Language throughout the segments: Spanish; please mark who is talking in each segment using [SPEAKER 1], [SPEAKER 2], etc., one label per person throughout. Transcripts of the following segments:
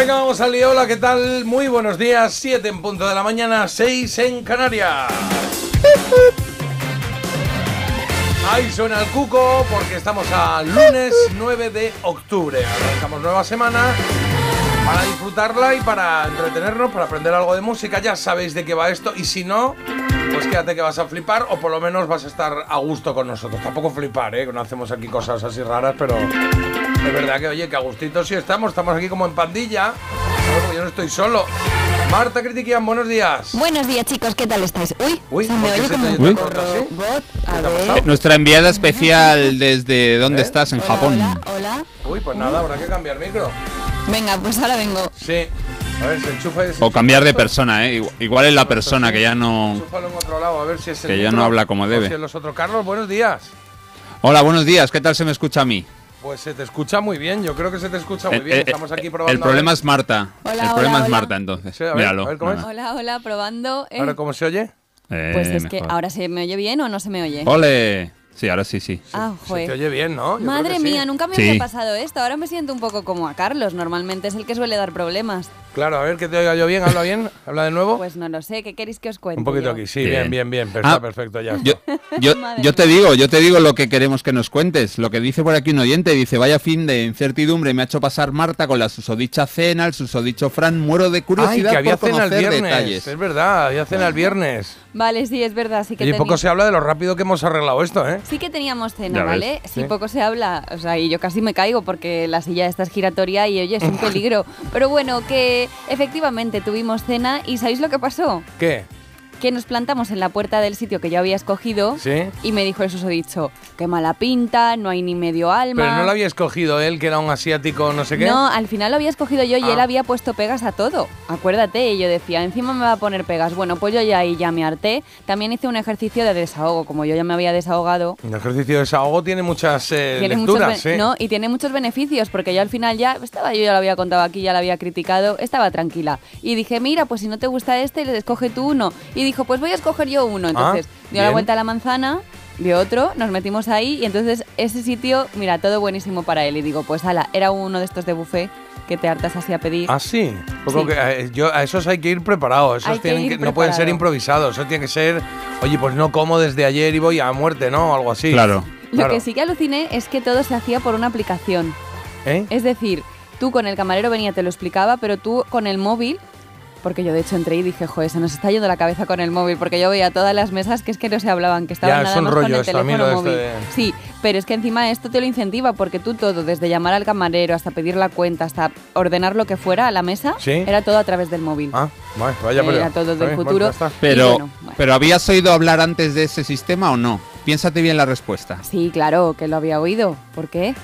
[SPEAKER 1] Venga, vamos al lío. Hola, ¿qué tal? Muy buenos días. 7 en punto de la mañana, 6 en Canarias. Ahí suena el cuco porque estamos a lunes 9 de octubre. Arrancamos nueva semana para disfrutarla y para entretenernos, para aprender algo de música. Ya sabéis de qué va esto y si no, pues quédate que vas a flipar o por lo menos vas a estar a gusto con nosotros. Tampoco flipar, ¿eh? No hacemos aquí cosas así raras, pero es verdad que, oye, que a gustito sí estamos. Estamos aquí como en pandilla. Porque yo no estoy solo. Marta Critiquian, buenos días.
[SPEAKER 2] Buenos días, chicos, ¿qué tal estáis? Uy,
[SPEAKER 1] Uy,
[SPEAKER 2] se me
[SPEAKER 1] ¿por qué
[SPEAKER 2] oye.
[SPEAKER 3] Nuestra enviada especial desde dónde
[SPEAKER 2] ¿Eh?
[SPEAKER 3] estás, en
[SPEAKER 2] Hola,
[SPEAKER 3] Japón.
[SPEAKER 2] Hola, hola.
[SPEAKER 1] Uy, pues nada, habrá que cambiar micro.
[SPEAKER 2] Venga, pues ahora vengo.
[SPEAKER 1] Sí. A ver, se enchufa y se
[SPEAKER 3] O cambiar de persona, ¿eh? Igual- Igual es la persona que ya no...
[SPEAKER 1] Enchúfalo en otro lado, a ver si es el
[SPEAKER 3] Que ya no habla como debe.
[SPEAKER 1] si los otros. Carlos, buenos días.
[SPEAKER 3] Hola, buenos días, ¿qué tal se me escucha a mí?
[SPEAKER 1] Pues se te escucha muy bien, yo creo que se te escucha muy
[SPEAKER 3] Eh,
[SPEAKER 1] bien.
[SPEAKER 3] eh,
[SPEAKER 1] Estamos aquí
[SPEAKER 3] eh,
[SPEAKER 1] probando.
[SPEAKER 3] el problema es Marta.
[SPEAKER 2] Hola,
[SPEAKER 3] el
[SPEAKER 2] hola,
[SPEAKER 3] problema es. Marta, entonces.
[SPEAKER 1] Sí, a ver,
[SPEAKER 3] Míralo.
[SPEAKER 1] a ver cómo es.
[SPEAKER 3] nada.
[SPEAKER 2] Hola, hola, probando. eh.
[SPEAKER 1] ¿Ahora cómo se oye?
[SPEAKER 3] Eh,
[SPEAKER 2] pues es que ahora se me oye bien o no se me oye.
[SPEAKER 3] ¡Ole! Sí, ahora sí, sí.
[SPEAKER 2] Ah,
[SPEAKER 1] Se te
[SPEAKER 2] joder.
[SPEAKER 1] oye bien, ¿no? Yo
[SPEAKER 2] Madre
[SPEAKER 1] sí.
[SPEAKER 2] mía, nunca me
[SPEAKER 3] Sí.
[SPEAKER 2] había pasado esto. Ahora me siento un poco como a Carlos. Normalmente es el que suele dar problemas.
[SPEAKER 1] Claro, a ver que te oiga yo bien. ¿Habla bien? ¿Habla de nuevo?
[SPEAKER 2] Pues no lo sé. ¿Qué queréis que os cuente?
[SPEAKER 1] Un poquito
[SPEAKER 2] yo?
[SPEAKER 1] aquí, sí, bien,
[SPEAKER 3] Bien.
[SPEAKER 1] bien, bien. Pero
[SPEAKER 3] Ah,
[SPEAKER 1] está perfecto ya.
[SPEAKER 3] Yo, yo, yo te digo, yo te digo lo que queremos que nos cuentes. Lo que dice por aquí un oyente, dice, vaya fin de incertidumbre me ha hecho pasar Marta con la susodicha cena, el susodicho Fran, muero de
[SPEAKER 1] Ay,
[SPEAKER 3] curiosidad
[SPEAKER 1] que había
[SPEAKER 3] por
[SPEAKER 1] cena el viernes.
[SPEAKER 3] detalles.
[SPEAKER 1] Es verdad, había cena el viernes.
[SPEAKER 2] Vale, sí, es verdad. Sí que,
[SPEAKER 1] Y poco se habla de lo rápido que hemos arreglado esto, ¿eh?
[SPEAKER 2] sí que teníamos cena,
[SPEAKER 3] Ya ves.
[SPEAKER 2] ¿vale?
[SPEAKER 1] Sí.
[SPEAKER 2] Sí, poco se habla. O sea, y yo casi me caigo porque la silla esta es giratoria y oye, es un peligro. Pero bueno, que efectivamente tuvimos cena y ¿sabéis lo que pasó?
[SPEAKER 1] ¿Qué?
[SPEAKER 2] Que nos plantamos en la puerta del sitio que yo había escogido
[SPEAKER 1] ¿Sí?
[SPEAKER 2] y me dijo el susodicho, qué mala pinta, no hay ni medio alma.
[SPEAKER 1] Pero no lo había escogido él, que era un asiático, no sé qué.
[SPEAKER 2] No, al final lo había escogido yo y
[SPEAKER 1] Ah.
[SPEAKER 2] él había puesto pegas a todo. Acuérdate, y yo decía, encima me va a poner pegas. Bueno, pues yo ya ahí ya me harté. También hice un ejercicio de desahogo, como yo ya me había desahogado.
[SPEAKER 1] El ejercicio de desahogo tiene muchas eh,
[SPEAKER 2] Tiene muchos
[SPEAKER 1] lecturas,
[SPEAKER 2] ben-
[SPEAKER 1] ¿sí?
[SPEAKER 2] ¿no? Y tiene muchos beneficios, porque yo al final ya estaba, yo ya lo había contado aquí, ya lo había criticado, estaba tranquila. Y dije, mira, pues si no te gusta este, le escoge tú uno. Y dijo, pues voy a escoger yo uno. Entonces dio la vuelta a la manzana, de otro, nos metimos ahí y entonces ese sitio, mira, todo buenísimo para él. Y digo, pues ala, era uno de estos de buffet que te hartas así a pedir.
[SPEAKER 1] Ah, sí.
[SPEAKER 2] Sí.
[SPEAKER 1] que, eh, yo, a esos hay que ir preparados. Esos
[SPEAKER 2] Hay que
[SPEAKER 1] tienen
[SPEAKER 2] ir
[SPEAKER 1] que, no pueden ser improvisados. Eso tiene que ser, oye, pues no como desde ayer y voy a muerte, ¿no? O algo así.
[SPEAKER 3] Claro.
[SPEAKER 2] Lo
[SPEAKER 1] claro.
[SPEAKER 2] que sí que aluciné es que todo se hacía por una aplicación.
[SPEAKER 1] ¿Eh?
[SPEAKER 2] Es decir, tú con el camarero venía, te lo explicaba, pero tú con el móvil, porque yo de hecho entré y dije, joder, se nos está yendo la cabeza con el móvil, porque yo veía todas las mesas que es que no se hablaban, que estaban
[SPEAKER 1] Ya, es
[SPEAKER 2] nada
[SPEAKER 1] un
[SPEAKER 2] más
[SPEAKER 1] rollo
[SPEAKER 2] con el teléfono móvil.
[SPEAKER 1] este de-
[SPEAKER 2] Sí, pero es que encima esto te lo incentiva, porque tú todo, desde llamar al camarero hasta pedir la cuenta, hasta ordenar lo que fuera a la mesa,
[SPEAKER 1] Sí.
[SPEAKER 2] era todo a través del móvil.
[SPEAKER 1] Ah, vale, vaya pero-
[SPEAKER 2] Era todo del
[SPEAKER 1] bueno,
[SPEAKER 2] futuro.
[SPEAKER 3] Pero,
[SPEAKER 2] bueno, bueno.
[SPEAKER 3] pero ¿habías oído hablar antes de ese sistema o no? Piénsate bien la respuesta.
[SPEAKER 2] Sí, claro, que lo había oído. ¿Por qué?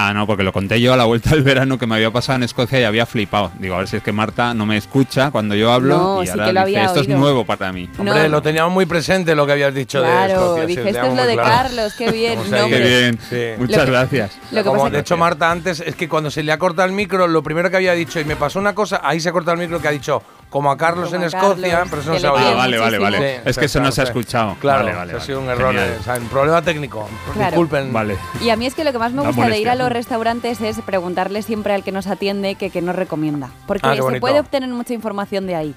[SPEAKER 3] Ah, no, porque lo conté yo a la vuelta del verano que me había pasado en Escocia y había flipado. Digo, a ver si es que Marta no me escucha cuando yo hablo
[SPEAKER 2] No,
[SPEAKER 3] y
[SPEAKER 2] sí
[SPEAKER 3] ahora
[SPEAKER 2] que lo
[SPEAKER 3] dice,
[SPEAKER 2] había
[SPEAKER 3] esto
[SPEAKER 2] oído".
[SPEAKER 3] es nuevo para mí.
[SPEAKER 1] Hombre,
[SPEAKER 2] No.
[SPEAKER 1] lo teníamos muy presente lo que habías dicho de
[SPEAKER 2] claro,
[SPEAKER 1] Escocia. sí,
[SPEAKER 2] dije, esto es lo de
[SPEAKER 1] claro.
[SPEAKER 2] Carlos, qué bien. No.
[SPEAKER 3] Qué bien,
[SPEAKER 1] Sí.
[SPEAKER 3] muchas
[SPEAKER 2] Lo que-
[SPEAKER 3] gracias.
[SPEAKER 2] Lo que
[SPEAKER 1] Como
[SPEAKER 2] pasa
[SPEAKER 1] de hecho Marta antes es que cuando se le ha cortado el micro, lo primero que había dicho, y me pasó una cosa, ahí se ha cortado el micro que ha dicho, como a Carlos
[SPEAKER 2] Como
[SPEAKER 1] en
[SPEAKER 2] a
[SPEAKER 1] Escocia,
[SPEAKER 2] Carlos,
[SPEAKER 1] pero eso no se ha oído.
[SPEAKER 3] Ah, vale, vale, vale.
[SPEAKER 1] Sí,
[SPEAKER 3] es que eso no se ha escuchado.
[SPEAKER 1] Claro,
[SPEAKER 3] vale, vale,
[SPEAKER 1] eso ha
[SPEAKER 3] vale.
[SPEAKER 1] sido un error, eh, o sea, un problema técnico.
[SPEAKER 2] Claro.
[SPEAKER 1] Disculpen.
[SPEAKER 3] Vale.
[SPEAKER 2] Y a mí es que lo que más me
[SPEAKER 3] La
[SPEAKER 2] gusta de ir a los restaurantes es preguntarle siempre al que nos atiende que, que nos recomienda. Porque
[SPEAKER 1] Ah,
[SPEAKER 2] se
[SPEAKER 1] bonito.
[SPEAKER 2] puede obtener mucha información de ahí.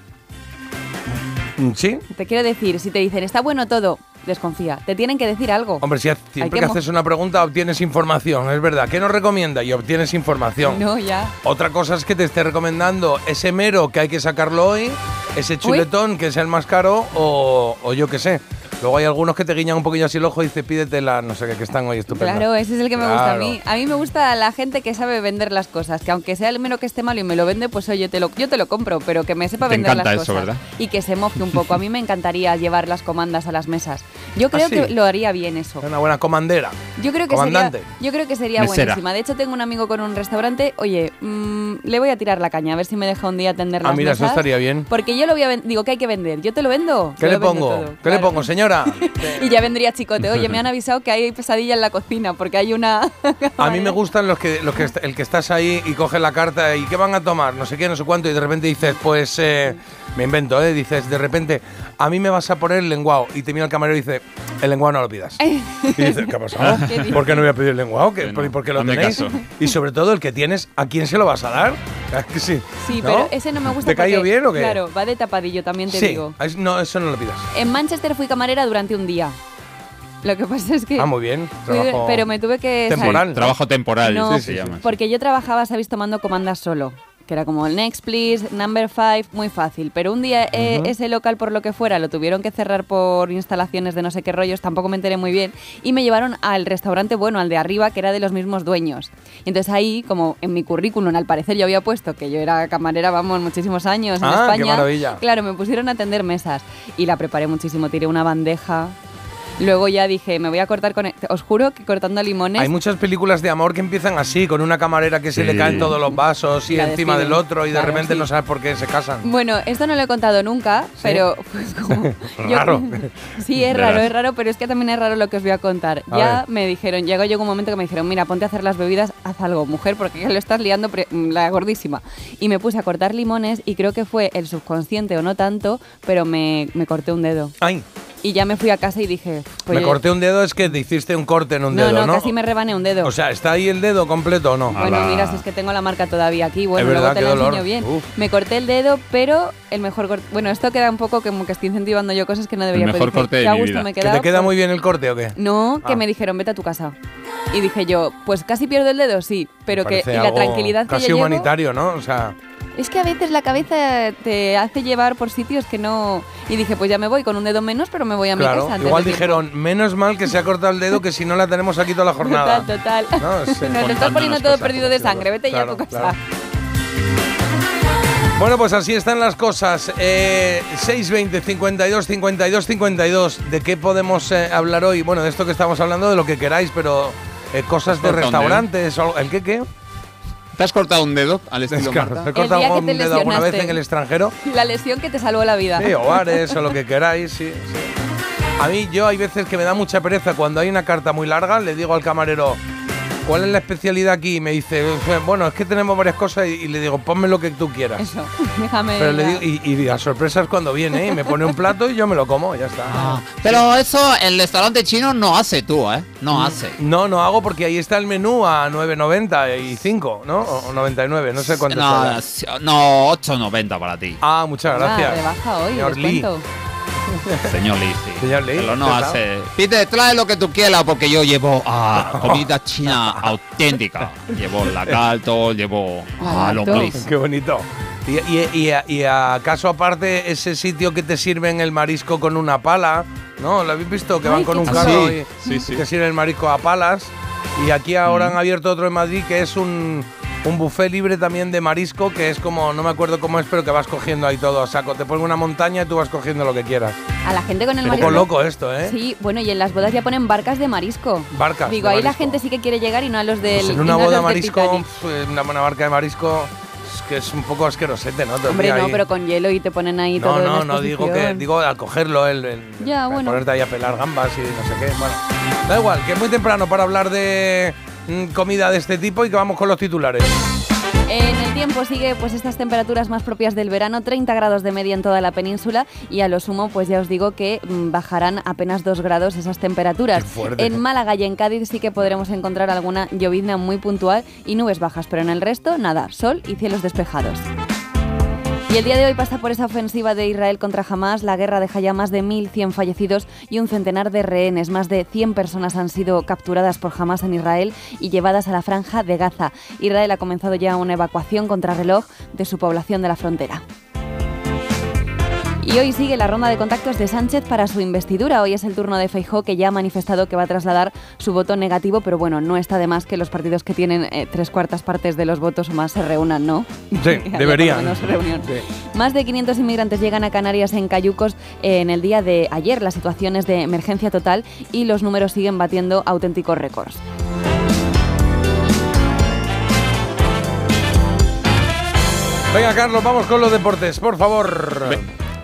[SPEAKER 1] ¿Sí?
[SPEAKER 2] Te quiero decir, si te dicen está bueno todo, desconfía. Te tienen que decir algo.
[SPEAKER 1] Hombre, si siempre
[SPEAKER 2] que
[SPEAKER 1] haces una pregunta obtienes información, es verdad. ¿Qué nos recomienda? Y obtienes información.
[SPEAKER 2] No, ya.
[SPEAKER 1] Otra cosa es que te esté recomendando ese mero que hay que sacarlo hoy, ese chuletón que es el más caro o, o yo qué sé. Luego hay algunos que te guiñan un poquillo así el ojo y dices, pídetela, no sé qué, que están hoy estupendas.
[SPEAKER 2] Claro, ese es el que me gusta a mí. A mí me gusta la gente que sabe vender las cosas, que aunque sea el menos que esté malo y me lo vende, pues oye, te lo, yo te lo compro, pero que me sepa
[SPEAKER 3] Te
[SPEAKER 2] vender
[SPEAKER 3] encanta
[SPEAKER 2] las
[SPEAKER 3] eso,
[SPEAKER 2] cosas.
[SPEAKER 3] ¿verdad?
[SPEAKER 2] Y que se moje un poco. A mí me encantaría llevar las comandas a las mesas. Yo creo
[SPEAKER 1] ¿Ah, sí?
[SPEAKER 2] que lo haría bien eso.
[SPEAKER 1] Una buena comandera.
[SPEAKER 2] Yo creo que sería,
[SPEAKER 1] Comandante.
[SPEAKER 2] yo creo que sería
[SPEAKER 3] Mesera.
[SPEAKER 2] buenísima. De hecho, tengo un amigo con un restaurante. Oye, mm, le voy a tirar la caña, a ver si me deja un día atender
[SPEAKER 1] Ah,
[SPEAKER 2] las
[SPEAKER 1] mira, eso estaría bien.
[SPEAKER 2] Porque yo lo voy a digo, ¿qué hay que vender? ¿Yo te lo vendo?
[SPEAKER 1] ¿Qué
[SPEAKER 2] Yo
[SPEAKER 1] le pongo?
[SPEAKER 2] todo,
[SPEAKER 1] ¿Qué le pongo, señora?
[SPEAKER 2] Y ya vendría chicote. Oye, me han avisado que hay pesadilla en la cocina porque hay una.
[SPEAKER 1] A mí me gustan los que, los que el que estás ahí y coges la carta y ¿qué van a tomar? No sé qué, no sé cuánto, y de repente dices, pues eh, me invento, ¿eh? Dices, de repente, a mí me vas a poner el lenguado. Y te mira el camarero y dice, el lenguado no lo pidas. Y dices, ¿qué ha pasado? ¿Por qué no voy a pedir el lenguado? ¿Qué-
[SPEAKER 3] Sí,
[SPEAKER 1] ¿Por, qué lo tenéis?
[SPEAKER 3] caso.
[SPEAKER 1] Y sobre todo el que tienes, ¿a quién se lo vas a dar? ¿A que sí?
[SPEAKER 2] Sí,
[SPEAKER 1] ¿No?
[SPEAKER 2] pero ese no me gusta.
[SPEAKER 1] ¿Te cayó bien o qué?
[SPEAKER 2] Claro, va de tapadillo, también te
[SPEAKER 1] sí,
[SPEAKER 2] digo.
[SPEAKER 1] no, eso no lo pidas.
[SPEAKER 2] En Manchester fui camarera durante un día. Lo que pasa es que.
[SPEAKER 1] Ah, muy bien. trabajo
[SPEAKER 2] pero me tuve que.
[SPEAKER 1] temporal.
[SPEAKER 3] Trabajo temporal,
[SPEAKER 2] No,
[SPEAKER 3] sí, se llama.
[SPEAKER 2] porque yo trabajaba, sabéis, tomando comandas solo. Que era como el next please, number five, muy fácil. Pero un día eh, ese local, por lo que fuera, lo tuvieron que cerrar por instalaciones de no sé qué rollos, tampoco me enteré muy bien. Y me llevaron al restaurante bueno, al de arriba, que era de los mismos dueños. Y entonces ahí, como en mi currículum, al parecer yo había puesto que yo era camarera, vamos, muchísimos años en
[SPEAKER 1] Ah, qué
[SPEAKER 2] España.
[SPEAKER 1] maravilla.
[SPEAKER 2] Claro, me pusieron a atender mesas. Y la preparé muchísimo, tiré una bandeja. Luego ya dije, me voy a cortar con... Os juro que cortando limones...
[SPEAKER 1] Hay muchas películas de amor que empiezan así, con una camarera que se
[SPEAKER 3] Sí.
[SPEAKER 1] le caen todos los vasos y
[SPEAKER 2] La
[SPEAKER 1] encima del otro y de
[SPEAKER 2] Claro,
[SPEAKER 1] repente
[SPEAKER 2] sí.
[SPEAKER 1] no sabes por qué se casan.
[SPEAKER 2] Bueno, esto no lo he contado nunca, pero pues como...
[SPEAKER 1] Raro.
[SPEAKER 2] sí, es raro, es raro, pero es que también es raro lo que os voy a contar.
[SPEAKER 1] A
[SPEAKER 2] ya
[SPEAKER 1] ver.
[SPEAKER 2] me dijeron, llegó llegó un momento que me dijeron, mira, ponte a hacer las bebidas, haz algo, mujer, porque ya lo estás liando la gordísima. Y me puse a cortar limones y creo que fue el subconsciente o no tanto, pero me, me corté un dedo.
[SPEAKER 1] Ay,
[SPEAKER 2] Y ya me fui a casa y dije...
[SPEAKER 1] me corté un dedo, es que te hiciste un corte en un
[SPEAKER 2] No,
[SPEAKER 1] dedo,
[SPEAKER 2] no,
[SPEAKER 1] ¿no?
[SPEAKER 2] casi me rebané un dedo.
[SPEAKER 1] O sea, ¿está ahí el dedo completo o no?
[SPEAKER 2] Bueno, mira, si es que tengo la marca todavía aquí, bueno,
[SPEAKER 1] Es verdad,
[SPEAKER 2] luego te
[SPEAKER 1] qué
[SPEAKER 2] la
[SPEAKER 1] dolor.
[SPEAKER 2] enseño bien.
[SPEAKER 1] Uf.
[SPEAKER 2] Me corté el dedo, pero el mejor corte... Bueno, esto queda un poco como que estoy incentivando yo cosas que no debería.
[SPEAKER 3] mejor
[SPEAKER 2] pero dije,
[SPEAKER 3] corte de
[SPEAKER 2] qué
[SPEAKER 3] mi
[SPEAKER 2] gusto
[SPEAKER 3] vida.
[SPEAKER 2] me
[SPEAKER 1] ¿Que
[SPEAKER 2] queda.
[SPEAKER 1] te queda
[SPEAKER 2] pues-
[SPEAKER 1] muy bien el corte o qué?
[SPEAKER 2] No, que
[SPEAKER 1] Ah.
[SPEAKER 2] me dijeron, vete a tu casa. Y dije yo, pues casi pierdo el dedo, sí, pero que y la tranquilidad que
[SPEAKER 1] Casi
[SPEAKER 2] yo llevo-
[SPEAKER 1] humanitario, ¿no? O sea,
[SPEAKER 2] es que a veces la cabeza te hace llevar por sitios que no... Y dije, pues ya me voy con un dedo menos, pero me voy a mi
[SPEAKER 1] claro.
[SPEAKER 2] casa. antes
[SPEAKER 1] Igual
[SPEAKER 2] tiempo.
[SPEAKER 1] dijeron, menos mal que se ha cortado el dedo que si no la tenemos aquí toda la jornada.
[SPEAKER 2] Total, total.
[SPEAKER 1] No, sí.
[SPEAKER 2] Nos lo estás poniendo todo
[SPEAKER 3] cosas,
[SPEAKER 2] perdido de sangre, vete ya a tu casa.
[SPEAKER 1] claro. Bueno, pues así están las cosas. Eh, 620 52 52 52. ¿De qué podemos eh, hablar hoy? Bueno, de esto que estamos hablando, de lo que queráis, pero eh, cosas de
[SPEAKER 3] dedo.
[SPEAKER 1] restaurantes. ¿El qué qué?
[SPEAKER 3] ¿Te has cortado un dedo al estilo
[SPEAKER 1] Claro,
[SPEAKER 3] Marta?
[SPEAKER 1] ¿Te he cortado
[SPEAKER 2] te
[SPEAKER 1] dedo alguna vez en el extranjero?
[SPEAKER 2] La lesión que te salvó la vida.
[SPEAKER 1] Sí, o bares o lo que queráis, sí, sí. A mí, yo hay veces que me da mucha pereza cuando hay una carta muy larga, le digo al camarero, ¿cuál es la especialidad aquí? Y me dice, bueno, es que tenemos varias cosas y, y le digo, ponme lo que tú quieras.
[SPEAKER 2] Eso, déjame.
[SPEAKER 1] Pero le digo, y, y a sorpresas cuando viene, ¿eh? y me pone un plato y yo me lo como, ya está.
[SPEAKER 4] Ah, pero eso el restaurante chino no hace tú, ¿eh? No hace.
[SPEAKER 1] No, no hago porque ahí está el menú a 9.90 y 5, ¿no? O o 99, no sé cuánto
[SPEAKER 4] No,
[SPEAKER 1] será.
[SPEAKER 4] no, 8.90 para ti.
[SPEAKER 1] Ah, muchas
[SPEAKER 2] Ah,
[SPEAKER 1] gracias.
[SPEAKER 2] rebaja hoy,
[SPEAKER 1] Señor Lee.
[SPEAKER 4] Señor Lee, sí.
[SPEAKER 1] Señor Lee,
[SPEAKER 4] Pero no hace. Pide, trae lo que tú quieras porque yo llevo ah, comida china auténtica. Llevo lagarto, llevo ah,
[SPEAKER 2] Lagarto.
[SPEAKER 4] lombriz.
[SPEAKER 1] Qué bonito. Y, y, y, y acaso aparte ese sitio que te sirven el marisco con una pala, ¿no? ¿Lo habéis visto? Que van con un carro
[SPEAKER 3] Sí,
[SPEAKER 1] y,
[SPEAKER 3] sí, sí.
[SPEAKER 1] te sirven el marisco a palas. Y aquí ahora han abierto otro en Madrid que es un, un buffet libre también de marisco, que es como, no me acuerdo cómo es, pero que vas cogiendo ahí todo a saco. Te ponen una montaña y tú vas cogiendo lo que quieras.
[SPEAKER 2] A la gente con el
[SPEAKER 1] Un
[SPEAKER 2] marisco.
[SPEAKER 1] poco loco esto, ¿eh?
[SPEAKER 2] Sí, bueno, y en las bodas ya ponen barcas de marisco.
[SPEAKER 1] Barcas
[SPEAKER 2] Digo,
[SPEAKER 1] de
[SPEAKER 2] ahí la gente sí que quiere llegar y no a los del.
[SPEAKER 1] Pues en una
[SPEAKER 2] no
[SPEAKER 1] boda
[SPEAKER 2] del
[SPEAKER 1] marisco, pf, una buena barca de marisco, es que es un poco asquerosete, ¿no? Todo
[SPEAKER 2] Hombre, no,
[SPEAKER 1] ahí.
[SPEAKER 2] pero con hielo y te ponen ahí todo
[SPEAKER 1] No,
[SPEAKER 2] en
[SPEAKER 1] no,
[SPEAKER 2] la
[SPEAKER 1] no digo que digo al cogerlo el, el-
[SPEAKER 2] Ya,
[SPEAKER 1] el
[SPEAKER 2] bueno.
[SPEAKER 1] ponerte ahí a pelar gambas y no sé qué. Bueno, da igual, que es muy temprano para hablar de comida de este tipo y que vamos con los titulares.
[SPEAKER 2] En el tiempo sigue pues estas temperaturas más propias del verano, 30 grados de media en toda la península y a lo sumo pues ya os digo que mm, bajarán apenas 2 grados esas temperaturas. En Málaga y en Cádiz sí que podremos encontrar alguna llovizna muy puntual y nubes bajas, pero en el resto nada, sol y cielos despejados. Y el día de hoy pasa por esa ofensiva de Israel contra Hamas. La guerra deja ya más de 1.100 fallecidos y un centenar de rehenes. Más de 100 personas han sido capturadas por Hamas en Israel y llevadas a la franja de Gaza. Israel ha comenzado ya una evacuación contra reloj de su población de la frontera. Y hoy sigue la ronda de contactos de Sánchez para su investidura. Hoy es el turno de Feijó, que ya ha manifestado que va a trasladar su voto negativo, pero bueno, no está de más que los partidos que tienen eh, tres cuartas partes de los votos o más se reúnan, ¿no?
[SPEAKER 1] Sí, deberían. Sí.
[SPEAKER 2] Más de 500 inmigrantes llegan a Canarias en Cayucos eh, en el día de ayer. La situación es de emergencia total y los números siguen batiendo auténticos récords.
[SPEAKER 1] Venga, Carlos, vamos con los deportes, por favor.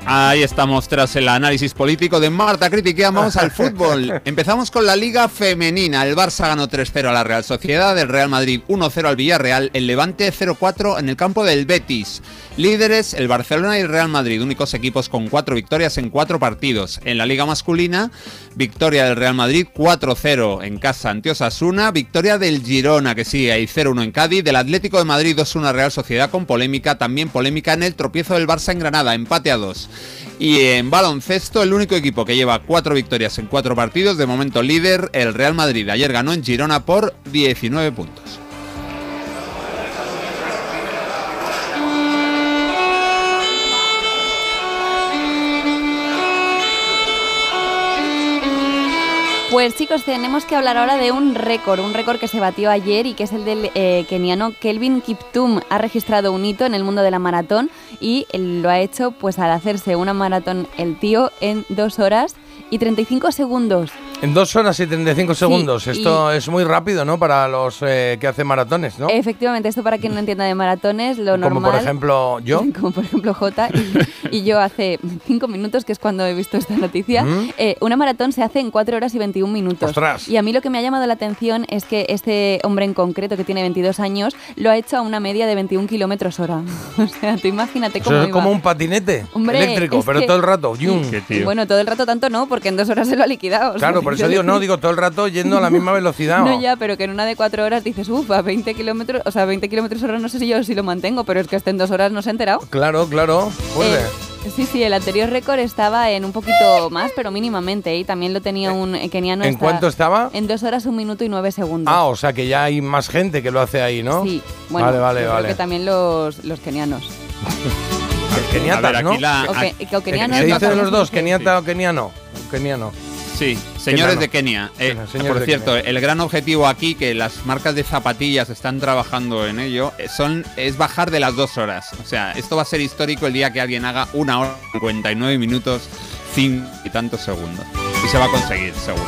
[SPEAKER 3] Ahí estamos tras el análisis político de Marta Critiquea. Vamos al fútbol. Empezamos con la Liga Femenina. El Barça ganó 3-0 a la Real Sociedad, el Real Madrid 1-0 al Villarreal, el Levante 0-4 en el campo del Betis. Líderes, el Barcelona y el Real Madrid, únicos equipos con cuatro victorias en cuatro partidos. En la Liga Masculina, victoria del Real Madrid 4-0 en casa ante Osasuna, victoria del Girona, que sigue ahí 0-1 en Cádiz, del Atlético de Madrid 2-1 Real Sociedad con polémica, también polémica en el tropiezo del Barça en Granada, empate a 2. Y en baloncesto, el único equipo que lleva cuatro victorias en cuatro partidos, de momento líder, el Real Madrid. Ayer ganó en Girona por 19 puntos.
[SPEAKER 2] Pues chicos, tenemos que hablar ahora de un récord, un récord que se batió ayer y que es el del eh, keniano Kelvin Kiptum. Ha registrado un hito en el mundo de la maratón y lo ha hecho pues al hacerse una maratón el tío en dos horas y 35 segundos.
[SPEAKER 1] En dos horas y 35 segundos.
[SPEAKER 2] y-
[SPEAKER 1] Esto es muy rápido, ¿no? Para los eh, que hacen maratones, ¿no?
[SPEAKER 2] Efectivamente, esto para quien no entienda de maratones, lo
[SPEAKER 1] Como
[SPEAKER 2] normal...
[SPEAKER 1] por ejemplo yo.
[SPEAKER 2] Como por ejemplo J. Y, y yo hace cinco minutos, que es cuando he visto esta noticia,
[SPEAKER 1] ¿Mm?
[SPEAKER 2] eh, una maratón se hace en 4 horas y 21 minutos.
[SPEAKER 1] Ostras.
[SPEAKER 2] Y a mí lo que me ha llamado la atención es que este hombre en concreto, que tiene 22 años, lo ha hecho a una media de 21 kilómetros hora. O sea, tú imagínate cómo
[SPEAKER 1] Eso es
[SPEAKER 2] iba.
[SPEAKER 1] como un patinete
[SPEAKER 2] Hombre,
[SPEAKER 1] eléctrico, pero
[SPEAKER 2] que-
[SPEAKER 1] todo el rato.
[SPEAKER 2] Bueno, todo el rato tanto no, porque en dos horas se lo ha liquidado.
[SPEAKER 1] Claro, por eso digo, no, digo todo el rato yendo a la misma velocidad.
[SPEAKER 2] No, ya, pero que en una de cuatro horas dices, uff, a 20 kilómetros, o sea, 20 kilómetros hora no sé si yo si lo mantengo, pero es que hasta en dos horas no se ha enterado.
[SPEAKER 1] Claro, claro. Fuerte.
[SPEAKER 2] Eh, sí, sí, el anterior récord estaba en un poquito más, pero mínimamente, ¿eh? y también lo tenía un eh, keniano.
[SPEAKER 1] ¿En cuánto estaba?
[SPEAKER 2] En dos horas, un minuto y nueve segundos.
[SPEAKER 1] Ah, o sea que ya hay más gente que lo hace ahí, ¿no?
[SPEAKER 2] Sí, bueno,
[SPEAKER 1] vale, vale,
[SPEAKER 2] yo
[SPEAKER 1] vale.
[SPEAKER 2] creo que también los, los kenianos.
[SPEAKER 1] Los keniatas, ¿no?
[SPEAKER 3] la-
[SPEAKER 2] O, que, que- o kenianos,
[SPEAKER 1] ¿Se dice de los dos, keniata o keniano? Keniano.
[SPEAKER 3] Sí, señores de Kenia. Eh, por
[SPEAKER 1] de
[SPEAKER 3] cierto,
[SPEAKER 1] Kenia.
[SPEAKER 3] el gran objetivo aquí, que las marcas de zapatillas están trabajando en ello, eh, son, es bajar de las dos horas. O sea, esto va a ser histórico el día que alguien haga una hora 59 minutos, 5 y tantos segundos. Y se va a conseguir, seguro.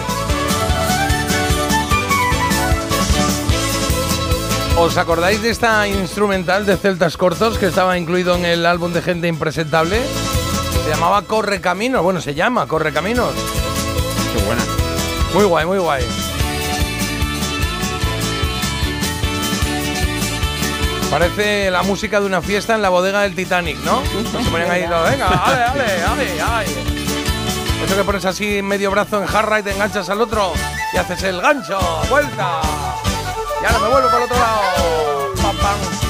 [SPEAKER 1] ¿Os acordáis de esta instrumental de Celtas Cortos que estaba incluido en el álbum de Gente Impresentable? Se llamaba Corre Caminos. Bueno, se llama Corre Caminos.
[SPEAKER 3] Qué buena.
[SPEAKER 1] Muy guay, muy guay. Parece la música de una fiesta en la bodega del Titanic, ¿no? Se ponen ahí, todos, venga, ale, ale, ale, ale. Eso que pones así medio brazo en jarra y te enganchas al otro y haces el gancho, vuelta. Y ahora me vuelvo para el otro lado. Pam, pam.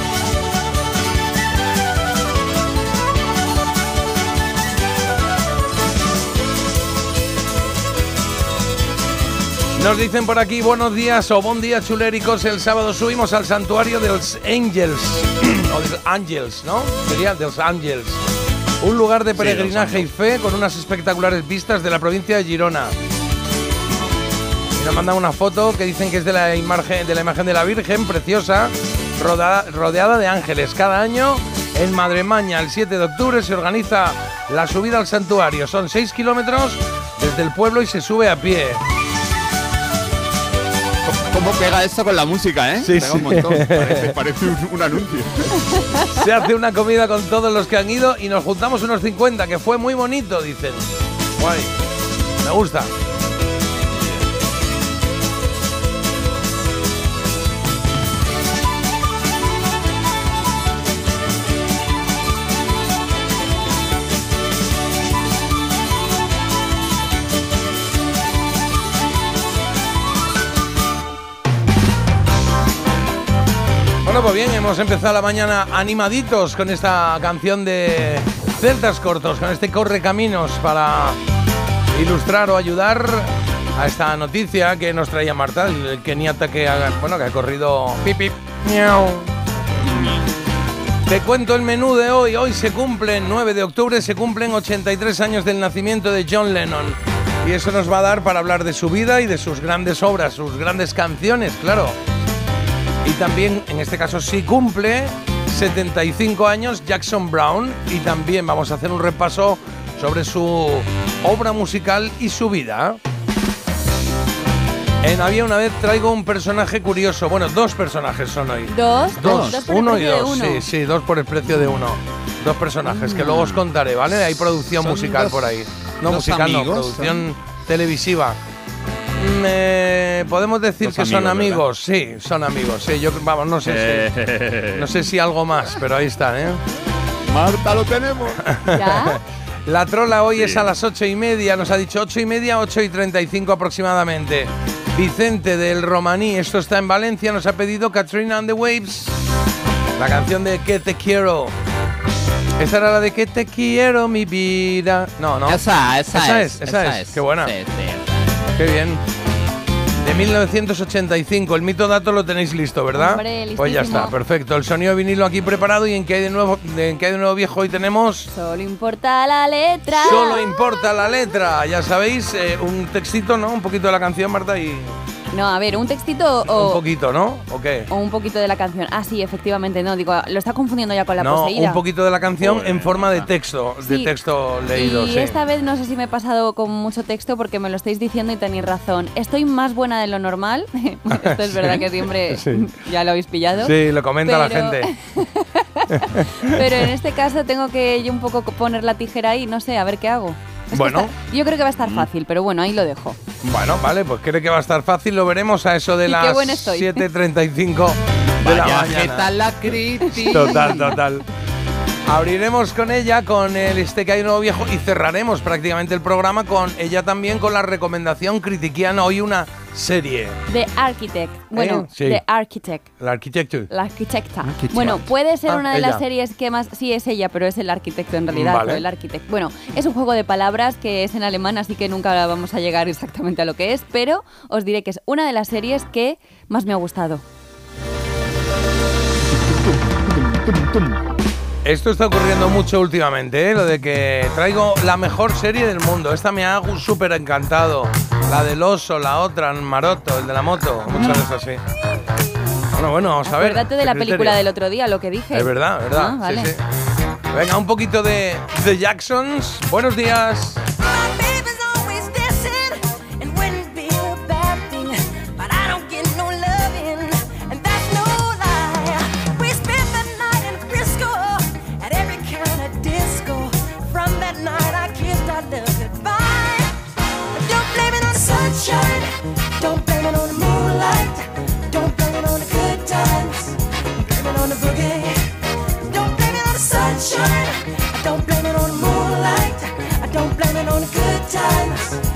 [SPEAKER 1] Nos dicen por aquí buenos días o buen día chuléricos. El sábado subimos al santuario de los Angels. o de los Angels, ¿no? Sería de los Angels. Un lugar de
[SPEAKER 3] Sí,
[SPEAKER 1] peregrinaje y fe con unas espectaculares vistas de la provincia de Girona. Y nos mandan una foto que dicen que es de la imagen de la, imagen de la Virgen, preciosa, roda- rodeada de ángeles. Cada año en Madremaña, el 7 de octubre, se organiza la subida al santuario. Son 6 kilómetros desde el pueblo y se sube a pie.
[SPEAKER 3] ¿Cómo pega esto con la música, eh?
[SPEAKER 1] Sí,
[SPEAKER 3] Pega
[SPEAKER 1] sí.
[SPEAKER 3] un montón. Parece, parece un, un anuncio.
[SPEAKER 1] Se hace una comida con todos los que han ido y nos juntamos unos 50, que fue muy bonito, dicen. Guay. Me gusta. Bueno, pues bien, hemos empezado la mañana animaditos con esta canción de Celtas Cortos, con este Corre Caminos para ilustrar o ayudar a esta noticia que nos traía Marta, el keniata que ha, bueno, que ha corrido pip, pip, miau. Te cuento el menú de hoy. Hoy se cumplen, 9 de octubre, se cumplen 83 años del nacimiento de John Lennon. Y eso nos va a dar para hablar de su vida y de sus grandes obras, sus grandes canciones, claro. Y también, en este caso, sí cumple 75 años Jackson Brown. Y también vamos a hacer un repaso sobre su obra musical y su vida. En Había una vez traigo un personaje curioso. Bueno, dos personajes son hoy.
[SPEAKER 2] Dos,
[SPEAKER 1] Dos, uno y dos.
[SPEAKER 2] uno.
[SPEAKER 1] Sí, sí, dos por el precio de uno. Dos personajes que luego os contaré, ¿vale? Hay producción
[SPEAKER 3] Son
[SPEAKER 1] musical
[SPEAKER 3] dos-
[SPEAKER 1] por ahí. No musical, no, producción televisiva. Eh, Podemos decir que son
[SPEAKER 3] amigos,
[SPEAKER 1] sí, son amigos. Sí, yo vamos, no sé si, no sé si algo más, pero ahí están, ¿eh?
[SPEAKER 3] Marta, lo tenemos.
[SPEAKER 2] ¿Ya?
[SPEAKER 1] La trola hoy es a las ocho y media, nos ha dicho ocho y media, ocho y treinta y cinco aproximadamente. Vicente del Romaní, esto está en Valencia, nos ha pedido Katrina and the Waves, la canción de Que te quiero. Esta era la de Que te quiero, mi vida. No, no.
[SPEAKER 5] Esa, esa,
[SPEAKER 1] Esa
[SPEAKER 5] es,
[SPEAKER 1] es, esa es. Qué buena.
[SPEAKER 5] Sí, sí,
[SPEAKER 1] Qué bien. De 1985, el mito dato lo tenéis listo, ¿verdad?
[SPEAKER 2] Hombre,
[SPEAKER 1] pues ya está, perfecto. El sonido vinilo aquí preparado y en qué hay de nuevo, en qué hay de nuevo viejo hoy tenemos.
[SPEAKER 2] Solo importa la letra.
[SPEAKER 1] Solo importa la letra, ya sabéis, eh, un textito, ¿no? Un poquito de la canción, Marta, y
[SPEAKER 2] No, a ver, un textito o,
[SPEAKER 1] un poquito, ¿no? ¿O qué?
[SPEAKER 2] o un poquito de la canción. Ah, sí, efectivamente, no, digo, lo está confundiendo ya con la
[SPEAKER 1] no,
[SPEAKER 2] poseída.
[SPEAKER 1] un poquito de la canción en forma de texto, de texto leído,
[SPEAKER 2] y
[SPEAKER 1] sí.
[SPEAKER 2] esta vez no sé si me he pasado con mucho texto porque me lo estáis diciendo y tenéis razón. Estoy más buena de lo normal. Esto es verdad que siempre
[SPEAKER 1] Sí.
[SPEAKER 2] ya lo habéis pillado.
[SPEAKER 1] Sí, lo comenta la
[SPEAKER 2] Pero-
[SPEAKER 1] gente.
[SPEAKER 2] Pero en este caso tengo que yo un poco poner la tijera ahí, no sé, a ver qué hago. Es
[SPEAKER 1] Bueno.
[SPEAKER 2] está- yo creo que va a estar fácil, pero bueno, ahí lo dejo.
[SPEAKER 1] Bueno, vale, pues cree que va a estar fácil, lo veremos a eso de
[SPEAKER 2] Y
[SPEAKER 1] las
[SPEAKER 2] buena estoy.
[SPEAKER 1] 7.35 de la mañana.
[SPEAKER 3] ¿qué tal la crítica?
[SPEAKER 1] Total, total. Abriremos con ella, con el este que hay nuevo viejo, y cerraremos prácticamente el programa con ella también con la recomendación critiquiana hoy una serie.
[SPEAKER 2] The Architect. Bueno,
[SPEAKER 1] ¿Eh? Sí.
[SPEAKER 2] The Architect.
[SPEAKER 1] La
[SPEAKER 2] arquitecta.
[SPEAKER 3] Architect.
[SPEAKER 2] Bueno, puede ser
[SPEAKER 1] Ah,
[SPEAKER 2] una de
[SPEAKER 1] ella.
[SPEAKER 2] las series que más. Sí, es ella, pero es el arquitecto en realidad.
[SPEAKER 1] Vale.
[SPEAKER 2] el architect. Bueno, es un juego de palabras que es en alemán, así que nunca vamos a llegar exactamente a lo que es, pero os diré que es una de las series que más me ha gustado.
[SPEAKER 1] Esto está ocurriendo mucho últimamente, ¿eh? lo de que traigo la mejor serie del mundo. Esta me ha súper encantado. La del oso, la otra, Maroto, el de la moto. Muchas veces así. Bueno, bueno, vamos a ver.
[SPEAKER 2] Acuérdate de
[SPEAKER 1] ¿qué
[SPEAKER 2] la película del otro día, lo que dije.
[SPEAKER 1] Es verdad, verdad.
[SPEAKER 2] Ah, vale.
[SPEAKER 1] sí, sí. Venga, un poquito de The Jacksons. Buenos días.
[SPEAKER 6] I don't blame it on the moonlight. I don't blame it on the good times.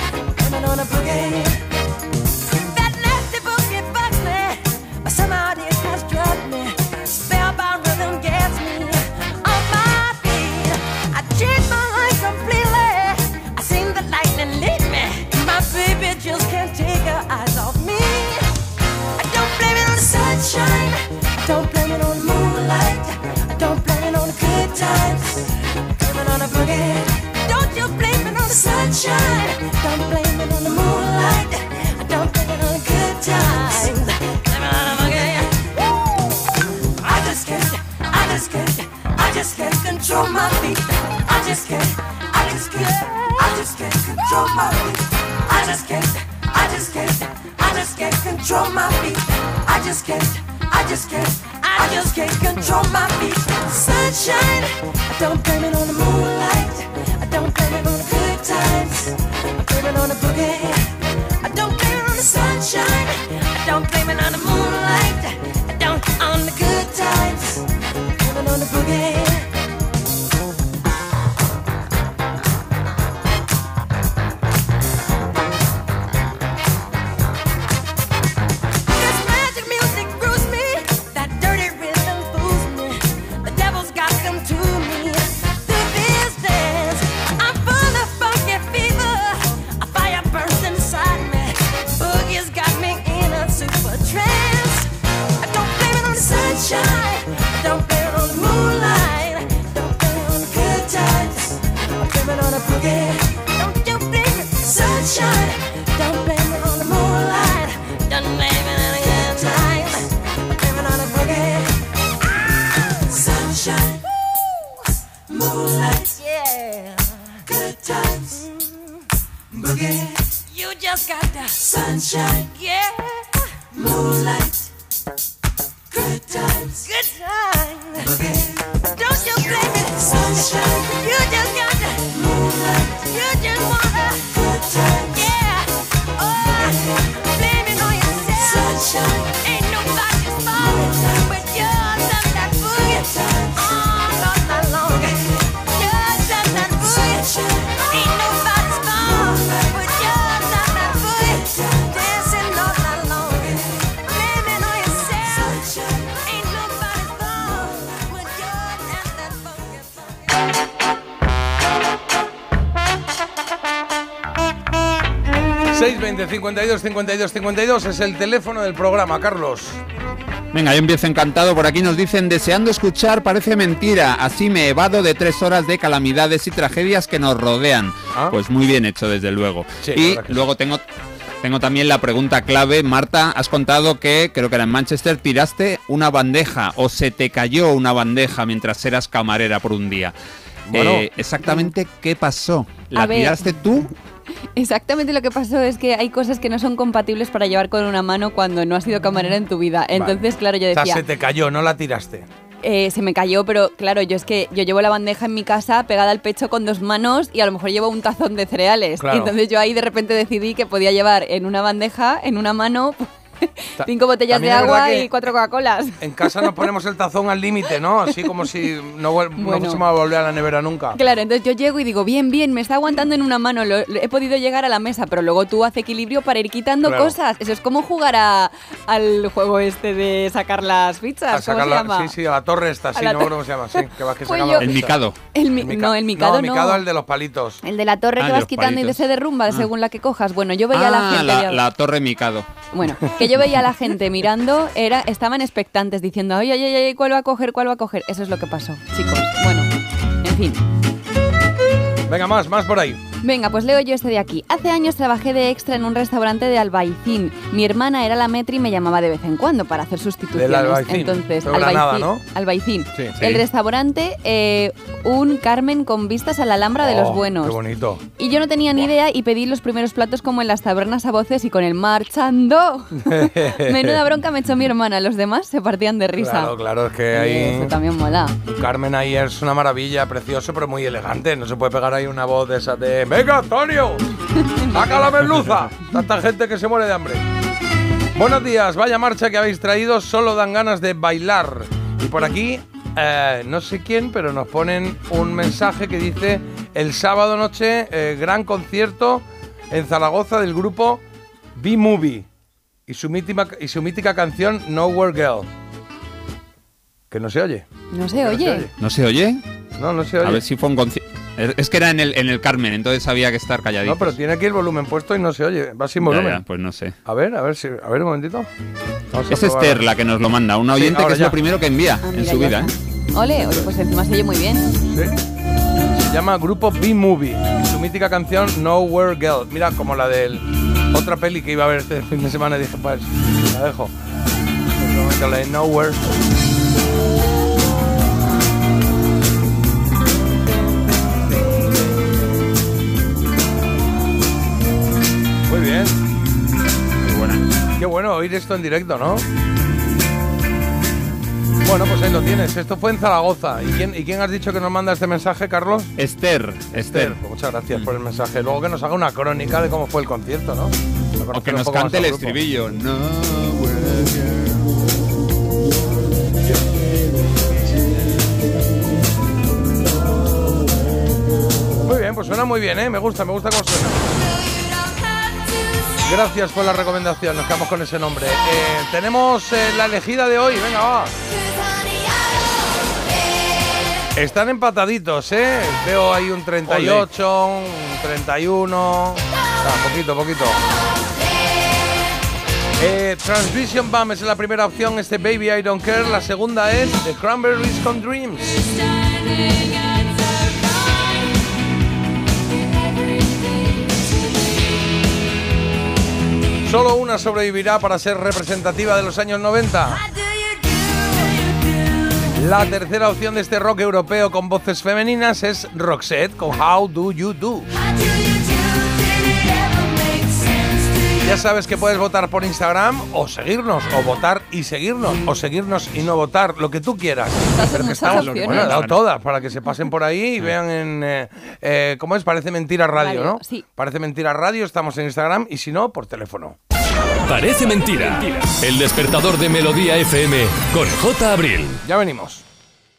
[SPEAKER 6] Sunshine. Don't blame it on the moonlight. Don't blame it on the good times. I just can't. I just can't. I just can't control my feet. I just can't. I just can't. I just can't control my feet. I just can't. I just can't. I just can't control my feet. Sunshine. Don't blame it on the moonlight. The. I blame it on the boogie. I don't blame it on the sunshine. I don't blame it on the moonlight.
[SPEAKER 1] 52 52 52 es el teléfono del programa, Carlos.
[SPEAKER 3] Venga, yo empiezo encantado. Por aquí nos dicen, deseando escuchar, parece mentira. Así me evado de tres horas de calamidades y tragedias que nos rodean.
[SPEAKER 1] Ah.
[SPEAKER 3] Pues muy bien hecho, desde luego.
[SPEAKER 1] Sí,
[SPEAKER 3] y luego tengo, tengo también la pregunta clave. Marta, has contado que, creo que era en Manchester, tiraste una bandeja o se te cayó una bandeja mientras eras camarera por un día.
[SPEAKER 1] Bueno.
[SPEAKER 3] Eh, exactamente qué pasó. ¿La tiraste tú?
[SPEAKER 2] Exactamente lo que pasó es que hay cosas que no son compatibles para llevar con una mano cuando no has sido camarera en tu vida. Entonces, claro, yo
[SPEAKER 1] O sea,
[SPEAKER 2] decía,
[SPEAKER 1] se te cayó, no la tiraste.
[SPEAKER 2] eh, se me cayó, pero claro, yo es que yo llevo la bandeja en mi casa pegada al pecho con dos manos y a lo mejor llevo un tazón de cereales.
[SPEAKER 1] Claro.
[SPEAKER 2] Entonces yo ahí de repente decidí que podía llevar en una bandeja, en una mano, cinco botellas de
[SPEAKER 1] también
[SPEAKER 2] agua y cuatro Coca-Colas.
[SPEAKER 1] En casa nos ponemos el tazón al límite, ¿no? Así como si no, no
[SPEAKER 2] Bueno.
[SPEAKER 1] fuésemos a volver a la nevera nunca.
[SPEAKER 2] Claro, entonces yo llego y digo, bien, bien, me está aguantando en una mano, lo- lo- he podido llegar a la mesa, pero luego tú haces equilibrio para ir quitando
[SPEAKER 1] Claro.
[SPEAKER 2] cosas. Eso es como jugar a- al juego este de sacar las
[SPEAKER 1] A
[SPEAKER 2] fichas, ¿cómo
[SPEAKER 1] sacar
[SPEAKER 2] se
[SPEAKER 1] la-
[SPEAKER 2] llama?
[SPEAKER 1] sí, sí, a la torre esta,
[SPEAKER 2] A
[SPEAKER 1] sí, no cómo se llama, sí, que vas que
[SPEAKER 2] Pues
[SPEAKER 1] sacamos
[SPEAKER 2] yo-
[SPEAKER 1] la
[SPEAKER 3] El
[SPEAKER 1] ficha.
[SPEAKER 3] Mikado.
[SPEAKER 2] El mi-
[SPEAKER 1] Mica-
[SPEAKER 2] no, el micado no.
[SPEAKER 1] el Mikado el de los palitos.
[SPEAKER 2] El de la torre
[SPEAKER 3] Ah,
[SPEAKER 2] que vas quitando y de se derrumba según la que cojas. Bueno, yo veía a la
[SPEAKER 3] Ah,
[SPEAKER 2] gente...
[SPEAKER 3] la, torre Mikado.
[SPEAKER 2] Bueno, que yo veía a la gente mirando, era, estaban expectantes diciendo, ay, ay, ay, ¿cuál va a coger, cuál va a coger? Eso es lo que pasó, chicos. Bueno, en fin.
[SPEAKER 1] Venga, más, más por ahí.
[SPEAKER 2] Venga, pues leo yo este de aquí. Hace años trabajé de extra en un restaurante de Albaicín. Mi hermana era la metri y me llamaba de vez en cuando para hacer sustituciones.
[SPEAKER 1] Del Albaicín.
[SPEAKER 2] Entonces,
[SPEAKER 1] Pero Granada, ¿no?
[SPEAKER 2] Albaicín.
[SPEAKER 1] Sí.
[SPEAKER 2] El restaurante, eh, un Carmen con vistas a la Alhambra de los
[SPEAKER 1] Oh,
[SPEAKER 2] Buenos.
[SPEAKER 1] Qué bonito.
[SPEAKER 2] Y yo no tenía ni idea y pedí los primeros platos como en las tabernas a voces y con el marchando. Menuda bronca me echó mi hermana, los demás se partían de risa.
[SPEAKER 1] Claro, claro, es que ahí.
[SPEAKER 2] Eso también mola.
[SPEAKER 1] Carmen ahí es una maravilla, precioso, pero muy elegante. No se puede pegar ahí una voz de esa de. ¡Venga, Antonio! ¡Saca la merluza! Tanta gente que se muere de hambre. Buenos días, vaya marcha que habéis traído, solo dan ganas de bailar. Y por aquí, eh, no sé quién, pero nos ponen un mensaje que dice: el sábado noche, eh, gran concierto en Zaragoza del grupo B-Movie y su mítica, y su mítica canción Nowhere Girl. Que no se oye.
[SPEAKER 2] No sé,
[SPEAKER 1] No se
[SPEAKER 2] oye.
[SPEAKER 1] oye.
[SPEAKER 3] ¿No se oye?
[SPEAKER 1] No, no se oye.
[SPEAKER 3] A ver si fue un concierto. Es que era en el, en el Carmen, entonces había que estar calladito.
[SPEAKER 1] No, pero tiene aquí el volumen puesto y no se oye. Va sin volumen.
[SPEAKER 3] pues no sé.
[SPEAKER 1] A ver, a ver, si, a ver un momentito. Vamos
[SPEAKER 3] Es. Esther la que nos lo manda, una oyente que es
[SPEAKER 1] ya.
[SPEAKER 3] lo primero que envía
[SPEAKER 2] Ah,
[SPEAKER 3] en su
[SPEAKER 2] ya
[SPEAKER 3] vida. ¿eh?
[SPEAKER 2] Ole, oye, pues encima se oye muy bien.
[SPEAKER 1] Sí. Se llama Grupo B-Movie. Y su mítica canción Nowhere Girl. Mira, como la del otra peli que iba a ver este fin de semana. y Dije, pues, la dejo. Pues, momento, la de Nowhere. Bien.
[SPEAKER 3] Muy buena.
[SPEAKER 1] Qué bueno oír esto en directo, ¿no? Bueno, pues ahí lo tienes. Esto fue en Zaragoza. ¿Y quién, ¿Y quién has dicho que nos manda este mensaje, Carlos?
[SPEAKER 3] Esther,
[SPEAKER 1] Esther.
[SPEAKER 3] Esther.
[SPEAKER 1] Pues muchas gracias por el mensaje. Luego que nos haga una crónica de cómo fue el concierto, ¿no?
[SPEAKER 3] O que nos cante el estribillo. No,
[SPEAKER 1] Muy bien, pues suena muy bien, ¿eh? Me gusta, me gusta cómo suena. Gracias por la recomendación. Nos quedamos con ese nombre. Eh, tenemos eh, la elegida de hoy. Venga, va. Están empataditos, ¿eh? Veo ahí un 38, un 31. Ah, poquito, poquito. Eh, Transvision Bam es la primera opción, este Baby I Don't Care. La segunda es The Cranberries con Dreams. Solo una sobrevivirá para ser representativa de los años 90. La tercera opción de este rock europeo con voces femeninas es Roxette con How Do You Do. Ya sabes que puedes votar por Instagram o seguirnos, o votar y seguirnos, o seguirnos y no votar, lo que tú quieras. Pero que estamos, bueno, he dado todas para que se pasen por ahí y vean en, eh, eh, ¿cómo es? Parece Mentira Radio,
[SPEAKER 2] Radio,
[SPEAKER 1] ¿no?
[SPEAKER 2] sí.
[SPEAKER 1] Parece Mentira Radio, estamos en Instagram y si no, por teléfono.
[SPEAKER 7] Parece mentira. El despertador de Melodía FM con J. Abril.
[SPEAKER 1] Ya venimos.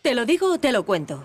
[SPEAKER 8] ¿Te lo digo o te lo cuento?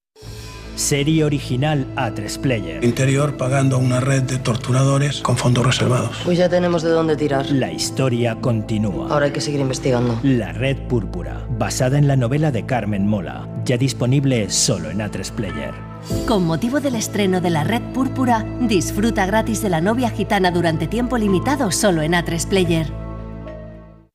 [SPEAKER 9] Serie original A3 Player.
[SPEAKER 10] Interior pagando a una red de torturadores con fondos reservados.
[SPEAKER 11] Pues ya tenemos de dónde tirar.
[SPEAKER 9] La historia continúa.
[SPEAKER 11] Ahora hay que seguir investigando.
[SPEAKER 9] La Red Púrpura, basada en la novela de Carmen Mola, ya disponible solo en A3 Player.
[SPEAKER 12] Con motivo del estreno de la Red Púrpura, disfruta gratis de la novia gitana durante tiempo limitado solo en A3 Player.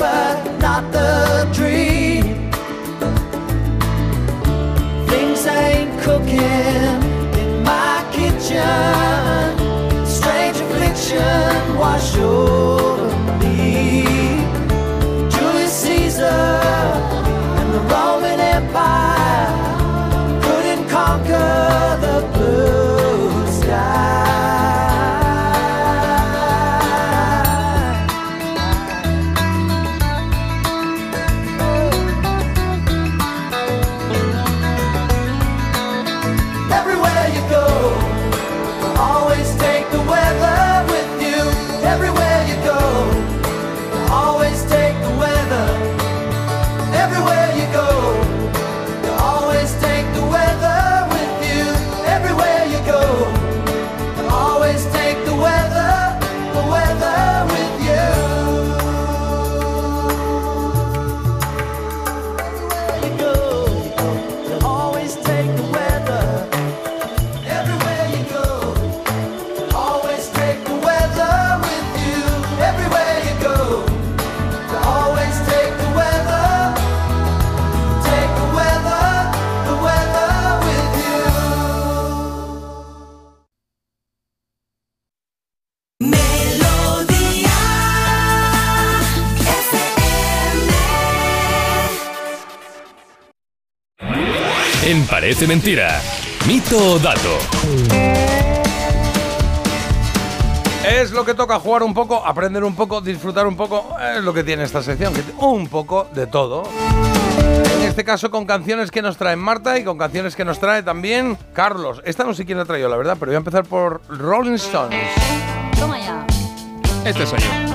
[SPEAKER 13] But not the dream. Things ain't cooking in my kitchen. Strange affliction wash over me. Julius Caesar and the Roman Empire couldn't conquer the blue
[SPEAKER 7] Parece Mentira. Mito o dato.
[SPEAKER 1] Es lo que toca jugar un poco, aprender un poco, disfrutar un poco. Es lo que tiene esta sección, que un poco de todo. En este caso con canciones que nos trae Marta y con canciones que nos trae también Carlos. Esta no sé quién la ha traído, la verdad, pero voy a empezar por Rolling Stones.
[SPEAKER 2] Toma ya.
[SPEAKER 3] Este soy yo.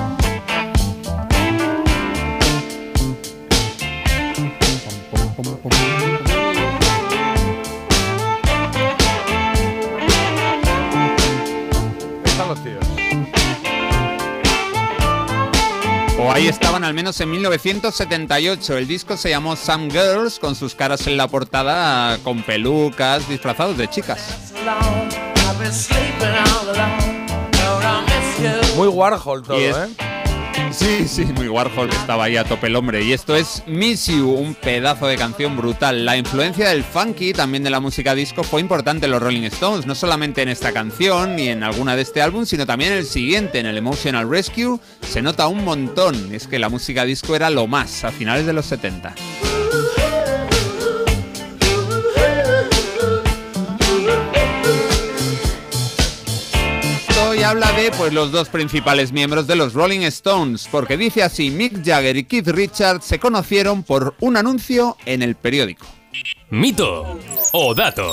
[SPEAKER 3] O ahí estaban al menos en 1978. El disco se llamó Some Girls, con sus caras en la portada con pelucas, disfrazados de chicas.
[SPEAKER 1] Muy Warhol todo, ¿eh?
[SPEAKER 3] Sí, sí, muy Warhol que estaba ahí a tope el hombre. Y esto es Miss You, un pedazo de canción brutal. La influencia del funky, también de la música disco, fue importante en los Rolling Stones, no solamente en esta canción ni en alguna de este álbum, sino también en el siguiente, en el Emotional Rescue. Se nota un montón. Es que la música disco era lo más a finales de los 70. Habla de pues los dos principales miembros de los Rolling Stones, porque dice así, Mick Jagger y Keith Richards se conocieron por un anuncio en el periódico.
[SPEAKER 7] Mito o dato.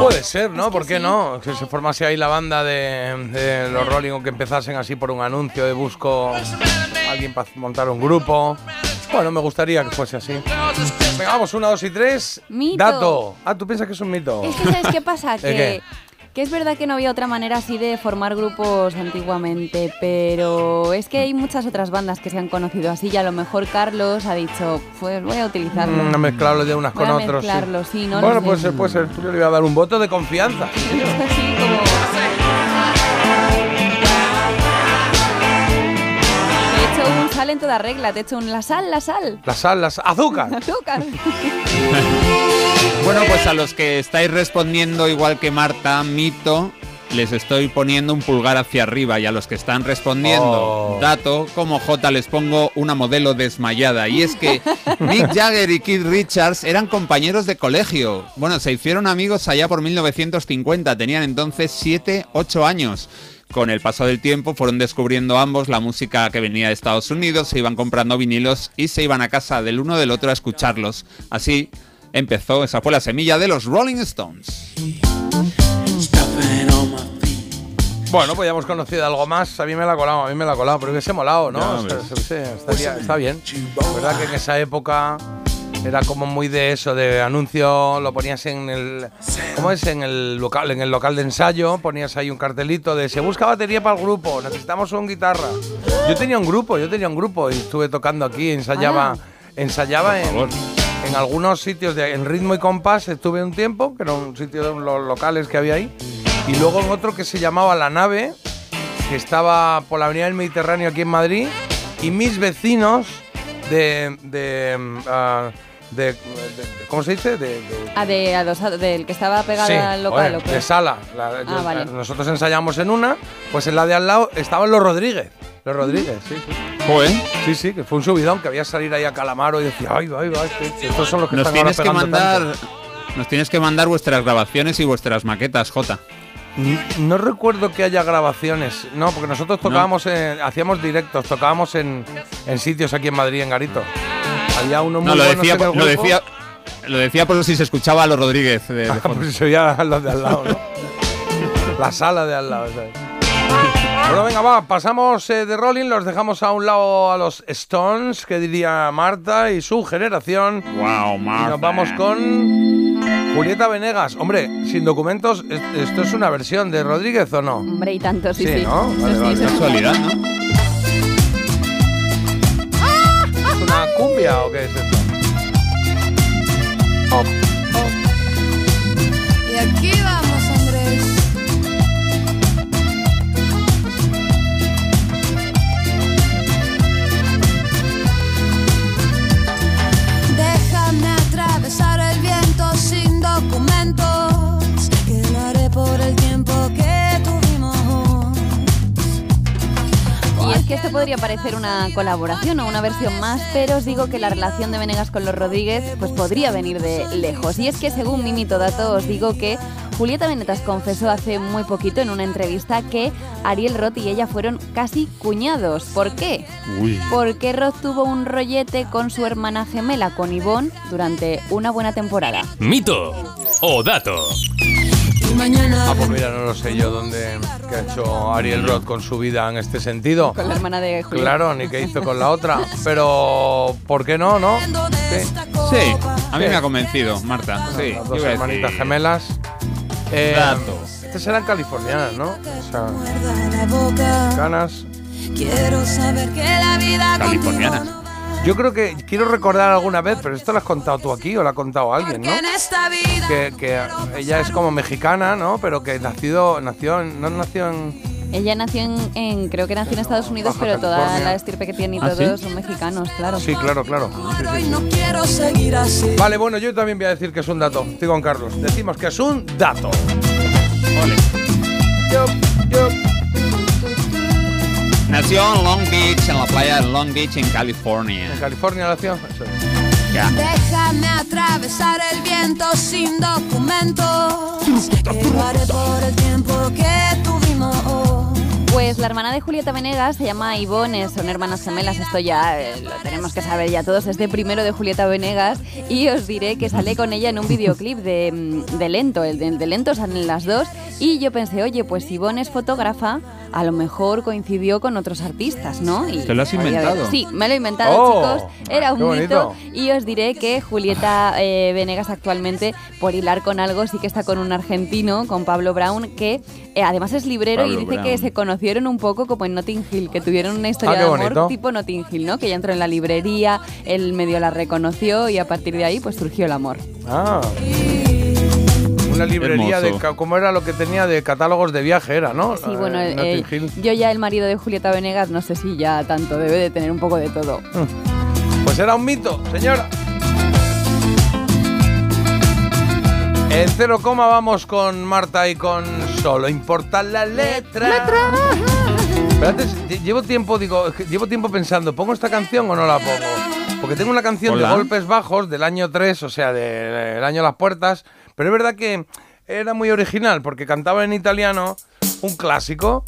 [SPEAKER 1] Puede ser, ¿no? ¿Por qué no? Que se formase ahí la banda de, de los Rolling o que empezasen así por un anuncio de busco a alguien para montar un grupo. Bueno, me gustaría que fuese así. Venga, vamos, una, dos y tres.
[SPEAKER 2] Mito.
[SPEAKER 1] Dato. Ah, ¿tú piensas que es un mito?
[SPEAKER 2] Es que, ¿sabes qué pasa?
[SPEAKER 1] ¿De
[SPEAKER 2] Que,
[SPEAKER 1] qué?
[SPEAKER 2] Que es verdad que no había otra manera así de formar grupos antiguamente, pero es que hay muchas otras bandas que se han conocido así y a lo mejor Carlos ha dicho, pues voy a utilizarlo.
[SPEAKER 1] Mm, mezclarlo de unas
[SPEAKER 2] Voy
[SPEAKER 1] con
[SPEAKER 2] a
[SPEAKER 1] otros. sí.
[SPEAKER 2] sí, no
[SPEAKER 1] Bueno,
[SPEAKER 2] sé.
[SPEAKER 1] puede ser, puede ser. Yo le voy a dar un voto de confianza.
[SPEAKER 2] Te he sal en toda regla, te he hecho un la sal, la sal.
[SPEAKER 1] Las sal, las azúcar.
[SPEAKER 2] Azúcar.
[SPEAKER 3] Bueno, pues a los que estáis respondiendo igual que Marta, mito, les estoy poniendo un pulgar hacia arriba y a los que están respondiendo
[SPEAKER 1] Oh.
[SPEAKER 3] dato, como J les pongo una modelo desmayada. Y es que Mick Jagger y Keith Richards eran compañeros de colegio. Bueno, se hicieron amigos allá por 1950, tenían entonces 7, 8 años. Con el paso del tiempo fueron descubriendo ambos la música que venía de Estados Unidos, se iban comprando vinilos y se iban a casa del uno del otro a escucharlos. Así empezó, esa fue la semilla de los Rolling Stones.
[SPEAKER 1] Bueno, pues ya hemos conocido algo más. A mí me la ha colado, a mí me la ha colado, pero hubiese molado, ¿no?
[SPEAKER 3] Ya,
[SPEAKER 1] O sea, se- se- estaría- está bien. verdad que en esa época era como muy de eso, de anuncio, lo ponías en el. ¿Cómo es? En el local, en el local de ensayo, ponías ahí un cartelito de se busca batería para el grupo, necesitamos un guitarra. Yo tenía un grupo, yo tenía un grupo y estuve tocando aquí, ensayaba,
[SPEAKER 2] Ala.
[SPEAKER 1] ensayaba en, en algunos sitios de en ritmo y compás estuve un tiempo, que era un sitio de los locales que había ahí, y luego en otro que se llamaba La Nave, que estaba por la Avenida del Mediterráneo aquí en Madrid, y mis vecinos de. de, mm, ah, de- de- ¿Cómo se dice? De, de-
[SPEAKER 2] Ah, de adosado, del que estaba pegado
[SPEAKER 1] Sí,
[SPEAKER 2] al local.
[SPEAKER 1] joder,
[SPEAKER 2] ¿o qué?
[SPEAKER 1] de sala. La- yo-
[SPEAKER 2] vale.
[SPEAKER 1] Nosotros ensayamos en una, pues en la de al lado estaban los Rodríguez. Los Rodríguez, sí, sí.
[SPEAKER 3] Joder.
[SPEAKER 1] Sí, sí, que fue un subidón que había salir ahí a Calamaro y decía, ay, va, ay, va, este- estos son los que
[SPEAKER 3] Nos
[SPEAKER 1] están ahora
[SPEAKER 3] tienes que mandar.
[SPEAKER 1] tanto".
[SPEAKER 3] Nos tienes que mandar vuestras grabaciones y vuestras maquetas, J.
[SPEAKER 1] No recuerdo que haya grabaciones, no, porque nosotros tocábamos, en- hacíamos directos, tocábamos en, en sitios aquí en Madrid, en Garito. Había uno muy
[SPEAKER 3] No, lo decía,
[SPEAKER 1] en el
[SPEAKER 3] por- lo decía, lo decía por si se escuchaba a los Rodríguez. de- de
[SPEAKER 1] Ah,
[SPEAKER 3] fondo.
[SPEAKER 1] pues se oía los de al lado, ¿no? La sala de al lado, ¿sabes? Bueno, venga, va, pasamos eh, de Rolling, los dejamos a un lado a los Stones, que diría Marta y su generación.
[SPEAKER 3] Wow,
[SPEAKER 1] Y
[SPEAKER 3] Marta.
[SPEAKER 1] nos vamos con Julieta Venegas. Hombre, sin documentos, ¿es- ¿esto es una versión de Rodríguez o no?
[SPEAKER 2] Hombre, y tanto, sí,
[SPEAKER 1] Sí,
[SPEAKER 2] sí.
[SPEAKER 1] ¿no? Vale,
[SPEAKER 2] sí,
[SPEAKER 1] vale.
[SPEAKER 3] Casualidad, ¿no?
[SPEAKER 1] Cumbia o qué es esto? Pop.
[SPEAKER 13] Y aquí vamos,
[SPEAKER 2] esto podría parecer una colaboración o una versión más, pero os digo que la relación de Venegas con los Rodríguez pues podría venir de lejos. Y es que según mi mito dato os digo que Julieta Venegas confesó hace muy poquito en una entrevista que Ariel Roth y ella fueron casi cuñados. ¿Por qué?
[SPEAKER 3] Uy.
[SPEAKER 2] Porque Roth tuvo un rollete con su hermana gemela, con Yvonne, durante una buena temporada.
[SPEAKER 7] Mito o dato.
[SPEAKER 1] Ah, pues mira, no lo sé yo dónde qué ha hecho Ariel Roth con su vida en este sentido.
[SPEAKER 2] Con la hermana de Julieta.
[SPEAKER 1] Claro, ni qué hizo con la otra. Pero, ¿por qué no, no? Sí,
[SPEAKER 3] Sí, a mí me ha convencido, Marta. Sí,
[SPEAKER 1] Las dos hermanitas
[SPEAKER 3] decir-
[SPEAKER 1] gemelas. Eh,
[SPEAKER 3] Dato.
[SPEAKER 1] Estas eran californianas, ¿no? O sea, canas.
[SPEAKER 6] Quiero saber que la vida
[SPEAKER 1] Californianas. Yo creo que quiero recordar alguna vez, pero esto lo has contado tú aquí o lo ha contado alguien, ¿no?
[SPEAKER 6] en esta vida
[SPEAKER 1] Que, que ella es como mexicana, ¿no? Pero que nacido, nació, en- no nació en.
[SPEAKER 2] Ella nació en, en- creo que nació en Estados Unidos,
[SPEAKER 1] Baja
[SPEAKER 2] pero toda
[SPEAKER 1] California.
[SPEAKER 2] la estirpe que tiene y
[SPEAKER 1] ¿Ah,
[SPEAKER 2] todos
[SPEAKER 1] sí?
[SPEAKER 2] son mexicanos, claro.
[SPEAKER 1] Sí, claro, claro. Sí, sí, sí.
[SPEAKER 6] no quiero seguir así.
[SPEAKER 1] Vale, bueno, yo también voy a decir que es un dato. Estoy con Carlos. Decimos que es un dato. Yup, yup.
[SPEAKER 3] Nació en Long Beach, en la playa de Long Beach, en California.
[SPEAKER 1] En California nació. Eso es.
[SPEAKER 3] Ya.
[SPEAKER 6] Déjame atravesar el viento sin documentos. Haré por el tiempo que tuvimos.
[SPEAKER 2] Pues la hermana de Julieta Venegas se llama Ivone, son hermanas gemelas, esto ya eh, lo tenemos que saber ya todos, es de primero de Julieta Venegas y os diré que sale con ella en un videoclip de, mm, de Lento, el de, Lento salen las dos y yo pensé, oye, pues Ivone es fotógrafa, a lo mejor coincidió con otros artistas, ¿no? Y
[SPEAKER 3] ¿Te lo has inventado?
[SPEAKER 2] Sí, me lo he inventado,
[SPEAKER 3] Oh,
[SPEAKER 2] chicos, era un
[SPEAKER 3] qué bonito.
[SPEAKER 2] mito y os diré que Julieta eh, Venegas actualmente, por hilar con algo, sí que está con un argentino, con Pablo Brown, que eh, además es librero
[SPEAKER 3] Pablo
[SPEAKER 2] y dice que se conocieron un poco como en Notting Hill, que tuvieron una historia
[SPEAKER 1] Ah,
[SPEAKER 2] de amor
[SPEAKER 1] bonito.
[SPEAKER 2] tipo Notting Hill, ¿no? Que ella entró en la librería, él medio la reconoció y a partir de ahí pues surgió el amor.
[SPEAKER 1] Ah. Una librería de.
[SPEAKER 3] Hermoso.
[SPEAKER 1] ¿Cómo era lo que tenía de catálogos de viaje? Era, ¿no?
[SPEAKER 2] Sí, bueno,
[SPEAKER 1] Eh,
[SPEAKER 2] eh,
[SPEAKER 1] Notting Hill.
[SPEAKER 2] yo ya el marido de Julieta Venegas no sé si ya tanto, debe de tener un poco de todo.
[SPEAKER 1] Pues era un mito, señora. En cero coma vamos con Marta y con Solo importa la letra. Pero antes, llevo tiempo, digo, llevo tiempo pensando, ¿pongo esta canción o no la pongo? Porque tengo una canción
[SPEAKER 3] Hola.
[SPEAKER 1] de golpes bajos del año 3, o sea, del año Las Puertas, pero es verdad que era muy original porque cantaba en italiano un clásico.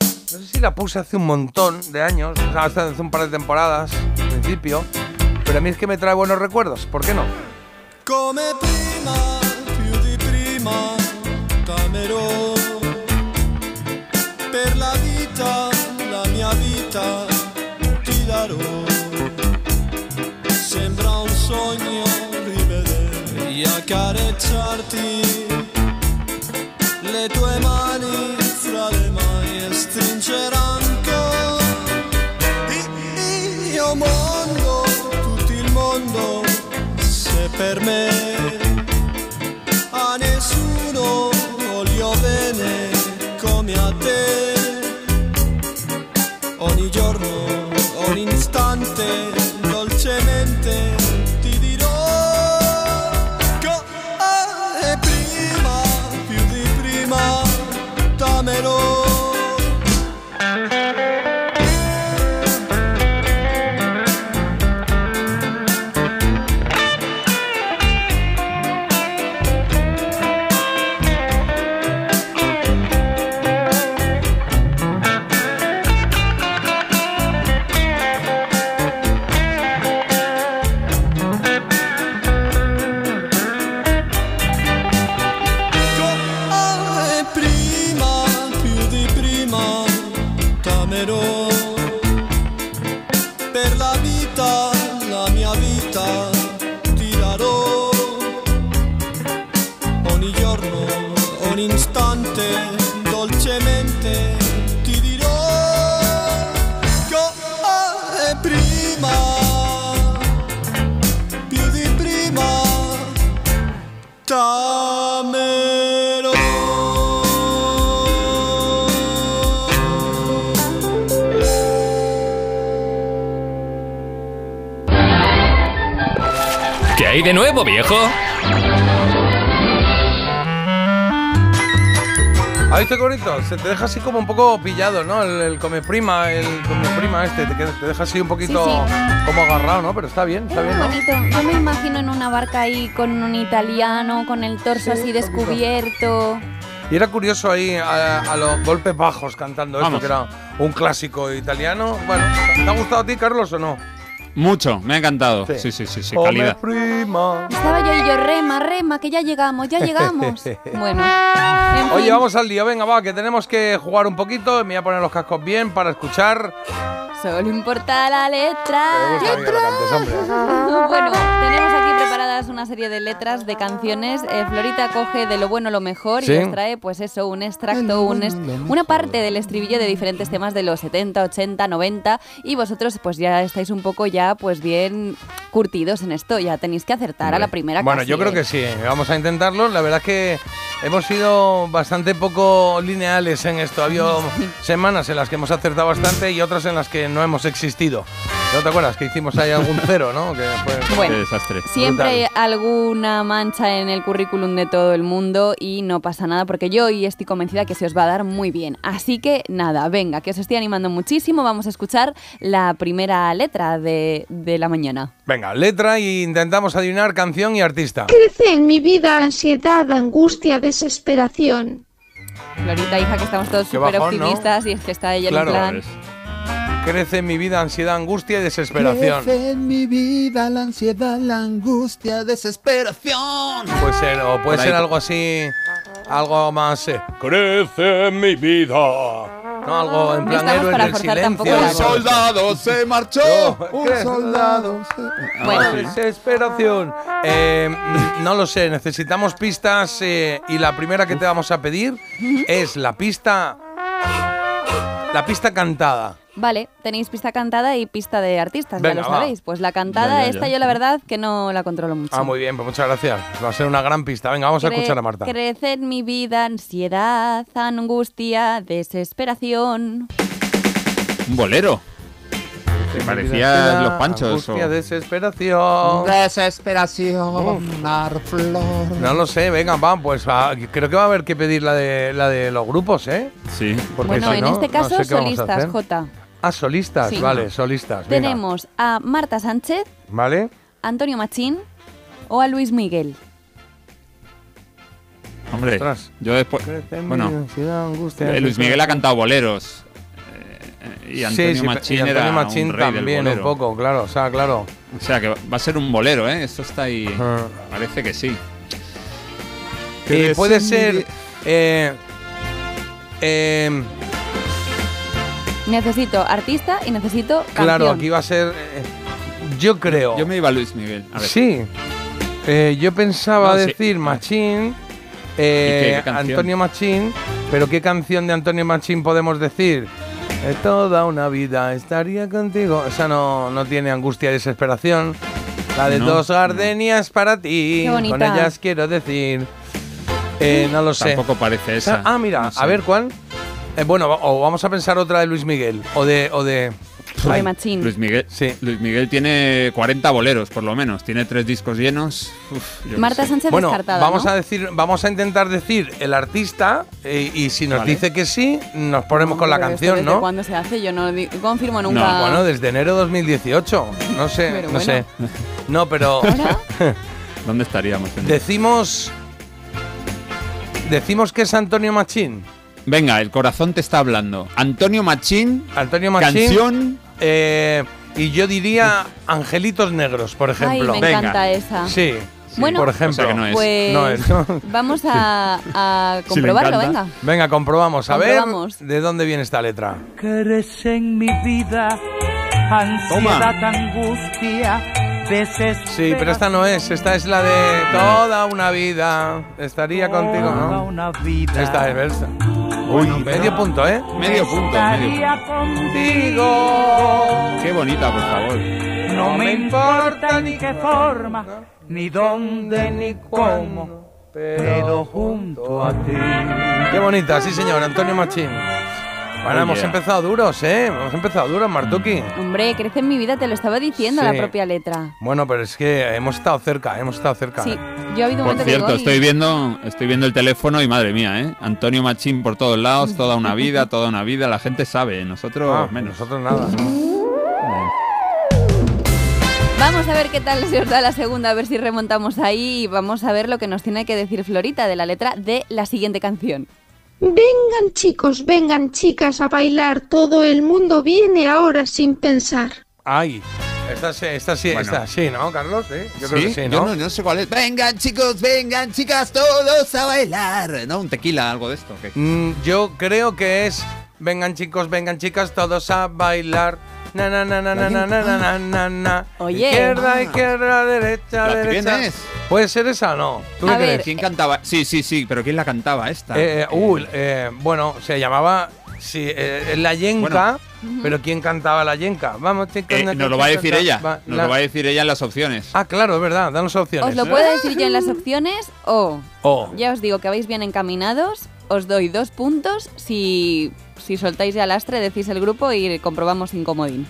[SPEAKER 1] No sé si la puse hace un montón de años, o sea, hace hace un par de temporadas, al principio, pero a mí es que me trae buenos recuerdos, ¿por qué no?
[SPEAKER 14] Come prima, più di prima, t'amerò. Vita, ti darò. Sembra un sogno rivederti, accarezzarti. Le tue mani fra le mani e stringere ancora. Io mondo, tutto il mondo, se per me
[SPEAKER 7] ¿Qué hay de nuevo, viejo?
[SPEAKER 1] ¿Has visto qué bonito? Se te deja así como un poco pillado, ¿no? El, el come prima, el come prima este, te, te deja así un poquito
[SPEAKER 2] Sí,
[SPEAKER 1] como agarrado, ¿no? Pero está bien, está bien,
[SPEAKER 2] Muy
[SPEAKER 1] ¿no?
[SPEAKER 2] bonito. Yo me imagino en una barca ahí con un italiano, con el torso así descubierto.
[SPEAKER 1] Y era curioso ahí a, a los golpes bajos cantando esto,
[SPEAKER 3] Vamos.
[SPEAKER 1] que era un clásico italiano. Bueno, ¿te ha gustado a ti, Carlos, o no?
[SPEAKER 3] Mucho, me ha encantado.
[SPEAKER 1] Sí.
[SPEAKER 3] Sí, sí, sí, calidad.
[SPEAKER 1] prima.
[SPEAKER 2] Estaba yo y yo, rema, rema, que ya llegamos, ya llegamos. Bueno, en
[SPEAKER 1] Oye,
[SPEAKER 2] fin.
[SPEAKER 1] vamos al lío, venga, va, que tenemos que jugar un poquito. Me voy a poner los cascos bien para escuchar.
[SPEAKER 2] Solo importa la letra.
[SPEAKER 1] Me gusta a mí que lo cantes, hombre.
[SPEAKER 2] bueno, preparadas una serie de letras de canciones. Eh, Florita coge de lo bueno lo mejor
[SPEAKER 1] Sí.
[SPEAKER 2] y os trae, pues eso, un extracto, un est- una parte del estribillo de diferentes temas de los 70, 80, 90. Y vosotros, pues ya estáis un poco ya, pues bien curtidos en esto. Ya tenéis que acertar a la primera.
[SPEAKER 1] Bueno,
[SPEAKER 2] casi,
[SPEAKER 1] yo creo
[SPEAKER 2] ¿eh?
[SPEAKER 1] que sí, vamos a intentarlo. La verdad es que hemos sido bastante poco lineales en esto. Ha habido semanas en las que hemos acertado bastante y otras en las que no hemos existido. ¿No te acuerdas que hicimos ahí algún cero, no? Que fue
[SPEAKER 2] Bueno,
[SPEAKER 3] Qué desastre.
[SPEAKER 2] Siempre hay alguna mancha en el currículum de todo el mundo y no pasa nada porque yo hoy estoy convencida que se os va a dar muy bien. Así que nada, venga, que os estoy animando muchísimo. Vamos a escuchar la primera letra de, de la mañana.
[SPEAKER 1] Venga, letra y intentamos adivinar canción y artista.
[SPEAKER 15] Crece en mi vida ansiedad, angustia, desesperación.
[SPEAKER 2] Florita, hija, que estamos todos súper optimistas y es que está ella
[SPEAKER 1] Claro.
[SPEAKER 2] en plan...
[SPEAKER 1] Crece en mi vida ansiedad, angustia y desesperación.
[SPEAKER 3] Crece en mi vida la ansiedad, la angustia, desesperación.
[SPEAKER 1] Puede ser, o puede ser algo así, algo más. eh, Crece en mi vida. No, algo en plan
[SPEAKER 2] estamos
[SPEAKER 1] héroes
[SPEAKER 2] para
[SPEAKER 1] del
[SPEAKER 2] forzar
[SPEAKER 1] silencio.
[SPEAKER 2] tampoco la
[SPEAKER 1] algo
[SPEAKER 3] Un soldado se marchó.
[SPEAKER 1] No,
[SPEAKER 3] un soldado se...
[SPEAKER 2] Bueno.
[SPEAKER 1] Desesperación. Eh, mm, no lo sé, necesitamos pistas eh, y la primera que te vamos a pedir es la pista. La pista cantada.
[SPEAKER 2] Vale, tenéis pista cantada y pista de artistas,
[SPEAKER 1] Venga,
[SPEAKER 2] ya lo
[SPEAKER 1] va.
[SPEAKER 2] sabéis. Pues la cantada,
[SPEAKER 1] Ya, ya, ya.
[SPEAKER 2] esta yo la verdad que no la controlo mucho.
[SPEAKER 1] Ah, muy bien, pues muchas gracias. Va a ser una gran pista. Venga, vamos a
[SPEAKER 2] Cre-
[SPEAKER 1] escuchar a Marta.
[SPEAKER 2] Crece en mi vida ansiedad, angustia, desesperación.
[SPEAKER 3] Un bolero. Que parecía los panchos.
[SPEAKER 1] Angustia,
[SPEAKER 3] o-
[SPEAKER 1] desesperación.
[SPEAKER 3] Desesperación, dar flor.
[SPEAKER 1] No lo sé, venga, va, pues ah, creo que va a haber que pedir la de la de los grupos, ¿eh?
[SPEAKER 3] Sí.
[SPEAKER 1] Porque
[SPEAKER 2] bueno,
[SPEAKER 1] si
[SPEAKER 2] en
[SPEAKER 1] no,
[SPEAKER 2] este
[SPEAKER 1] no
[SPEAKER 2] caso
[SPEAKER 1] sé qué vamos a
[SPEAKER 2] solistas,
[SPEAKER 1] hacer.
[SPEAKER 2] J.
[SPEAKER 1] Ah, solistas,
[SPEAKER 2] Sí.
[SPEAKER 1] vale, solistas. venga.
[SPEAKER 2] Tenemos a Marta Sánchez,
[SPEAKER 1] ¿Vale?
[SPEAKER 2] Antonio Machín o a Luis Miguel.
[SPEAKER 3] Hombre,
[SPEAKER 1] Ostras.
[SPEAKER 3] yo después. Bueno, eh, Luis Miguel ha cantado boleros. Eh, Y Antonio
[SPEAKER 1] sí, sí,
[SPEAKER 3] Machín
[SPEAKER 1] y Antonio
[SPEAKER 3] era
[SPEAKER 1] Machín
[SPEAKER 3] un rey del
[SPEAKER 1] también, un poco, claro, o sea, claro.
[SPEAKER 3] O sea, que va a ser un bolero, ¿eh? Esto está ahí.
[SPEAKER 1] Ah.
[SPEAKER 3] Parece que sí.
[SPEAKER 1] Eh, puede ser. eh, eh,
[SPEAKER 2] Necesito artista y necesito canción.
[SPEAKER 1] claro, aquí va a ser. eh, yo creo.
[SPEAKER 3] Yo me iba a Luis Miguel. A ver.
[SPEAKER 1] Sí. Eh, yo pensaba
[SPEAKER 3] No, sí.
[SPEAKER 1] decir Machín, eh,
[SPEAKER 3] ¿Y qué- qué canción?
[SPEAKER 1] Antonio Machín, pero ¿qué canción de Antonio Machín podemos decir? Eh, toda una vida estaría contigo. Esa no, no tiene angustia y desesperación. La de
[SPEAKER 3] No,
[SPEAKER 1] dos gardenias para ti.
[SPEAKER 2] Qué bonita.
[SPEAKER 1] Con ellas quiero decir. Eh, no lo sé.
[SPEAKER 3] Tampoco parece esa.
[SPEAKER 1] Ah, mira,
[SPEAKER 3] No sé.
[SPEAKER 1] a ver cuál. Eh, bueno, o vamos a pensar otra de Luis Miguel. O de. O de Ay,
[SPEAKER 2] Machín.
[SPEAKER 3] Luis Miguel,
[SPEAKER 1] Sí.
[SPEAKER 3] Luis Miguel tiene 40 boleros, por lo menos. Tiene tres discos llenos. Uf,
[SPEAKER 2] Marta
[SPEAKER 3] sé.
[SPEAKER 2] Sánchez
[SPEAKER 1] Bueno,
[SPEAKER 2] descartada,
[SPEAKER 1] vamos
[SPEAKER 2] ¿no?
[SPEAKER 1] a decir, vamos a intentar decir el artista eh, y si nos
[SPEAKER 3] Vale.
[SPEAKER 1] dice que sí, nos ponemos con la canción,
[SPEAKER 2] ¿Desde
[SPEAKER 1] ¿no?
[SPEAKER 2] cuándo se hace? Yo no confirmo nunca.
[SPEAKER 1] Bueno, desde enero de 2018. No sé,
[SPEAKER 2] Pero
[SPEAKER 1] no
[SPEAKER 2] bueno.
[SPEAKER 1] sé. No, pero
[SPEAKER 3] ¿Dónde estaríamos? en-
[SPEAKER 1] decimos decimos que es Antonio Machín.
[SPEAKER 3] Venga, el corazón te está hablando. Antonio Machín,
[SPEAKER 1] Antonio Machín.
[SPEAKER 3] canción.
[SPEAKER 1] eh, y yo diría Angelitos Negros, por
[SPEAKER 2] Ay,
[SPEAKER 1] ejemplo.
[SPEAKER 2] me
[SPEAKER 3] Venga.
[SPEAKER 2] encanta esa.
[SPEAKER 1] Sí.
[SPEAKER 2] Bueno,
[SPEAKER 1] por ejemplo.
[SPEAKER 3] O sea que no es.
[SPEAKER 2] Pues
[SPEAKER 1] No es, ¿no?
[SPEAKER 2] vamos a, comprobarlo, venga.
[SPEAKER 1] Venga, comprobamos. A
[SPEAKER 2] Comprobamos.
[SPEAKER 1] ver de dónde viene esta letra.
[SPEAKER 16] Crece en mi vida ansiedad, angustia, desesperación.
[SPEAKER 1] Sí, pero esta no es. Esta es la de toda una vida. Estaría contigo,
[SPEAKER 16] Toda
[SPEAKER 1] ¿no?
[SPEAKER 16] una vida.
[SPEAKER 1] Esta es versa. Uy, medio punto, ¿eh?
[SPEAKER 3] Medio punto, medio
[SPEAKER 16] contigo.
[SPEAKER 3] Qué bonita, por favor.
[SPEAKER 16] No me importa ni qué forma, ni dónde, ni cómo, pero junto a ti.
[SPEAKER 1] Qué bonita, sí señor, Antonio Machín. Bueno,
[SPEAKER 3] Oh,
[SPEAKER 1] hemos
[SPEAKER 3] yeah.
[SPEAKER 1] empezado duros, ¿eh? Hemos empezado duros, Martuki.
[SPEAKER 2] Hombre, crece en mi vida, te lo estaba diciendo
[SPEAKER 1] Sí.
[SPEAKER 2] la propia letra.
[SPEAKER 1] Bueno, pero es que hemos estado cerca, hemos estado cerca.
[SPEAKER 2] Sí, yo ha habido un
[SPEAKER 3] Por cierto, estoy viendo, estoy viendo el teléfono y madre mía, ¿eh? Antonio Machín por todos lados, toda una vida, toda una vida. La gente sabe, nosotros
[SPEAKER 1] Ah,
[SPEAKER 3] menos.
[SPEAKER 1] Nosotros nada, ¿no?
[SPEAKER 2] Vamos a ver qué tal se os da la segunda, a ver si remontamos ahí y vamos a ver lo que nos tiene que decir Florita de la letra de la siguiente canción.
[SPEAKER 15] Vengan chicos, vengan chicas a bailar, todo el mundo viene ahora sin pensar.
[SPEAKER 1] Ay, esta sí, esta sí,
[SPEAKER 3] Bueno.
[SPEAKER 1] esta sí, ¿no, Carlos? ¿Sí? Yo creo que sí,
[SPEAKER 3] Yo
[SPEAKER 1] ¿no?
[SPEAKER 3] no, no sé cuál es. Vengan chicos, vengan chicas, todos a bailar. ¿No? Un tequila, algo de esto.
[SPEAKER 1] Mm, yo creo que es vengan chicos, vengan chicas, todos a bailar. Na na na na na na na na na na na.
[SPEAKER 2] Oye.
[SPEAKER 1] Izquierda,
[SPEAKER 2] Ah.
[SPEAKER 1] izquierda, derecha,
[SPEAKER 3] ¿La
[SPEAKER 1] derecha.
[SPEAKER 3] tienes?
[SPEAKER 1] ¿Puede ser esa o no? ¿Tú qué
[SPEAKER 2] A ver,
[SPEAKER 1] crees?
[SPEAKER 3] ¿Quién cantaba? Sí, sí, sí, pero ¿quién la cantaba esta?
[SPEAKER 1] Eh, eh, uy, eh, bueno, se llamaba sí, eh, La Yenka, pero ¿quién cantaba La Yenka? Vamos, chicos.
[SPEAKER 3] Eh,
[SPEAKER 1] no,
[SPEAKER 3] nos lo va a decir
[SPEAKER 1] la-
[SPEAKER 3] ella.
[SPEAKER 1] va-
[SPEAKER 3] Nos
[SPEAKER 1] la-
[SPEAKER 3] lo va a decir ella en las opciones.
[SPEAKER 1] Ah, claro, es verdad, danos opciones.
[SPEAKER 2] Os lo puedo decir yo en las opciones o
[SPEAKER 1] O.
[SPEAKER 2] ya os digo que vais bien encaminados, os doy dos puntos si, si soltáis ya lastre, decís el grupo y comprobamos sin comodín.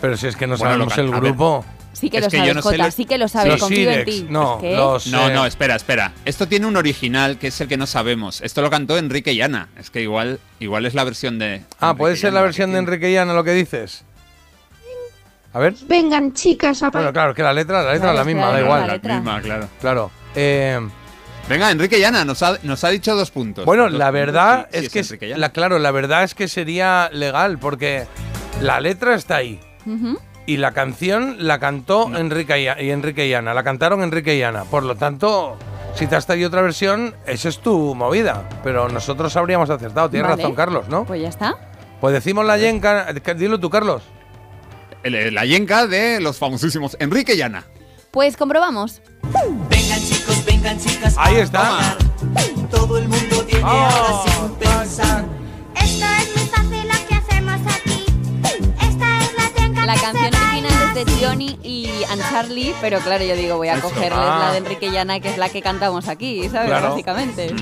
[SPEAKER 1] Pero si es que no
[SPEAKER 3] Bueno,
[SPEAKER 1] sabemos el
[SPEAKER 3] can- a ver.
[SPEAKER 1] grupo.
[SPEAKER 2] Sí que
[SPEAKER 3] Es
[SPEAKER 2] lo
[SPEAKER 3] que yo
[SPEAKER 2] sabes,
[SPEAKER 3] no sé
[SPEAKER 2] Jota,
[SPEAKER 3] le-
[SPEAKER 2] sí que lo sabes,
[SPEAKER 1] Los
[SPEAKER 2] confío en ti.
[SPEAKER 1] no,
[SPEAKER 2] Es que-
[SPEAKER 1] los-
[SPEAKER 3] No,
[SPEAKER 1] eh,
[SPEAKER 3] no, espera, espera. Esto tiene un original que es el que no sabemos. Esto lo cantó Enrique y Ana. Es que igual, igual es la versión de.
[SPEAKER 1] Ah,
[SPEAKER 3] Enrique
[SPEAKER 1] puede
[SPEAKER 3] y
[SPEAKER 1] ser
[SPEAKER 3] Ana
[SPEAKER 1] la
[SPEAKER 3] que
[SPEAKER 1] versión de
[SPEAKER 3] tiene.
[SPEAKER 1] Enrique y Ana lo que dices. A ver.
[SPEAKER 15] Vengan chicas a
[SPEAKER 1] Bueno, claro, que la letra, la letra
[SPEAKER 2] Claro,
[SPEAKER 1] es la misma, da igual.
[SPEAKER 2] la
[SPEAKER 3] La
[SPEAKER 2] letra.
[SPEAKER 3] misma, claro.
[SPEAKER 1] Claro. Eh,
[SPEAKER 3] Venga, Enrique y Ana nos ha, nos ha dicho dos puntos.
[SPEAKER 1] bueno,
[SPEAKER 3] Dos
[SPEAKER 1] la
[SPEAKER 3] puntos,
[SPEAKER 1] verdad
[SPEAKER 3] sí,
[SPEAKER 1] es que, la, claro, la verdad es que sería legal porque la letra está ahí y la canción la cantó Enrique y, Enrique la cantaron Enrique y Ana. Por lo tanto, si te has traído otra versión, esa es tu movida. Pero nosotros habríamos acertado. Tienes
[SPEAKER 2] Vale.
[SPEAKER 1] razón, Carlos, ¿no?
[SPEAKER 2] Pues ya está.
[SPEAKER 1] Pues decimos la yenca. Dilo tú, Carlos.
[SPEAKER 3] El- La yenca de los famosísimos Enrique y Ana.
[SPEAKER 2] Pues comprobamos.
[SPEAKER 17] Vengan chicas.
[SPEAKER 1] Ahí está.
[SPEAKER 17] Todo el mundo viene ahora sin pensar.
[SPEAKER 13] Esto es muy fácil lo que hacemos aquí. Esta es la tenga
[SPEAKER 2] La
[SPEAKER 13] que
[SPEAKER 2] canción
[SPEAKER 13] se
[SPEAKER 2] original es de Johnny y Charlie, pero claro, yo digo, voy a
[SPEAKER 1] Eso.
[SPEAKER 2] cogerles
[SPEAKER 1] Ah.
[SPEAKER 2] la de Enrique y Ana, que es la que cantamos aquí, ¿sabes?
[SPEAKER 1] Claro.
[SPEAKER 2] Básicamente.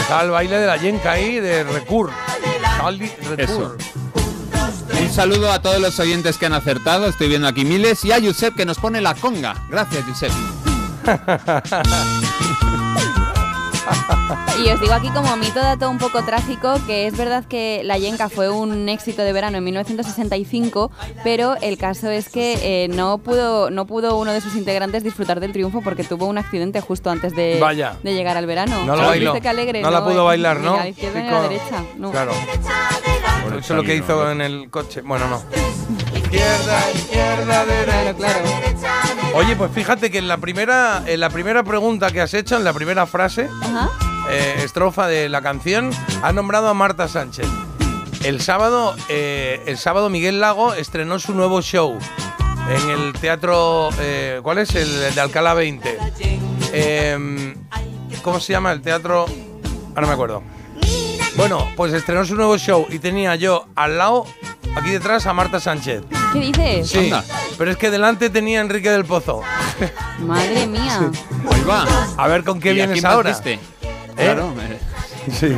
[SPEAKER 1] Está el baile de la yenca ahí de Recur. Charlie Recur.
[SPEAKER 3] Eso. Un saludo a todos los oyentes que han acertado. Estoy viendo aquí miles. Y a Josep que nos pone la conga. Gracias, Josep.
[SPEAKER 2] Y os digo aquí como mito dato un poco trágico que es verdad que La Yenka fue un éxito de verano en 1965, pero el caso es que eh, no pudo no pudo uno de sus integrantes disfrutar del triunfo porque tuvo un accidente justo antes de,
[SPEAKER 1] Vaya.
[SPEAKER 2] de llegar al verano.
[SPEAKER 1] No lo
[SPEAKER 2] Claro,
[SPEAKER 1] bailó.
[SPEAKER 2] alegre,
[SPEAKER 1] No la pudo bailar,
[SPEAKER 2] ni
[SPEAKER 1] ¿no?
[SPEAKER 2] a la izquierda ni a la derecha. No.
[SPEAKER 1] Claro. Eso es lo que hizo en el coche. Bueno, no. Izquierda, izquierda, derecha.
[SPEAKER 2] Claro,
[SPEAKER 1] Oye, pues fíjate que en la primera, en la primera pregunta que has hecho, en la primera frase,
[SPEAKER 2] Ajá.
[SPEAKER 1] eh, estrofa de la canción, has nombrado a Marta Sánchez. El sábado, eh, el sábado Miguel Lago estrenó su nuevo show en el teatro, eh, ¿cuál es? El de Alcalá 20. Eh, ¿Cómo se llama el teatro? Ahora me acuerdo. Bueno, pues estrenó su nuevo show y tenía yo al lado, aquí detrás, a Marta Sánchez.
[SPEAKER 2] ¿Qué dices?
[SPEAKER 1] Sí,
[SPEAKER 3] Anda.
[SPEAKER 1] pero es que delante tenía a Enrique del Pozo.
[SPEAKER 2] Madre mía.
[SPEAKER 3] Ahí va.
[SPEAKER 1] A ver con qué
[SPEAKER 3] ¿Y a
[SPEAKER 1] vienes
[SPEAKER 3] quién más
[SPEAKER 1] ahora.
[SPEAKER 3] viste? Claro. eh,
[SPEAKER 1] Sí.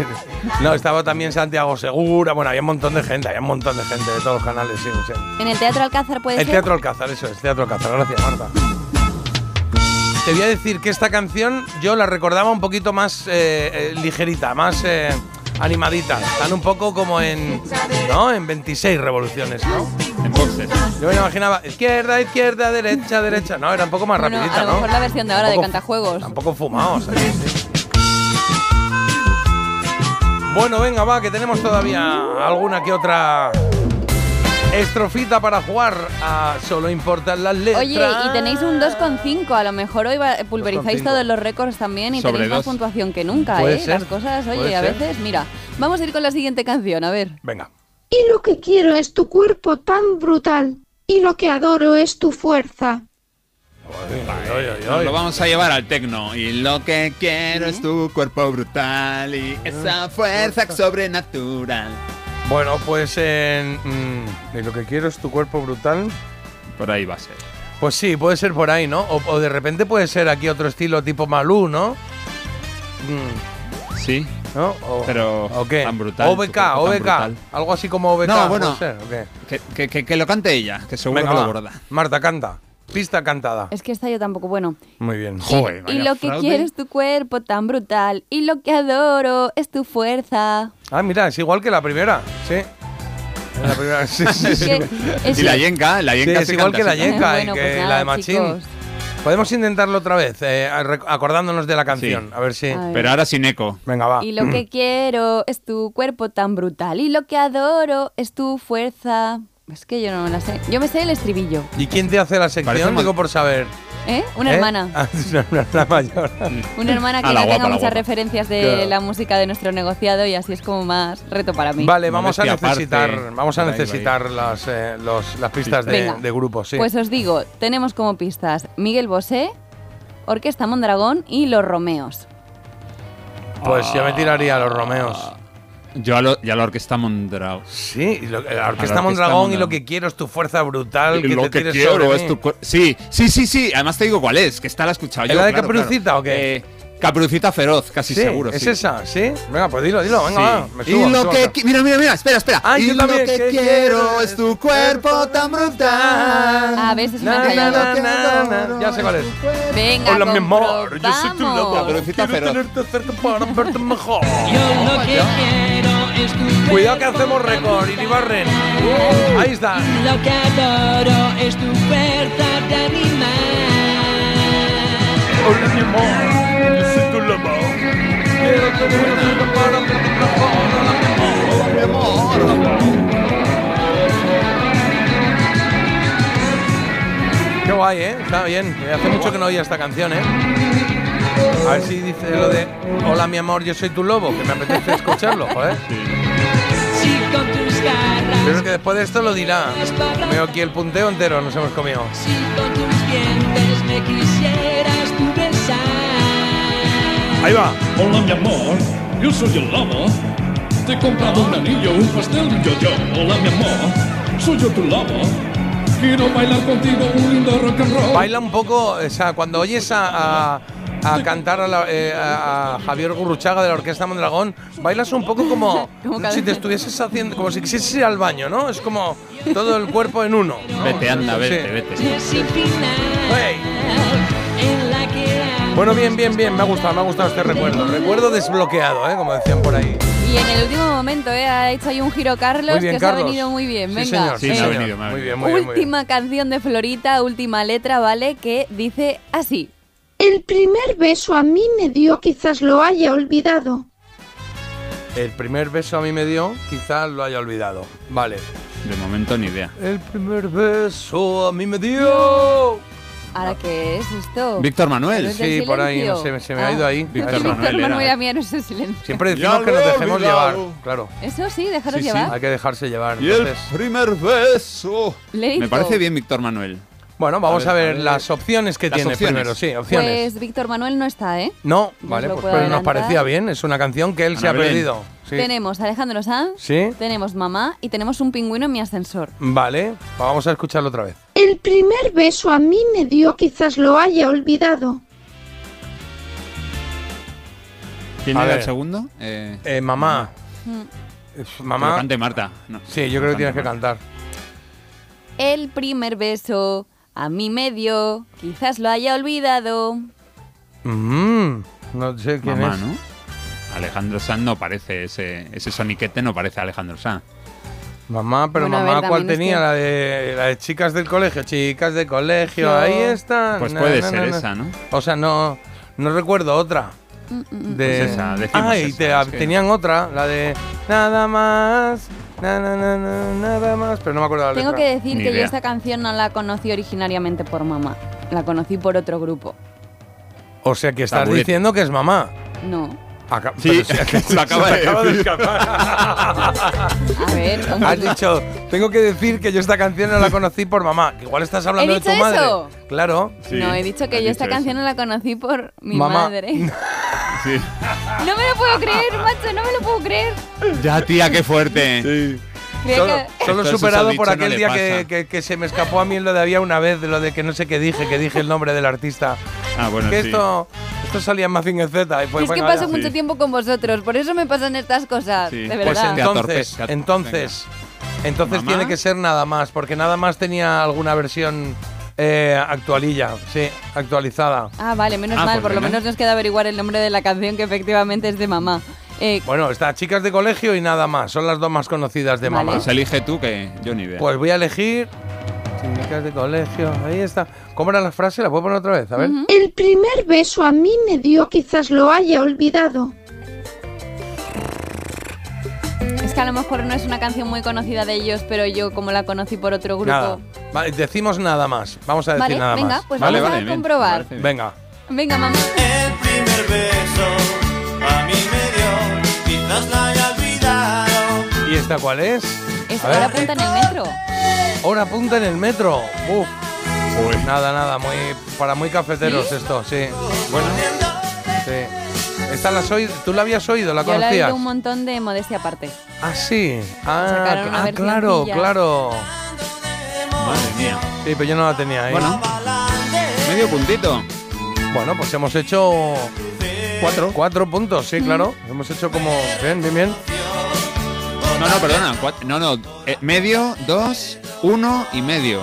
[SPEAKER 1] No, estaba también Santiago Segura. Bueno, había un montón de gente, había un montón de gente de todos los canales. Sí, sí.
[SPEAKER 2] En el Teatro Alcázar puede
[SPEAKER 1] El
[SPEAKER 2] ser.
[SPEAKER 1] Teatro Alcázar, eso es, Teatro Alcázar. Gracias, Marta. Te voy a decir que esta canción yo la recordaba un poquito más eh, eh, ligerita, más eh, animadita. Están un poco como en, ¿no? En 26 revoluciones, ¿no?
[SPEAKER 3] Entonces.
[SPEAKER 1] Yo me imaginaba izquierda, izquierda, derecha, derecha. No, era un poco más
[SPEAKER 2] Bueno,
[SPEAKER 1] rapidita,
[SPEAKER 2] a lo
[SPEAKER 1] ¿no?
[SPEAKER 2] mejor la versión de ahora de
[SPEAKER 1] Tampoco-
[SPEAKER 2] Cantajuegos.
[SPEAKER 1] Tampoco fumados. ahí, sí. Bueno, venga, va, que tenemos todavía alguna que otra estrofita para jugar a Solo importan las letras.
[SPEAKER 2] Oye, y tenéis un 2,5. A lo mejor hoy pulverizáis
[SPEAKER 1] 2,5.
[SPEAKER 2] todos los récords también y
[SPEAKER 3] Sobre
[SPEAKER 2] tenéis más puntuación que nunca,
[SPEAKER 1] Puede
[SPEAKER 2] ¿eh?
[SPEAKER 1] ser,
[SPEAKER 2] Las cosas, oye,
[SPEAKER 1] puede
[SPEAKER 2] a
[SPEAKER 1] ser.
[SPEAKER 2] veces, mira. Vamos a ir con la siguiente canción, a ver.
[SPEAKER 1] Venga.
[SPEAKER 15] Y lo que quiero es tu cuerpo tan brutal. Y lo que adoro es tu fuerza.
[SPEAKER 3] Lo vamos a llevar al tecno. Y lo que quiero es tu cuerpo brutal y esa fuerza sobrenatural.
[SPEAKER 1] Bueno, pues en. mm, y lo que quiero es tu cuerpo brutal.
[SPEAKER 3] Por ahí va a ser.
[SPEAKER 1] Pues sí, puede ser por ahí, ¿no? O, o de repente puede ser aquí otro estilo tipo Malú, ¿no? Mm.
[SPEAKER 3] Sí.
[SPEAKER 1] ¿No? O,
[SPEAKER 3] Pero
[SPEAKER 1] ¿O qué?
[SPEAKER 3] tan brutal,
[SPEAKER 1] OBK, OBK.
[SPEAKER 3] brutal.
[SPEAKER 1] Algo así como OBK.
[SPEAKER 3] No, bueno.
[SPEAKER 1] ¿puede ser, o qué?
[SPEAKER 3] Que, que- que- lo cante ella, que seguro
[SPEAKER 1] Venga,
[SPEAKER 3] que lo borda.
[SPEAKER 1] Marta, canta. Pista cantada.
[SPEAKER 2] Es que esta yo tampoco, bueno.
[SPEAKER 1] Muy bien.
[SPEAKER 2] y lo que quiero es tu cuerpo tan brutal. Y lo que adoro es tu fuerza.
[SPEAKER 1] Ah, mira, es igual que la primera. Sí. La primera. Sí, sí, sí.
[SPEAKER 3] Y la yenka, la
[SPEAKER 1] Sí,
[SPEAKER 3] yenka
[SPEAKER 1] es igual
[SPEAKER 3] canta
[SPEAKER 1] que la yenka
[SPEAKER 2] Bueno,
[SPEAKER 1] y que
[SPEAKER 2] pues
[SPEAKER 1] la de Machín.
[SPEAKER 2] chicos.
[SPEAKER 1] Podemos intentarlo otra vez, eh, acordándonos de la canción. A ver si.
[SPEAKER 2] A ver.
[SPEAKER 3] Pero ahora sin eco.
[SPEAKER 1] Venga, va.
[SPEAKER 2] Y lo que quiero es tu cuerpo tan brutal. Y lo que adoro es tu fuerza. Es que yo no me la sé. Yo me sé el estribillo.
[SPEAKER 1] ¿Y quién te hace la sección? Digo por saber.
[SPEAKER 2] ¿Eh? Una
[SPEAKER 1] ¿Eh?
[SPEAKER 2] hermana.
[SPEAKER 1] Ah, una hermana mayor.
[SPEAKER 2] Una hermana que
[SPEAKER 3] A guapa,
[SPEAKER 2] tenga muchas
[SPEAKER 3] guapa.
[SPEAKER 2] referencias de
[SPEAKER 1] Claro.
[SPEAKER 2] la música de nuestro negociado y así es como más reto para mí.
[SPEAKER 1] Vale, vamos a necesitar,
[SPEAKER 3] aparte.
[SPEAKER 1] vamos a necesitar las, eh, los- las pistas de, de grupo, sí.
[SPEAKER 2] Pues os digo, tenemos como pistas Miguel Bosé, Orquesta Mondragón y Los Romeos.
[SPEAKER 1] Pues yo me tiraría a los Romeos.
[SPEAKER 3] Yo a, lo, y a la orquesta Mondragón.
[SPEAKER 1] Sí, y lo- la
[SPEAKER 3] la
[SPEAKER 1] Orquesta
[SPEAKER 3] Orquesta
[SPEAKER 1] Mondragón y lo que quiero es tu fuerza brutal.
[SPEAKER 3] Y
[SPEAKER 1] que
[SPEAKER 3] lo
[SPEAKER 1] te
[SPEAKER 3] que quiero
[SPEAKER 1] sobre
[SPEAKER 3] es tu Sí, sí, sí, sí. Además te digo cuál es, que esta la he escuchado
[SPEAKER 1] ¿Es
[SPEAKER 3] yo.
[SPEAKER 1] la de
[SPEAKER 3] claro,
[SPEAKER 1] Caperucita
[SPEAKER 3] claro.
[SPEAKER 1] o qué?
[SPEAKER 3] Eh, Caperucita feroz, casi
[SPEAKER 1] Sí,
[SPEAKER 3] seguro.
[SPEAKER 1] ¿Es
[SPEAKER 3] sí.
[SPEAKER 1] esa? ¿Sí? Venga, pues dilo, dilo, venga,
[SPEAKER 3] Sí.
[SPEAKER 1] va. Me
[SPEAKER 3] y
[SPEAKER 1] me
[SPEAKER 3] lo
[SPEAKER 1] subo
[SPEAKER 3] que mira, mira, mira, espera, espera. Y
[SPEAKER 1] yo
[SPEAKER 3] lo
[SPEAKER 1] también,
[SPEAKER 3] que
[SPEAKER 1] que
[SPEAKER 3] quiero es tu cuerpo tan brutal.
[SPEAKER 2] Ah, ves, es una
[SPEAKER 1] Na, na,
[SPEAKER 2] callada.
[SPEAKER 1] na, na, na. Ya sé cuál es.
[SPEAKER 2] Venga,
[SPEAKER 1] Hola, mi amor, yo soy tu lobo.
[SPEAKER 3] Caperucita
[SPEAKER 1] Quiero
[SPEAKER 3] feroz.
[SPEAKER 1] tenerte cerca para verte mejor.
[SPEAKER 17] Yo lo que quiero
[SPEAKER 1] Cuidado que hacemos récord, Iribarren. Ahí está.
[SPEAKER 17] Lo que adoro es tu fuerza de animal.
[SPEAKER 1] Hola, mi amor, yo soy tu lobo. Quiero tenerte cerca para verte mejor. Hola, mi amor. Hola, mi amor. Qué guay, ¿eh? Está bien. Hace mucho que no oía esta canción, ¿eh? A ver si dice lo de Hola, mi amor, yo soy tu lobo, que me apetece escucharlo, joder.
[SPEAKER 17] Si con tus garras,
[SPEAKER 1] Yo creo que después de esto lo dirá. Veo aquí el punteo entero, nos hemos comido.
[SPEAKER 17] si con tus dientes me quisieras tú besar.
[SPEAKER 1] Ahí va.
[SPEAKER 18] Hola mi amor, yo soy el lobo. Te he comprado un anillo, un pastel y un yo-yo. Hola mi amor, soy yo tu lobo. Quiero bailar contigo un lindo rock and roll.
[SPEAKER 1] Baila un poco, o sea, cuando oyes a, a- a cantar a, la- eh, a- a Javier Gurruchaga de la Orquesta Mondragón, bailas un poco como, si te estuvieses haciendo, como si quisieses ir al baño, ¿no? Es como todo el cuerpo en uno. ¿no?
[SPEAKER 3] Vete, anda,
[SPEAKER 1] Sí.
[SPEAKER 3] vete, vete.
[SPEAKER 17] Sin final,
[SPEAKER 1] Hey. Bueno, bien, bien, bien, me ha gustado, me ha gustado este recuerdo. Recuerdo desbloqueado, ¿eh? Como decían por ahí.
[SPEAKER 2] Y en el último momento, ¿eh? Ha hecho ahí un giro Carlos
[SPEAKER 1] Muy bien,
[SPEAKER 2] que os ha
[SPEAKER 1] Carlos.
[SPEAKER 2] venido muy bien.
[SPEAKER 1] Sí,
[SPEAKER 2] Venga.
[SPEAKER 1] señor,
[SPEAKER 3] Sí, ha
[SPEAKER 1] señor.
[SPEAKER 3] venido, me ha
[SPEAKER 1] Muy
[SPEAKER 3] venido.
[SPEAKER 1] bien, muy bien, muy bien.
[SPEAKER 2] última canción de Florita, última letra, ¿vale? Que dice así.
[SPEAKER 15] El primer beso a mí me dio, quizás lo haya olvidado.
[SPEAKER 1] El primer beso a mí me dio, quizás lo haya olvidado. Vale.
[SPEAKER 3] De momento ni idea.
[SPEAKER 1] El primer beso a mí me dio.
[SPEAKER 2] ¿Ahora qué es esto?
[SPEAKER 3] Víctor Manuel.
[SPEAKER 2] ¿Héroes del
[SPEAKER 1] Sí, por ahí, no sé, se me ha
[SPEAKER 2] Ah.
[SPEAKER 1] ido ahí.
[SPEAKER 3] Víctor. Manuel.
[SPEAKER 2] Manuel, a mí no el silencio.
[SPEAKER 1] Siempre decimos que
[SPEAKER 3] lo
[SPEAKER 1] nos dejemos
[SPEAKER 3] olvidado.
[SPEAKER 1] llevar. Claro.
[SPEAKER 2] Eso sí, dejaros
[SPEAKER 3] Sí, sí.
[SPEAKER 2] llevar.
[SPEAKER 1] Hay que dejarse llevar.
[SPEAKER 3] Y el
[SPEAKER 1] Entonces,
[SPEAKER 3] primer beso. Me parece bien Víctor Manuel.
[SPEAKER 1] Bueno, vamos
[SPEAKER 3] A
[SPEAKER 1] a
[SPEAKER 3] ver,
[SPEAKER 1] ver,
[SPEAKER 3] a ver.
[SPEAKER 1] las opciones que
[SPEAKER 3] Las
[SPEAKER 1] tiene
[SPEAKER 3] opciones.
[SPEAKER 1] primero. Sí, opciones.
[SPEAKER 2] Pues Víctor Manuel no está, ¿eh?
[SPEAKER 1] no, vale, pues, pero nos parecía bien. Es una canción que él se ha
[SPEAKER 3] Belén.
[SPEAKER 1] perdido. Sí.
[SPEAKER 2] Tenemos Alejandro Sanz,
[SPEAKER 1] Sí,
[SPEAKER 2] tenemos Mamá y tenemos un pingüino en mi ascensor.
[SPEAKER 1] vale. Vamos a escucharlo otra vez.
[SPEAKER 15] El primer beso a mí me dio, quizás lo haya olvidado.
[SPEAKER 3] ¿Quién
[SPEAKER 1] A
[SPEAKER 3] era
[SPEAKER 1] ver.
[SPEAKER 3] el segundo? Eh,
[SPEAKER 1] Eh, mamá.
[SPEAKER 2] Mm.
[SPEAKER 3] Que
[SPEAKER 1] Mamá.
[SPEAKER 3] cante Marta. No.
[SPEAKER 1] Sí, yo creo que tienes que cantar.
[SPEAKER 2] El primer beso a mí me dio, quizás lo haya olvidado.
[SPEAKER 1] Mm, no sé quién
[SPEAKER 3] Mamá,
[SPEAKER 1] es.
[SPEAKER 3] ¿no? Alejandro Sanz no parece ese, ese soniquete, no parece Alejandro Sanz.
[SPEAKER 1] Mamá, pero
[SPEAKER 2] Bueno,
[SPEAKER 1] mamá,
[SPEAKER 2] ver,
[SPEAKER 1] ¿cuál tenía?
[SPEAKER 2] que-
[SPEAKER 1] La, de, la de chicas del colegio. Chicas del colegio, ahí está.
[SPEAKER 3] Pues puede ser esa, ¿no?
[SPEAKER 1] O sea, no, no recuerdo otra.
[SPEAKER 2] Mm, mm.
[SPEAKER 1] De...
[SPEAKER 3] Pues esa, decimos
[SPEAKER 1] ah, y
[SPEAKER 3] esa,
[SPEAKER 1] te-
[SPEAKER 3] es que-
[SPEAKER 1] tenían otra, la de nada más, na, na, na, na, nada más, pero no me acuerdo la
[SPEAKER 2] Tengo
[SPEAKER 1] letra.
[SPEAKER 2] que decir
[SPEAKER 3] Ni
[SPEAKER 2] que yo esta canción no la conocí originariamente por mamá. La conocí por otro grupo.
[SPEAKER 1] O sea, que estás diciendo que es mamá.
[SPEAKER 2] No.
[SPEAKER 1] Aca-
[SPEAKER 3] Sí, se acaba
[SPEAKER 1] se
[SPEAKER 3] de
[SPEAKER 1] acaba escapar.
[SPEAKER 2] A ver, ¿cómo?
[SPEAKER 1] Has dicho, tengo que decir que yo esta canción no la conocí por mamá. Que igual estás hablando
[SPEAKER 2] ¿He
[SPEAKER 1] de tu
[SPEAKER 2] dicho
[SPEAKER 1] madre.
[SPEAKER 2] eso?
[SPEAKER 1] Claro.
[SPEAKER 3] Sí,
[SPEAKER 2] no, he dicho que yo esta
[SPEAKER 3] dicho
[SPEAKER 2] canción
[SPEAKER 3] eso.
[SPEAKER 2] no la conocí por mi
[SPEAKER 1] Mamá.
[SPEAKER 2] madre.
[SPEAKER 3] Sí.
[SPEAKER 2] No me lo puedo creer, macho, no me lo puedo creer.
[SPEAKER 3] Ya, tía, qué fuerte.
[SPEAKER 2] Creía
[SPEAKER 1] Solo, solo superado por aquel día que,
[SPEAKER 3] pasa.
[SPEAKER 1] que- que se me escapó a mí en lo de había una vez, de lo de que no sé qué dije, que dije el nombre del artista.
[SPEAKER 3] Ah, bueno,
[SPEAKER 1] que
[SPEAKER 3] sí.
[SPEAKER 1] esto, esto salía en Mazinger Z y fue
[SPEAKER 2] es que paso
[SPEAKER 1] ya.
[SPEAKER 2] mucho tiempo con vosotros, por eso me pasan estas cosas. De
[SPEAKER 1] Pues
[SPEAKER 2] verdad.
[SPEAKER 1] entonces, entonces, entonces
[SPEAKER 3] ¿Mamá?
[SPEAKER 1] tiene que ser nada más, porque nada más tenía alguna versión eh, actualilla, sí, actualizada.
[SPEAKER 2] Ah, vale, menos
[SPEAKER 1] Ah,
[SPEAKER 2] mal,
[SPEAKER 1] pues
[SPEAKER 2] por lo menos nos queda averiguar el nombre de la canción que efectivamente es de mamá. Eh,
[SPEAKER 1] Bueno, está Chicas de Colegio y nada más, son las dos más conocidas de mamá.
[SPEAKER 3] Pues elige tú que yo ni idea.
[SPEAKER 1] Pues voy a elegir De Colegio, ahí está. ¿Cómo era la frase? ¿La puedo poner otra vez? A ver.
[SPEAKER 15] El primer beso a mí me dio, quizás lo haya olvidado.
[SPEAKER 2] es que a lo mejor no es una canción muy conocida de ellos, pero yo como la conocí por otro grupo.
[SPEAKER 1] Nada. Vale, decimos nada más. Vamos a decir
[SPEAKER 2] Vale,
[SPEAKER 1] nada
[SPEAKER 2] venga,
[SPEAKER 1] más.
[SPEAKER 2] pues vamos a comprobar.
[SPEAKER 1] Venga.
[SPEAKER 2] Venga, mamá.
[SPEAKER 19] primer beso a mí me dio, quizás la haya olvidado.
[SPEAKER 1] ¿Y esta cuál es?
[SPEAKER 2] Esta
[SPEAKER 1] A ver.
[SPEAKER 2] hora punta en el metro.
[SPEAKER 1] Hora punta en el metro. Uf. Nada, nada, muy para muy cafeteros esto, sí. Bueno. Sí. Esta la has oído, ¿Tú la habías oído? ¿La
[SPEAKER 2] Yo la he
[SPEAKER 1] conocías?
[SPEAKER 2] oído un montón de modestia aparte.
[SPEAKER 1] Ah, sí. Ah, ah, claro, claro.
[SPEAKER 3] Madre mía.
[SPEAKER 1] Sí, pero yo no la tenía ahí.
[SPEAKER 3] Bueno, medio puntito.
[SPEAKER 1] Bueno, pues hemos hecho cuatro, cuatro puntos, sí, claro. Hemos hecho como bien, bien, bien.
[SPEAKER 3] No, no, perdona. no, no. eh, medio, dos, uno y medio.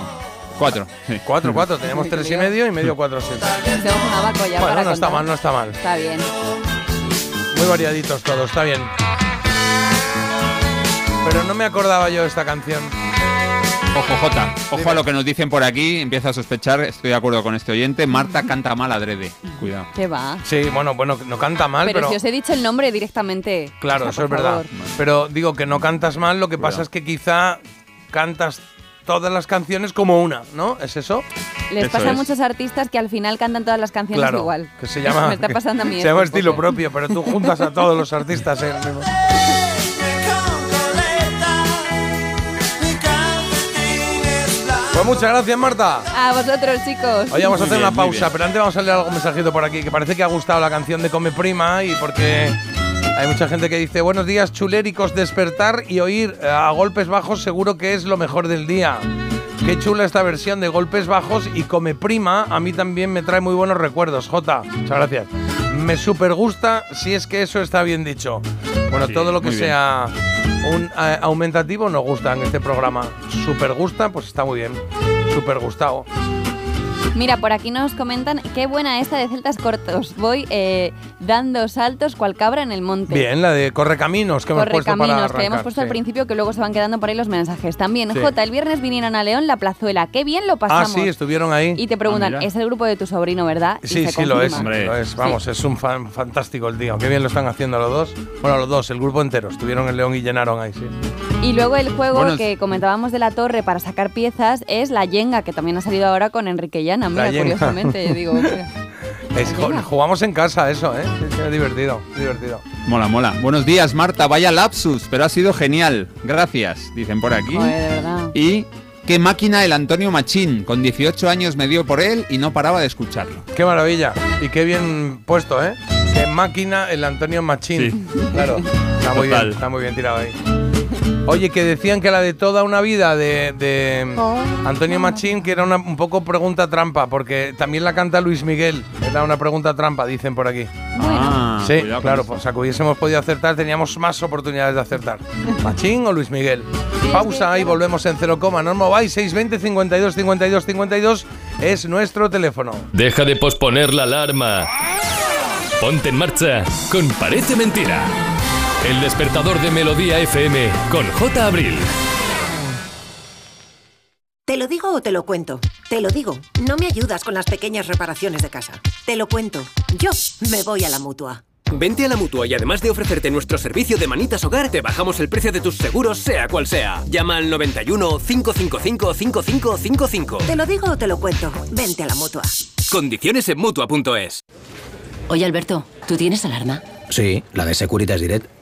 [SPEAKER 3] Cuatro. sí.
[SPEAKER 1] Cuatro, cuatro. Teníamos tres y medio y medio cuatro, sí.
[SPEAKER 2] Tenemos un abaco ya
[SPEAKER 1] Bueno,
[SPEAKER 2] para
[SPEAKER 1] no está
[SPEAKER 2] contar.
[SPEAKER 1] mal, no está mal.
[SPEAKER 2] Está bien.
[SPEAKER 1] Muy variaditos todos, está bien. Pero no me acordaba yo de esta canción.
[SPEAKER 3] Ojo, Jota. Ojo a lo que nos dicen por aquí. Empiezo a sospechar. Estoy de acuerdo con este oyente. Marta canta mal adrede. Cuidado.
[SPEAKER 2] ¿Qué va?
[SPEAKER 1] Sí, bueno, bueno, no canta mal,
[SPEAKER 2] pero,
[SPEAKER 1] pero.
[SPEAKER 2] si os he dicho el nombre directamente.
[SPEAKER 1] Claro,
[SPEAKER 2] O sea,
[SPEAKER 1] eso es verdad.
[SPEAKER 2] favor.
[SPEAKER 1] Pero digo que no cantas mal, lo que pasa es que quizá cantas todas las canciones como una, ¿no? ¿Es eso?
[SPEAKER 2] Les
[SPEAKER 1] Eso
[SPEAKER 2] pasa a muchos artistas que al final cantan todas las canciones
[SPEAKER 1] Claro,
[SPEAKER 2] igual.
[SPEAKER 1] que se llama,
[SPEAKER 2] Me está pasando a mí.
[SPEAKER 1] se llama estilo propio, pero tú juntas a todos los artistas en Pues muchas gracias, Marta.
[SPEAKER 2] A vosotros, chicos.
[SPEAKER 1] Oye, vamos a hacer
[SPEAKER 3] bien,
[SPEAKER 1] una pausa, pero antes vamos a leer algún mensajito por aquí, que parece que ha gustado la canción de Come Prima y porque hay mucha gente que dice, buenos días, chuléricos, despertar y oír eh, a golpes bajos seguro que es lo mejor del día. Qué chula esta versión de golpes bajos y Come Prima, a mí también me trae muy buenos recuerdos. Jota, muchas gracias. Me super gusta si es que eso está bien dicho. Bueno,
[SPEAKER 3] Sí,
[SPEAKER 1] todo lo que
[SPEAKER 3] bien.
[SPEAKER 1] sea un eh, aumentativo nos gusta en este programa. Super gusta, pues está muy bien. Super gustado.
[SPEAKER 2] Mira, por aquí nos comentan qué buena esta de celtas cortos. Voy eh, dando saltos cual cabra en el monte.
[SPEAKER 1] Bien, la de Correcaminos que hemos puesto para
[SPEAKER 2] Correcaminos,
[SPEAKER 1] arrancar.
[SPEAKER 2] que hemos puesto al
[SPEAKER 1] sí.
[SPEAKER 2] principio, que luego se van quedando por ahí los mensajes. También,
[SPEAKER 1] Sí.
[SPEAKER 2] Jota, el viernes vinieron a León la plazuela. Qué bien lo
[SPEAKER 1] Ah,
[SPEAKER 2] pasamos.
[SPEAKER 1] sí, estuvieron ahí.
[SPEAKER 2] Y te preguntan,
[SPEAKER 1] Ah.
[SPEAKER 2] ¿es el grupo de tu sobrino, verdad? Y
[SPEAKER 1] Sí,
[SPEAKER 2] se
[SPEAKER 1] sí, lo es,
[SPEAKER 2] confirma.
[SPEAKER 1] lo es. Vamos, es un fan fantástico el tío. Qué bien lo están haciendo los dos. Bueno, los dos, el grupo entero. Estuvieron en León y llenaron ahí, sí.
[SPEAKER 2] Y luego el juego
[SPEAKER 1] Bueno,
[SPEAKER 2] que comentábamos de la torre para sacar piezas es la Yenga, que también ha salido ahora con Enrique Mira, curiosamente, digo. mira.
[SPEAKER 1] Es- jugamos en casa eso, ¿eh? Sí, sí, es divertido, divertido.
[SPEAKER 3] Mola, mola. Buenos días, Marta. Vaya lapsus, pero ha sido genial. Gracias, dicen por aquí.
[SPEAKER 2] Joder, de verdad.
[SPEAKER 3] Y qué máquina el Antonio Machín. Con 18 años me dio por él y no paraba de escucharlo.
[SPEAKER 1] Qué maravilla. Y qué bien puesto, ¿eh? Qué máquina el Antonio Machín. Claro. Está muy
[SPEAKER 3] Total.
[SPEAKER 1] bien, está muy bien tirado ahí. Oye, que decían que la de toda una vida de, de Antonio Machín, que era una, un poco pregunta trampa, porque también la canta Luis Miguel. Era una pregunta trampa, dicen por aquí.
[SPEAKER 3] Ah,
[SPEAKER 1] sí, claro, pues a que hubiésemos podido acertar, teníamos más oportunidades de acertar. ¿Machín o Luis Miguel? Pausa y volvemos en cero coma. No os mováis, 620 52 52 52 es nuestro teléfono.
[SPEAKER 7] Deja de posponer la alarma. Ponte en marcha con Parece Mentira. El despertador de Melodía FM con J. Abril.
[SPEAKER 20] ¿Te lo digo o te lo cuento? Te lo digo. No me ayudas con las pequeñas reparaciones de casa. Te lo cuento. Yo me voy a la mutua.
[SPEAKER 21] Vente a la mutua y además de ofrecerte nuestro servicio de manitas hogar, te bajamos el precio de tus seguros, sea cual sea. Llama al 91 555 5555.
[SPEAKER 20] Te lo digo o te lo cuento. Vente a la mutua.
[SPEAKER 21] Condiciones en mutua.es.
[SPEAKER 22] Oye, Alberto, ¿tú tienes alarma?
[SPEAKER 23] Sí, la de Securitas Direct.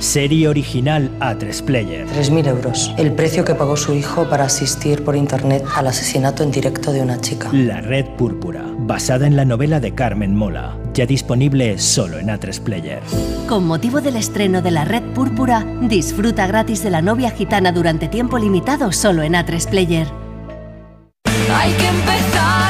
[SPEAKER 9] Serie original A3 Player.
[SPEAKER 11] 3.000 euros. El precio que pagó su hijo para asistir por internet al asesinato en directo de una chica.
[SPEAKER 9] La Red Púrpura, basada en la novela de Carmen Mola, ya disponible solo en A3 Player.
[SPEAKER 24] Con motivo del estreno de La Red Púrpura, disfruta gratis de la novia gitana durante tiempo limitado solo en A3 Player.
[SPEAKER 13] Hay que empezar a.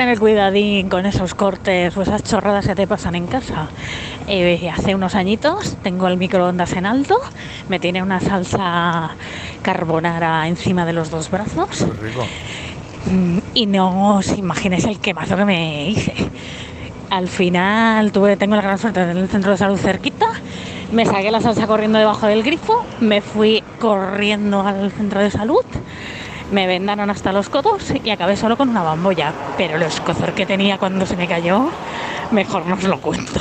[SPEAKER 25] Tener cuidadín con esos cortes o esas chorradas que te pasan en casa. Eh, hace unos añitos tengo el microondas en alto, me tiene una salsa carbonara encima de los dos brazos
[SPEAKER 1] Rico.
[SPEAKER 25] mm, y no os imagináis el quemazo que me hice. Al final tuve, tengo la gran suerte de tener el centro de salud cerquita, me saqué la salsa corriendo debajo del grifo, me fui corriendo al centro de salud, me vendaron hasta los codos y acabé solo con una bambolla. Pero el escozor que tenía cuando se me cayó, mejor no os lo cuento.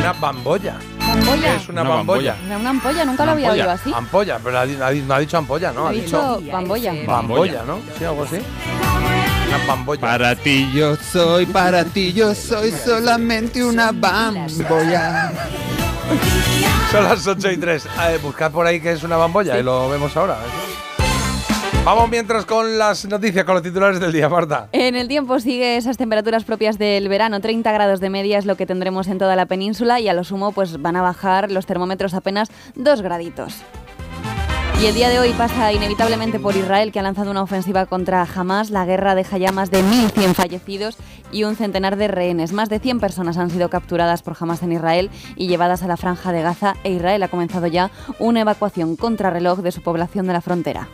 [SPEAKER 1] Una bambolla.
[SPEAKER 2] ¿Bambolla?
[SPEAKER 1] ¿Qué es una, bambolla?
[SPEAKER 2] Una, una ampolla, nunca lo había
[SPEAKER 1] Ampolla,
[SPEAKER 2] oído así.
[SPEAKER 1] Ampolla, pero ha ha no ha dicho ampolla, ¿no?
[SPEAKER 2] Ha dicho bambolla.
[SPEAKER 1] Bambolla, ¿no? Sí, algo así. Una bambolla.
[SPEAKER 3] Para ti yo soy, para ti yo soy solamente una bambolla.
[SPEAKER 1] Son las 8 y 3. buscad por ahí que es una bambolla y lo vemos ahora. Vamos mientras con las noticias, con los titulares del día, Marta.
[SPEAKER 2] En el tiempo sigue esas temperaturas propias del verano, 30 grados de media es lo que tendremos en toda la península y a lo sumo pues van a bajar los termómetros apenas 2 graditos. Y el día de hoy pasa inevitablemente por Israel, que ha lanzado una ofensiva contra Hamas. La guerra deja ya más de 1.100 fallecidos y un centenar de rehenes. Más de 100 personas han sido capturadas por Hamas en Israel y llevadas a la franja de Gaza e Israel ha comenzado ya una evacuación contrarreloj de su población de la frontera.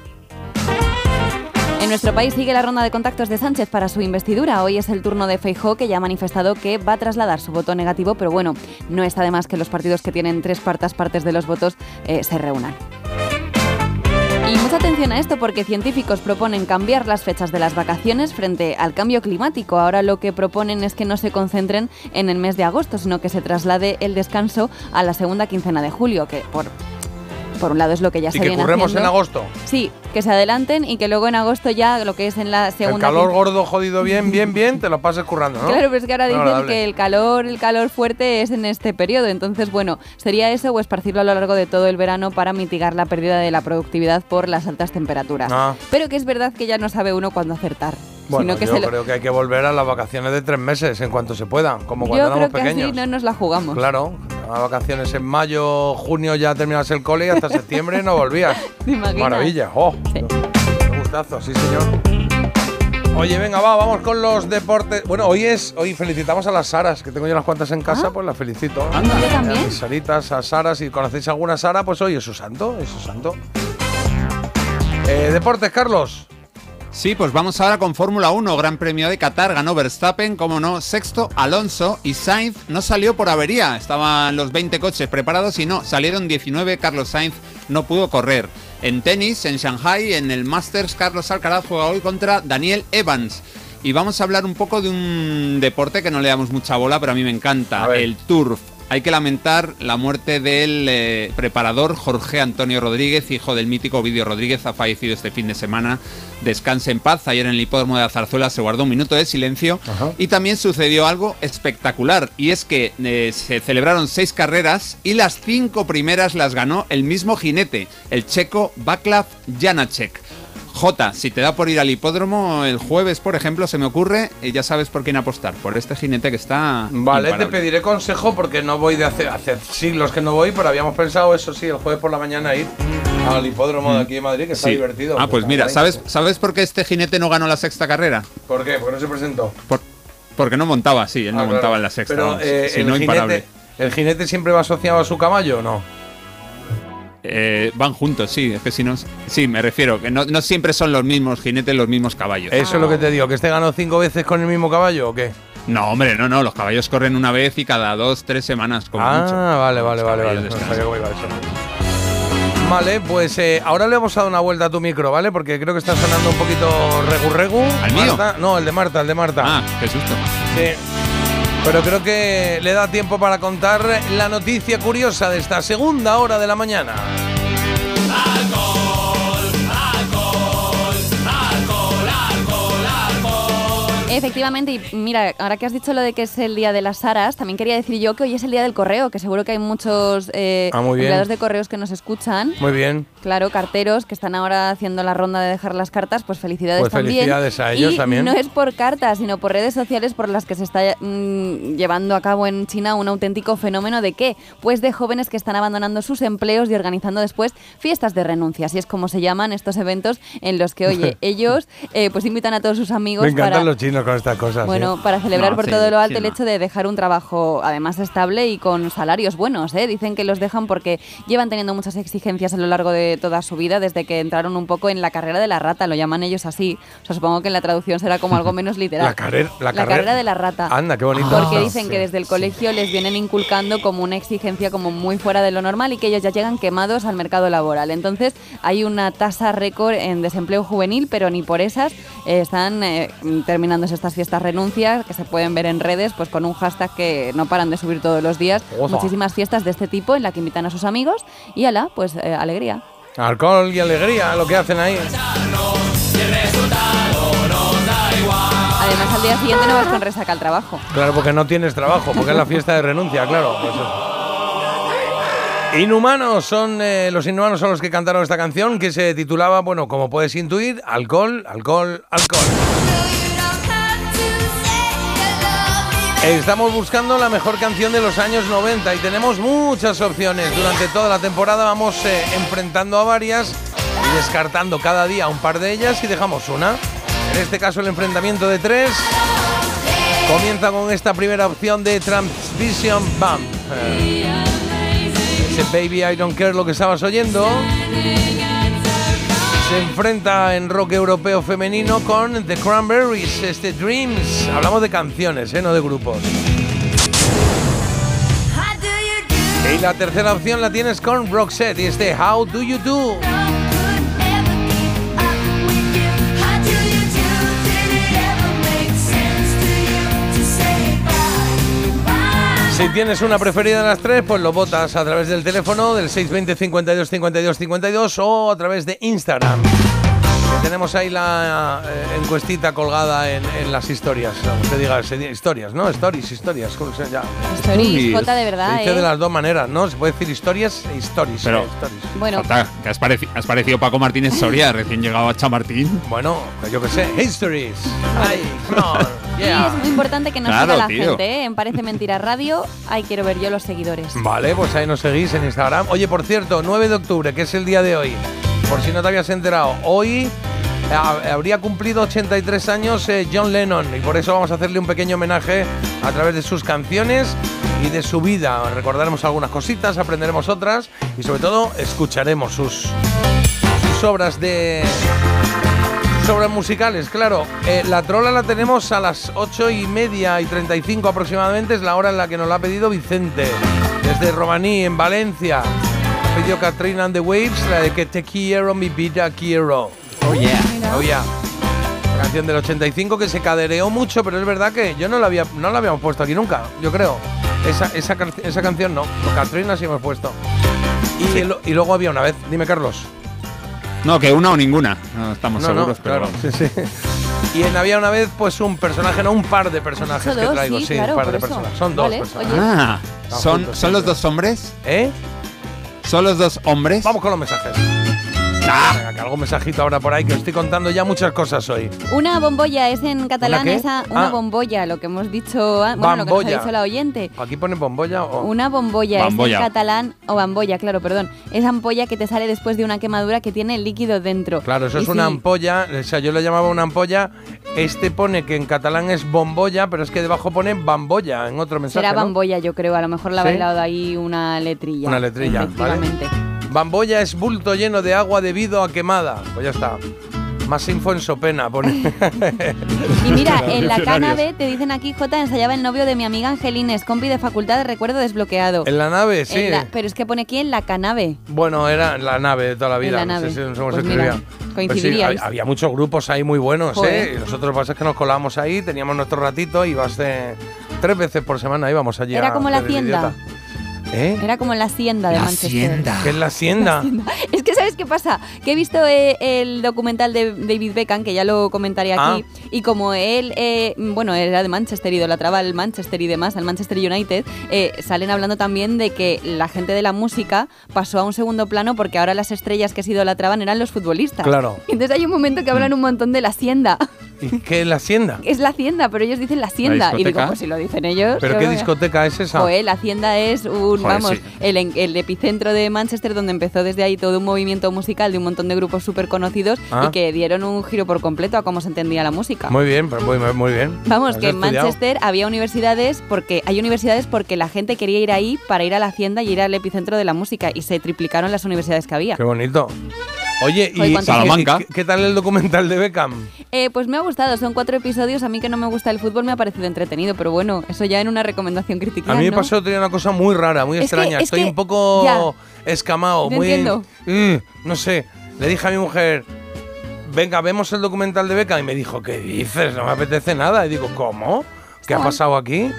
[SPEAKER 2] En nuestro país sigue la ronda de contactos de Sánchez para su investidura. Hoy es el turno de Feijó, que ya ha manifestado que va a trasladar su voto negativo, pero bueno, no está de más que los partidos que tienen tres cuartas partes de los votos eh, se reúnan. Y mucha atención a esto porque científicos proponen cambiar las fechas de las vacaciones frente al cambio climático. Ahora lo que proponen es que no se concentren en el mes de agosto, sino que se traslade el descanso a la segunda quincena de julio, que por, por un lado es lo que ya
[SPEAKER 1] Y
[SPEAKER 2] se
[SPEAKER 1] que
[SPEAKER 2] viene haciendo.
[SPEAKER 1] en agosto.
[SPEAKER 2] Sí, que se adelanten y que luego en agosto ya lo que es en la
[SPEAKER 1] El
[SPEAKER 2] segunda
[SPEAKER 1] calor gordo, jodido bien, bien, bien, te lo pases currando, ¿no?
[SPEAKER 2] Claro, pero es que ahora dicen
[SPEAKER 1] Agradable.
[SPEAKER 2] que el calor, el calor fuerte es en este periodo. Entonces, bueno, sería eso o esparcirlo a lo largo de todo el verano para mitigar la pérdida de la productividad por las altas temperaturas.
[SPEAKER 1] Ah.
[SPEAKER 2] Pero que es verdad que ya no sabe uno cuándo acertar.
[SPEAKER 1] Bueno,
[SPEAKER 2] sino que
[SPEAKER 1] yo
[SPEAKER 2] se lo-
[SPEAKER 1] creo que hay que volver a las vacaciones de tres meses en cuanto se pueda, como cuando
[SPEAKER 2] Yo
[SPEAKER 1] éramos
[SPEAKER 2] creo que
[SPEAKER 1] pequeños.
[SPEAKER 2] así no nos la jugamos.
[SPEAKER 1] Claro, a vacaciones en mayo, junio ya terminas el cole y hasta septiembre no volvías.
[SPEAKER 2] ¿Te?
[SPEAKER 1] Maravilla, oh, qué gustazo, sí señor. Oye, venga, va, vamos con los deportes. Bueno, hoy es, hoy felicitamos a las Saras, que tengo yo unas cuantas en casa, pues las felicito.
[SPEAKER 2] Yo también.
[SPEAKER 1] A mis Saritas, a Sara, si conocéis alguna Sara, pues hoy es su santo, es su santo. Eh, deportes, Carlos.
[SPEAKER 3] Sí, pues vamos ahora con Fórmula 1, Gran Premio de Qatar, ganó Verstappen, como no, sexto Alonso y Sainz. No salió por avería, estaban los 20 coches preparados y no, salieron 19, Carlos Sainz no pudo correr. En tenis, en Shanghai, en el Masters, Carlos Alcaraz juega hoy contra Daniel Evans. Y vamos a hablar un poco de un deporte que no le damos mucha bola, pero a mí me encanta, el turf. Hay que lamentar la muerte del eh, preparador Jorge Antonio Rodríguez, hijo del mítico Ovidio Rodríguez, ha fallecido este fin de semana. Descanse en paz. Ayer en el hipódromo de Zarzuela se guardó un minuto de silencio. Y también sucedió algo espectacular, y es que eh, se celebraron seis carreras y las cinco primeras las ganó el mismo jinete, el checo Václav Janacek. Jota, si te da por ir al hipódromo el jueves, por ejemplo, se me ocurre, y ya sabes por quién apostar, por este jinete que está.
[SPEAKER 1] Vale, te pediré consejo porque no voy de hace, hace siglos que no voy, pero habíamos pensado eso sí, el jueves por la mañana ir al hipódromo de aquí de Madrid, que está
[SPEAKER 3] Sí.
[SPEAKER 1] divertido.
[SPEAKER 3] Ah, pues mira. ¿sabes, ¿sabes por qué este jinete no ganó la sexta carrera?
[SPEAKER 1] ¿Por qué? Porque no se presentó.
[SPEAKER 3] Por- porque no montaba, sí, él no
[SPEAKER 1] Ah, claro.
[SPEAKER 3] montaba en la sexta.
[SPEAKER 1] Pero eh,
[SPEAKER 3] si
[SPEAKER 1] el,
[SPEAKER 3] no, imparable.
[SPEAKER 1] jinete, ¿el jinete siempre va asociado a su caballo o no?
[SPEAKER 3] Eh, van juntos, sí, es que si no. Sí, me refiero, que no, no siempre son los mismos jinetes, los mismos caballos.
[SPEAKER 1] Eso es lo que te digo, que este ganó cinco veces con el mismo caballo o qué?
[SPEAKER 3] No, hombre, no, no, los caballos corren una vez y cada dos, tres semanas, como
[SPEAKER 1] ah,
[SPEAKER 3] mucho.
[SPEAKER 1] vale, vale,
[SPEAKER 3] Los
[SPEAKER 1] vale, vale. No
[SPEAKER 3] descansan.
[SPEAKER 1] sabía cómo iba eso. Vale, pues eh, ahora le hemos dado una vuelta a tu micro, ¿vale? Porque creo que está sonando un poquito regu regu.
[SPEAKER 3] ¿Al mío?
[SPEAKER 1] Marta- No, el de Marta, el de Marta.
[SPEAKER 3] Ah, qué susto.
[SPEAKER 1] Sí. Pero creo que le da tiempo para contar la noticia curiosa de esta segunda hora de la mañana.
[SPEAKER 2] Efectivamente, y mira, ahora que has dicho lo de que es el día de las Saras, también quería decir yo que hoy es el día del correo, que seguro que hay muchos eh,
[SPEAKER 1] Ah,
[SPEAKER 2] empleados de correos que nos escuchan.
[SPEAKER 1] Muy bien.
[SPEAKER 2] Claro, carteros que están ahora haciendo la ronda de dejar las cartas, pues felicidades
[SPEAKER 1] Pues
[SPEAKER 2] también.
[SPEAKER 1] felicidades a ellos
[SPEAKER 2] Y
[SPEAKER 1] también.
[SPEAKER 2] No es por cartas, sino por redes sociales por las que se está mm, llevando a cabo en China un auténtico fenómeno de qué? Pues de jóvenes que están abandonando sus empleos y organizando después fiestas de renuncia, así es como se llaman estos eventos en los que, oye, ellos eh, pues invitan a todos sus amigos
[SPEAKER 1] Me encantan
[SPEAKER 2] para...
[SPEAKER 1] los chinos con estas cosas.
[SPEAKER 2] Bueno,
[SPEAKER 1] ¿eh?
[SPEAKER 2] para celebrar
[SPEAKER 1] No,
[SPEAKER 2] por
[SPEAKER 1] sí,
[SPEAKER 2] todo lo alto
[SPEAKER 1] sí,
[SPEAKER 2] el
[SPEAKER 1] no.
[SPEAKER 2] hecho de dejar un trabajo además estable y con salarios buenos. ¿eh? Dicen que los dejan porque llevan teniendo muchas exigencias a lo largo de toda su vida, desde que entraron un poco en la carrera de la rata, lo llaman ellos así. O sea, supongo que en la traducción será como algo menos literal.
[SPEAKER 1] La, carrera, la,
[SPEAKER 2] La carrera de la rata.
[SPEAKER 1] Anda, qué bonito.
[SPEAKER 2] Porque dicen que desde el colegio les vienen inculcando como una exigencia como muy fuera de lo normal y que ellos ya llegan quemados al mercado laboral. Entonces hay una tasa récord en desempleo juvenil, pero ni por esas eh, están eh, terminándose estas fiestas renuncias que se pueden ver en redes pues con un hashtag que no paran de subir todos los días. Muchísimas fiestas de este tipo en la que invitan a sus amigos y ala, pues eh, alegría.
[SPEAKER 1] Alcohol y alegría, lo que hacen ahí.
[SPEAKER 2] Además al día siguiente no vas con resaca al trabajo.
[SPEAKER 1] Claro, porque no tienes trabajo, porque es la fiesta de renuncia, claro. pues. Inhumanos son eh, los inhumanos son los que cantaron esta canción que se titulaba, bueno, como puedes intuir, alcohol, alcohol, alcohol. Estamos buscando la mejor canción de los años 90 y tenemos muchas opciones. Durante toda la temporada vamos eh, enfrentando a varias y descartando cada día un par de ellas y dejamos una. En este caso el enfrentamiento de tres comienza con esta primera opción de Transvision Bump. Eh, ese Baby I Don't Care lo que estabas oyendo. se enfrenta en rock europeo femenino con The Cranberries, este Dreams. Hablamos de canciones, ¿eh? no de grupos. Y la tercera opción la tienes con Roxette y este How Do You Do. Si tienes una preferida de las tres, pues lo votas a través del teléfono del 620 52 52 52 o a través de Instagram. Tenemos ahí la eh, encuestita colgada en, en las historias. Como se diga, se diga historias, ¿no? Stories, historias, ¿cómo se llama?
[SPEAKER 2] Stories, Jota, de verdad,
[SPEAKER 1] Se dice
[SPEAKER 2] ¿eh?
[SPEAKER 1] de las dos maneras, ¿no? Se puede decir historias e stories.
[SPEAKER 3] Pero-
[SPEAKER 1] eh, stories.
[SPEAKER 2] Bueno,
[SPEAKER 3] Jota, que has, pareci- has parecido Paco Martínez Soria, recién llegado a Chamartín.
[SPEAKER 1] Bueno, yo qué sé, histories. Ay, on,
[SPEAKER 2] y
[SPEAKER 1] yeah.
[SPEAKER 2] es muy importante que nos
[SPEAKER 3] Claro,
[SPEAKER 2] siga la
[SPEAKER 3] tío.
[SPEAKER 2] gente, ¿eh? En Parece Mentira Radio. Ahí quiero ver yo los seguidores.
[SPEAKER 1] Vale, pues ahí nos seguís en Instagram. Oye, por cierto, 9 de octubre, que es el día de hoy, por si no te habías enterado, hoy eh, ha- habría cumplido 83 años eh, John Lennon y por eso vamos a hacerle un pequeño homenaje a través de sus canciones y de su vida. Recordaremos algunas cositas, aprenderemos otras y sobre todo escucharemos sus, sus obras de obras musicales, claro. Eh, la trola la tenemos a las 8 y media y 35 aproximadamente, es la hora en la que nos la ha pedido Vicente, desde Romaní, en Valencia. Pedido Katrina and the Waves, la de que te quiero, mi vida quiero.
[SPEAKER 3] Oh yeah.
[SPEAKER 1] Oh yeah. La canción del 85 que se cadereó mucho, pero es verdad que yo no la, había, no la habíamos puesto aquí nunca, yo creo. Esa, esa, esa canción no, con Katrina sí hemos puesto. Y, luego había una vez, dime Carlos.
[SPEAKER 3] No, que una o ninguna. No estamos
[SPEAKER 1] No, no,
[SPEAKER 3] seguros, pero
[SPEAKER 1] claro, sí, sí. Y en había una vez, pues un personaje, no un par de personajes
[SPEAKER 2] Son
[SPEAKER 1] que
[SPEAKER 2] dos,
[SPEAKER 1] traigo,
[SPEAKER 2] sí,
[SPEAKER 1] sí,
[SPEAKER 2] claro,
[SPEAKER 1] un par de
[SPEAKER 2] eso.
[SPEAKER 1] personas. Son dos
[SPEAKER 2] Vale,
[SPEAKER 1] personas.
[SPEAKER 2] oye.
[SPEAKER 3] Ah, ¿son,
[SPEAKER 1] juntos
[SPEAKER 3] ¿son los dos hombres?
[SPEAKER 1] ¿Eh?
[SPEAKER 3] ¿Son los dos hombres?
[SPEAKER 1] Vamos con los mensajes.
[SPEAKER 3] Ah.
[SPEAKER 1] Venga, que algún mensajito ahora por ahí, que os estoy contando ya muchas cosas hoy.
[SPEAKER 2] Una bombolla es en catalán
[SPEAKER 1] qué?
[SPEAKER 2] esa una
[SPEAKER 1] Ah.
[SPEAKER 2] bombolla, lo que hemos dicho, an- bueno, lo que nos
[SPEAKER 1] Bambolla.
[SPEAKER 2] ha dicho la oyente.
[SPEAKER 1] Aquí pone bombolla o.
[SPEAKER 2] Una bombolla,
[SPEAKER 3] Bambolla.
[SPEAKER 2] es en catalán o bambolla, claro, perdón. Es ampolla que te sale después de una quemadura que tiene líquido dentro.
[SPEAKER 1] Claro, eso
[SPEAKER 2] Y
[SPEAKER 1] es una
[SPEAKER 2] sí,
[SPEAKER 1] ampolla, o sea, yo lo llamaba una ampolla. Este pone que en catalán es bombolla, pero es que debajo pone bambolla en otro mensaje.
[SPEAKER 2] Será
[SPEAKER 1] ¿no?
[SPEAKER 2] bambolla, yo creo. A lo mejor le ha
[SPEAKER 1] ¿Sí?
[SPEAKER 2] bailado ahí una letrilla.
[SPEAKER 1] Una letrilla, ¿vale?
[SPEAKER 2] Efectivamente.
[SPEAKER 1] Bambolla es bulto lleno de agua debido a quemada. Pues ya está. Más info en Sopena, pone.
[SPEAKER 2] Y mira, en la cannave te dicen aquí, J, ensayaba el novio de mi amiga Angelines, compi de facultad de recuerdo desbloqueado.
[SPEAKER 1] En la nave, sí.
[SPEAKER 2] En la- pero es que pone aquí en la canave.
[SPEAKER 1] Bueno, era la nave de toda la vida.
[SPEAKER 2] la
[SPEAKER 1] no
[SPEAKER 2] nave.
[SPEAKER 1] sé si nos hemos
[SPEAKER 2] Pues
[SPEAKER 1] Pues sí, había, había muchos grupos ahí muy buenos,
[SPEAKER 2] Joder.
[SPEAKER 1] ¿eh? Y nosotros lo que pasa es que nos colábamos ahí, teníamos nuestro ratito y ibas de tres veces por semana íbamos allí.
[SPEAKER 2] Era
[SPEAKER 1] a
[SPEAKER 2] como la
[SPEAKER 1] idiota. ¿Eh?
[SPEAKER 2] Era como la hacienda de Manchester.
[SPEAKER 1] ¿Qué es la hacienda?
[SPEAKER 2] Es que, ¿sabes qué pasa? Que he visto eh, el documental de David Beckham, que ya lo comentaré aquí,
[SPEAKER 1] Ah.
[SPEAKER 2] y como él, eh, bueno, era de Manchester, idolatraba al Manchester y demás, al Manchester United, eh, salen hablando también de que la gente de la música pasó a un segundo plano porque ahora las estrellas que se idolatraban eran los futbolistas.
[SPEAKER 1] Claro.
[SPEAKER 2] Entonces hay un momento que hablan un montón de la hacienda.
[SPEAKER 1] ¿Y qué es la hacienda?
[SPEAKER 2] Es la hacienda, pero ellos dicen la hacienda. Y digo, pues si lo dicen ellos.
[SPEAKER 1] ¿Pero qué discoteca es esa?
[SPEAKER 2] Joder, la Hacienda es un,
[SPEAKER 1] Joder,
[SPEAKER 2] vamos,
[SPEAKER 1] sí.
[SPEAKER 2] el, el epicentro de Manchester donde empezó desde ahí todo un movimiento musical de un montón de grupos súper conocidos
[SPEAKER 1] Ah.
[SPEAKER 2] y que dieron un giro por completo a cómo se entendía la música.
[SPEAKER 1] Muy bien, pues muy, muy bien.
[SPEAKER 2] Vamos, que en. Manchester había universidades porque hay universidades porque la gente quería ir ahí para ir a la hacienda y ir al epicentro de la música y se triplicaron las universidades que había.
[SPEAKER 1] Qué bonito. Oye, ¿y
[SPEAKER 2] ¿cuántos-
[SPEAKER 1] Salamanca? ¿qué, qué tal el documental de Beckham?
[SPEAKER 2] Eh, pues me ha gustado, son cuatro episodios. A mí que no me gusta el fútbol me ha parecido entretenido, pero bueno, eso ya en una recomendación crítica.
[SPEAKER 1] A mí me
[SPEAKER 2] ¿no?
[SPEAKER 1] pasó tenía una cosa muy rara, muy
[SPEAKER 2] Es que-
[SPEAKER 1] extraña.
[SPEAKER 2] es
[SPEAKER 1] Estoy
[SPEAKER 2] que-
[SPEAKER 1] un poco
[SPEAKER 2] ya.
[SPEAKER 1] escamado,
[SPEAKER 2] Te
[SPEAKER 1] muy.
[SPEAKER 2] entiendo.
[SPEAKER 1] Mm, no sé. Le dije a mi mujer, venga, vemos el documental de Beckham. Y me dijo, ¿qué dices? No me apetece nada. Y digo, ¿cómo? ¿Qué ha pasado aquí?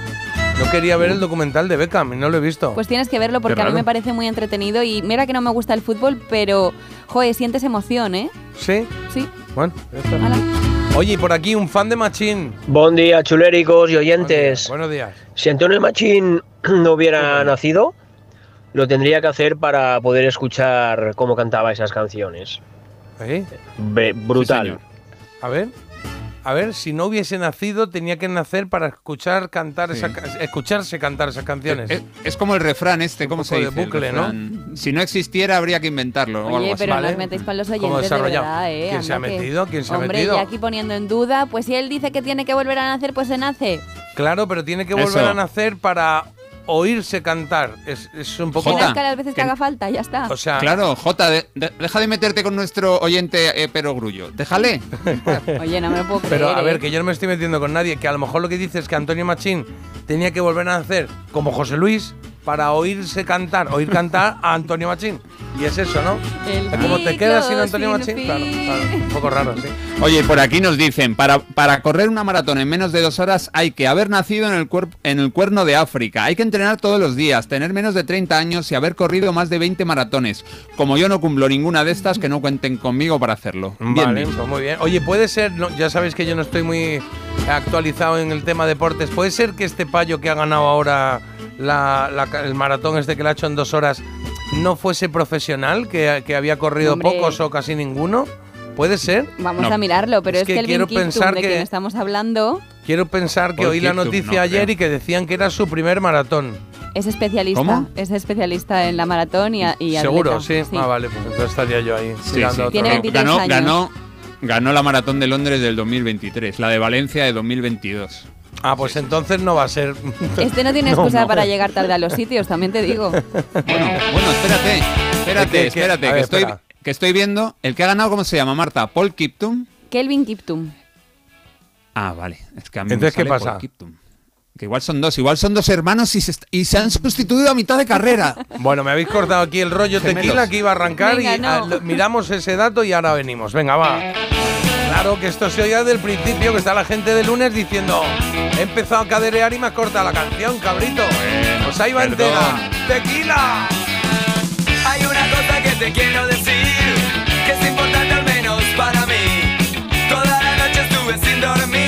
[SPEAKER 1] No quería ver el documental de Beckham y no lo he visto.
[SPEAKER 2] Pues tienes que verlo porque a mí me parece muy entretenido y mira que no me gusta el fútbol, pero, joder, sientes emoción, ¿eh?
[SPEAKER 1] ¿Sí?
[SPEAKER 2] Sí.
[SPEAKER 1] Bueno, ya está. Oye, y por aquí un fan de Machín.
[SPEAKER 26] Buen día, chuléricos y oyentes.
[SPEAKER 1] Buenos días.
[SPEAKER 26] Si Antonio Machín no hubiera nacido, lo tendría que hacer para poder escuchar cómo cantaba esas canciones.
[SPEAKER 1] ¿Eh?
[SPEAKER 26] Be- brutal.
[SPEAKER 1] A ver. A ver, si no hubiese nacido, tenía que nacer para escuchar cantar esa, ca- escucharse cantar esas canciones.
[SPEAKER 3] Es, es como el refrán este, ¿cómo se dice?
[SPEAKER 1] de bucle, ¿no?
[SPEAKER 3] Si no existiera, habría que inventarlo o algo
[SPEAKER 2] Oye,
[SPEAKER 3] así.
[SPEAKER 2] pero no os metéis con los
[SPEAKER 1] ¿Cómo
[SPEAKER 2] oyentes de verdad, ¿eh?
[SPEAKER 1] ¿Quién se ha metido? ¿Quién se ha
[SPEAKER 2] Hombre,
[SPEAKER 1] metido?
[SPEAKER 2] y aquí poniendo en duda, pues si él dice que tiene que volver a nacer, pues se nace.
[SPEAKER 1] Claro, pero tiene que volver
[SPEAKER 3] Eso.
[SPEAKER 1] a nacer para oírse cantar. Es, es un poco...
[SPEAKER 2] Que nazca las veces que
[SPEAKER 3] que-
[SPEAKER 2] haga falta, ya está.
[SPEAKER 1] O sea,
[SPEAKER 3] Claro, Jota, de- de- deja de meterte con nuestro oyente eh, Pero Grullo. Déjale.
[SPEAKER 2] Oye, no me lo puedo creer.
[SPEAKER 1] Pero a ver,
[SPEAKER 2] ¿eh?
[SPEAKER 1] que yo no me estoy metiendo con nadie, que a lo mejor lo que dices es que Antonio Machín tenía que volver a hacer como José Luis para oírse cantar, oír cantar a Antonio Machín. Y es eso, ¿no?
[SPEAKER 2] El
[SPEAKER 1] Como te quedas sin Antonio
[SPEAKER 2] sin
[SPEAKER 1] Machín, claro,
[SPEAKER 2] fin.
[SPEAKER 1] claro, un poco raro, sí.
[SPEAKER 3] Oye, por aquí nos dicen, para, para correr una maratón en menos de dos horas hay que haber nacido en el, cuerp- en el cuerno de África, hay que entrenar todos los días, tener menos de 30 años y haber corrido más de 20 maratones. Como yo no cumplo ninguna de estas, que no cuenten conmigo para hacerlo. Bien,
[SPEAKER 1] vale,
[SPEAKER 3] bien.
[SPEAKER 1] pues muy bien. Oye, puede ser, no, ya sabéis que yo no estoy muy actualizado en el tema deportes, puede ser que este payo que ha ganado ahora la- la- el maratón este que le ha hecho en dos horas no fuese profesional, que, que había corrido
[SPEAKER 2] Hombre.
[SPEAKER 1] pocos o casi ninguno. ¿Puede ser?
[SPEAKER 2] Vamos
[SPEAKER 3] No.
[SPEAKER 2] a mirarlo, pero
[SPEAKER 1] Es
[SPEAKER 2] es,
[SPEAKER 1] que
[SPEAKER 2] que, el
[SPEAKER 1] quiero
[SPEAKER 2] Kiptum
[SPEAKER 1] pensar
[SPEAKER 2] de
[SPEAKER 1] que-
[SPEAKER 2] quien estamos hablando
[SPEAKER 1] Quiero pensar que oí la noticia
[SPEAKER 3] no
[SPEAKER 1] ayer
[SPEAKER 3] creo.
[SPEAKER 1] y que decían que era su primer maratón.
[SPEAKER 2] es especialista.
[SPEAKER 3] ¿Cómo?
[SPEAKER 2] Es especialista en la maratón y, a- y
[SPEAKER 1] ¿Seguro?
[SPEAKER 2] atleta,
[SPEAKER 1] Sí. Ah, vale, pues entonces estaría yo ahí.
[SPEAKER 3] Sí, sí.
[SPEAKER 1] otro
[SPEAKER 2] Tiene
[SPEAKER 1] lado.
[SPEAKER 2] 23
[SPEAKER 3] ganó,
[SPEAKER 2] años.
[SPEAKER 3] ganó, ganó la maratón de Londres del 2023, la de Valencia de 2022.
[SPEAKER 1] Ah, pues entonces no va a ser.
[SPEAKER 2] Este no tiene excusa
[SPEAKER 1] no.
[SPEAKER 2] para llegar tarde a los sitios, también te digo.
[SPEAKER 3] Bueno, bueno, espérate, espérate,
[SPEAKER 1] ¿Qué, qué?
[SPEAKER 3] espérate, que,
[SPEAKER 1] ver,
[SPEAKER 3] estoy,
[SPEAKER 1] espera.
[SPEAKER 3] que estoy viendo. El que ha ganado, ¿cómo se llama, Marta? Paul Kiptum.
[SPEAKER 2] Kelvin Kiptum.
[SPEAKER 3] Ah, vale. Es que a mí
[SPEAKER 1] Entonces,
[SPEAKER 3] me
[SPEAKER 1] ¿qué
[SPEAKER 3] sale
[SPEAKER 1] pasa?
[SPEAKER 3] Paul Kiptum. Que igual son dos, igual son dos hermanos y se, est- y se han sustituido a mitad de carrera.
[SPEAKER 1] Bueno, me habéis cortado aquí el rollo
[SPEAKER 3] Gemelos.
[SPEAKER 1] tequila que iba a arrancar
[SPEAKER 2] Venga,
[SPEAKER 1] y
[SPEAKER 2] no.
[SPEAKER 1] lo- miramos ese dato y ahora venimos. Venga, va. Claro que esto se oía desde el principio, que está la gente de lunes diciendo he empezado a caderear y me has cortado la canción, cabrito. pues ahí va
[SPEAKER 3] perdón.
[SPEAKER 1] entera. ¡Tequila!
[SPEAKER 19] Hay una cosa que te quiero decir, que es importante al menos para mí. Toda la noche estuve sin dormir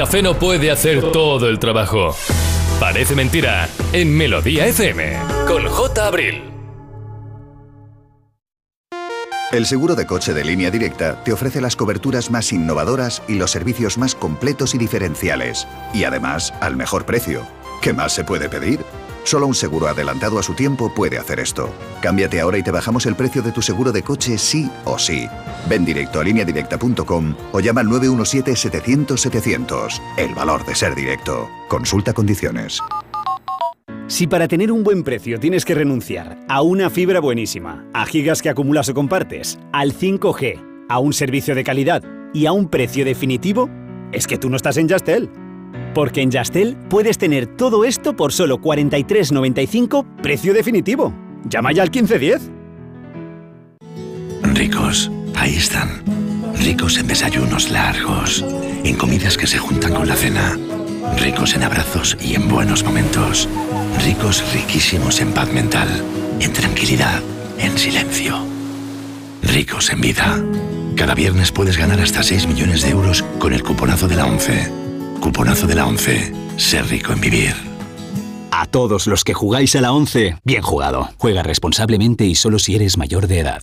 [SPEAKER 7] café no puede hacer todo el trabajo. Parece mentira en Melodía FM con J. Abril.
[SPEAKER 27] El seguro de coche de línea directa te ofrece las coberturas más innovadoras y los servicios más completos y diferenciales. Y además, al mejor precio. ¿Qué más se puede pedir? Solo un seguro adelantado a su tiempo puede hacer esto. Cámbiate ahora y te bajamos el precio de tu seguro de coche sí o sí. Ven directo a lineadirecta.com o llama al 917-700-700. El valor de ser directo. Consulta condiciones.
[SPEAKER 28] Si para tener un buen precio tienes que renunciar a una fibra buenísima, a gigas que acumulas o compartes, al 5G, a un servicio de calidad y a un precio definitivo, es que tú no estás en Yastel. Porque en Yastel puedes tener todo esto por solo 43.95 precio definitivo. Llama ya al 1510.
[SPEAKER 29] Ricos, ahí están. Ricos en desayunos largos, en comidas que se juntan con la cena. Ricos en abrazos y en buenos momentos. Ricos riquísimos en paz mental, en tranquilidad, en silencio. Ricos en vida. Cada viernes puedes ganar hasta 6 millones de euros con el cuponazo de la 11. Cuponazo de la 11. Ser rico en vivir.
[SPEAKER 28] A todos los que jugáis a la 11, bien jugado. Juega responsablemente y solo si eres mayor de edad.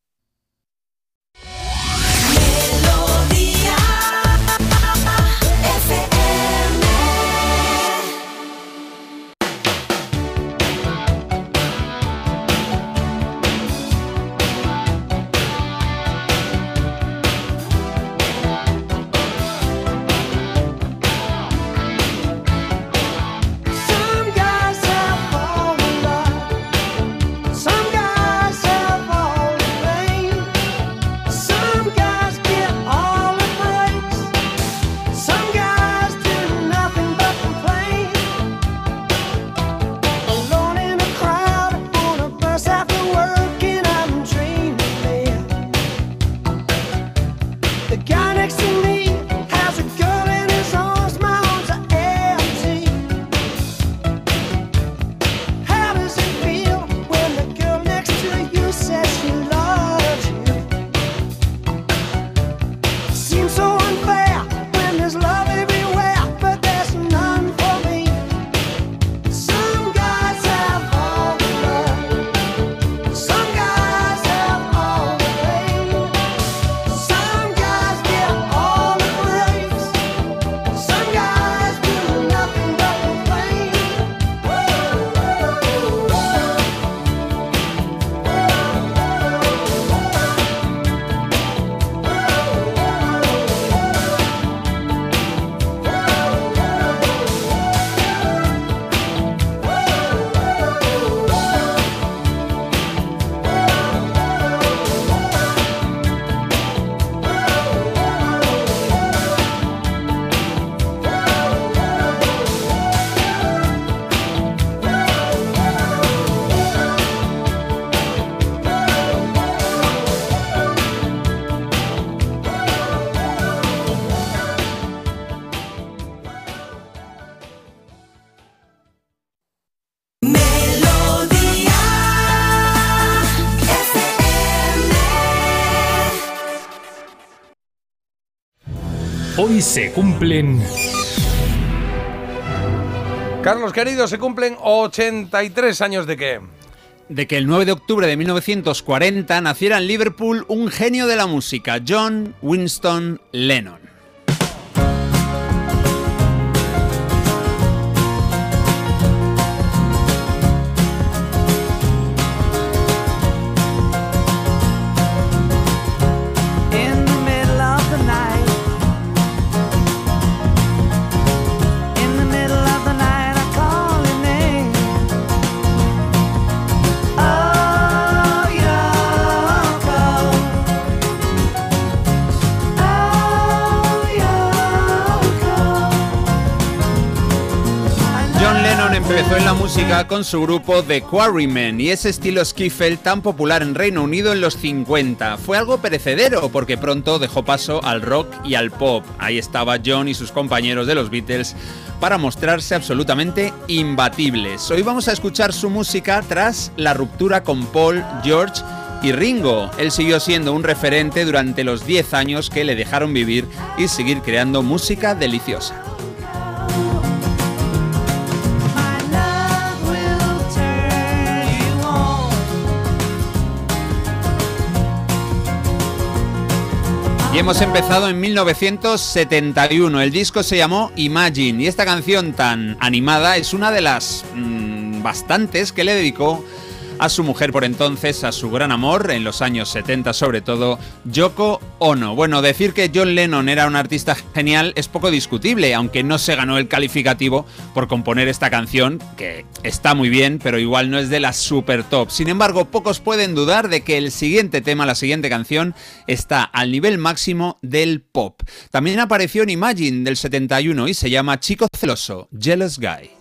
[SPEAKER 7] Hoy se cumplen
[SPEAKER 1] Carlos, querido, se cumplen 83 años de qué?
[SPEAKER 3] de que el 9 de octubre de 1940 naciera en Liverpool un genio de la música, John Winston Lennon. Empezó en la música con su grupo The Quarrymen y ese estilo skiffle tan popular en Reino Unido en los 50. Fue algo perecedero porque pronto dejó paso al rock y al pop. Ahí estaba John y sus compañeros de los Beatles para mostrarse absolutamente imbatibles. Hoy vamos a escuchar su música tras la ruptura con Paul George y Ringo. Él siguió siendo un referente durante los 10 años que le dejaron vivir y seguir creando música deliciosa. Y hemos empezado en 1971. El disco se llamó Imagine y esta canción tan animada es una de las mm, bastantes que le dedicó a su mujer por entonces, a su gran amor, en los años 70 sobre todo, Yoko Ono. Bueno, decir que John Lennon era un artista genial es poco discutible, aunque no se ganó el calificativo por componer esta canción, que está muy bien, pero igual no es de las super top. Sin embargo, pocos pueden dudar de que el siguiente tema, la siguiente canción, está al nivel máximo del pop. También apareció en Imagine del 71 y se llama Chico Celoso, Jealous Guy.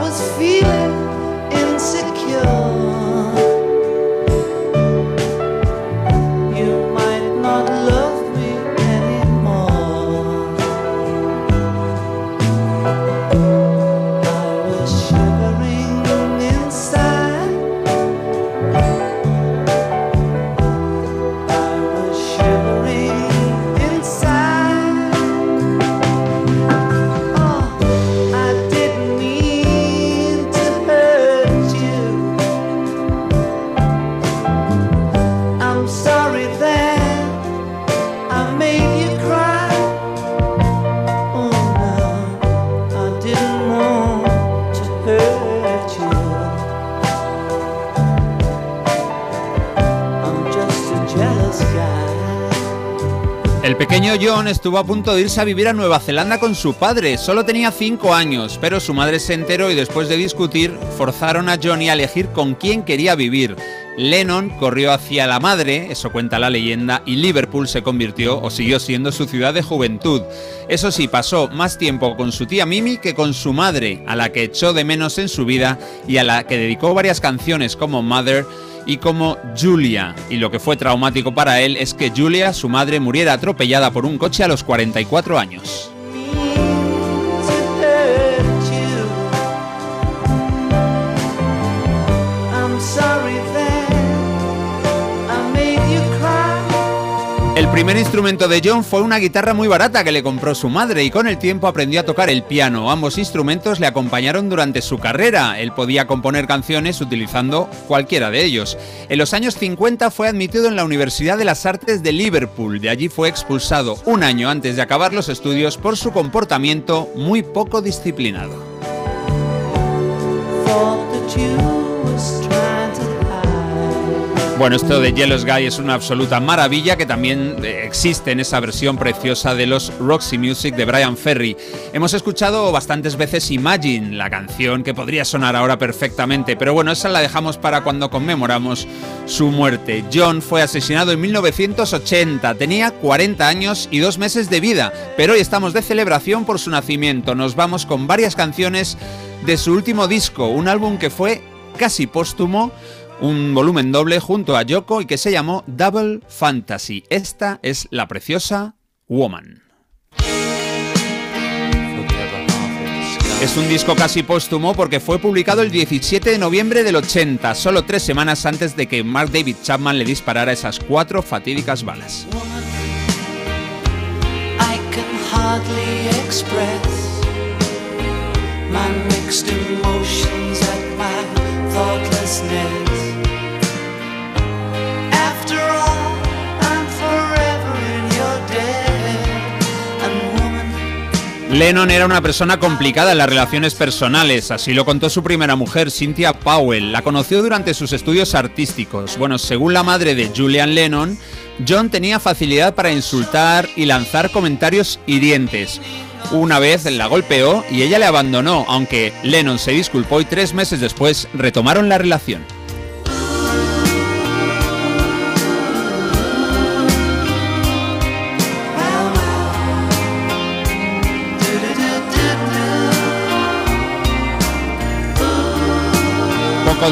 [SPEAKER 13] Was feeling
[SPEAKER 3] John estuvo a punto de irse a vivir a Nueva Zelanda con su padre. Solo tenía 5 años, pero su madre se enteró y después de discutir forzaron a Johnny a elegir con quién quería vivir. Lennon corrió hacia la madre, eso cuenta la leyenda, y Liverpool se convirtió o siguió siendo su ciudad de juventud. Eso sí, pasó más tiempo con su tía Mimi que con su madre, a la que echó de menos en su vida y a la que dedicó varias canciones como Mother y como Julia. Y lo que fue traumático para él es que Julia, su madre, muriera atropellada por un coche a los 44 años. Primer instrumento de John fue una guitarra muy barata que le compró su madre y con el tiempo aprendió a tocar el piano. Ambos instrumentos le acompañaron durante su carrera. Él podía componer canciones utilizando cualquiera de ellos. En los años 50 fue admitido en la Universidad de las Artes de Liverpool. De allí fue expulsado un año antes de acabar los estudios por su comportamiento muy poco disciplinado. Bueno, esto de Jealous Guy es una absoluta maravilla que también eh, existe en esa versión preciosa de los Roxy Music de Brian Ferry. Hemos escuchado bastantes veces Imagine, la canción que podría sonar ahora perfectamente, pero bueno, esa la dejamos para cuando conmemoramos su muerte. John fue asesinado en 1980, tenía 40 años y dos meses de vida, pero hoy estamos de celebración por su nacimiento. Nos vamos con varias canciones de su último disco, un álbum que fue casi póstumo, un volumen doble junto a Yoko y que se llamó Double Fantasy. Esta es la preciosa Woman. Es un disco casi póstumo porque fue publicado el 17 de noviembre del 80, solo tres semanas antes de que Mark David Chapman le disparara esas cuatro fatídicas balas.
[SPEAKER 13] Thoughtlessness.
[SPEAKER 3] Lennon era una persona complicada en las relaciones personales, así lo contó su primera mujer, Cynthia Powell. La conoció durante sus estudios artísticos. Bueno, según la madre de Julian Lennon, John tenía facilidad para insultar y lanzar comentarios hirientes. Una vez la golpeó y ella le abandonó, aunque Lennon se disculpó y tres meses después retomaron la relación.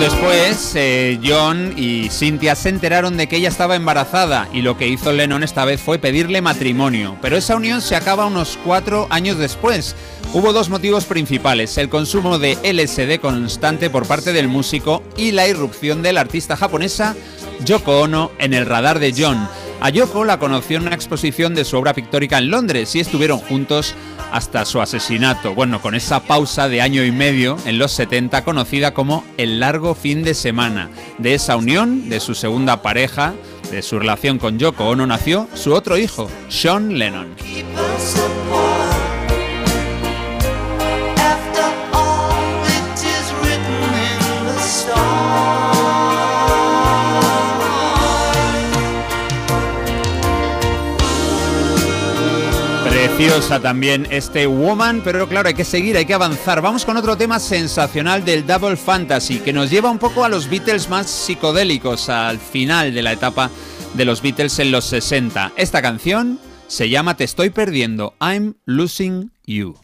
[SPEAKER 3] Después, eh, John y Cynthia se enteraron de que ella estaba embarazada y lo que hizo Lennon esta vez fue pedirle matrimonio. Pero esa unión se acaba unos cuatro años después. Hubo dos motivos principales, el consumo de LSD constante por parte del músico y la irrupción de la artista japonesa Yoko Ono en el radar de John. A Yoko la conoció en una exposición de su obra pictórica en Londres y estuvieron juntos hasta su asesinato. Bueno, con esa pausa de año y medio en los 70 conocida como el largo fin de semana. De esa unión, de su segunda pareja, de su relación con Yoko Ono nació su otro hijo, Sean Lennon. También este Woman, pero claro, hay que seguir, hay que avanzar. Vamos con otro tema sensacional del Double Fantasy, que nos lleva un poco a los Beatles más psicodélicos, al final de la etapa de los Beatles en los 60. Esta canción se llama Te estoy perdiendo, I'm Losing You.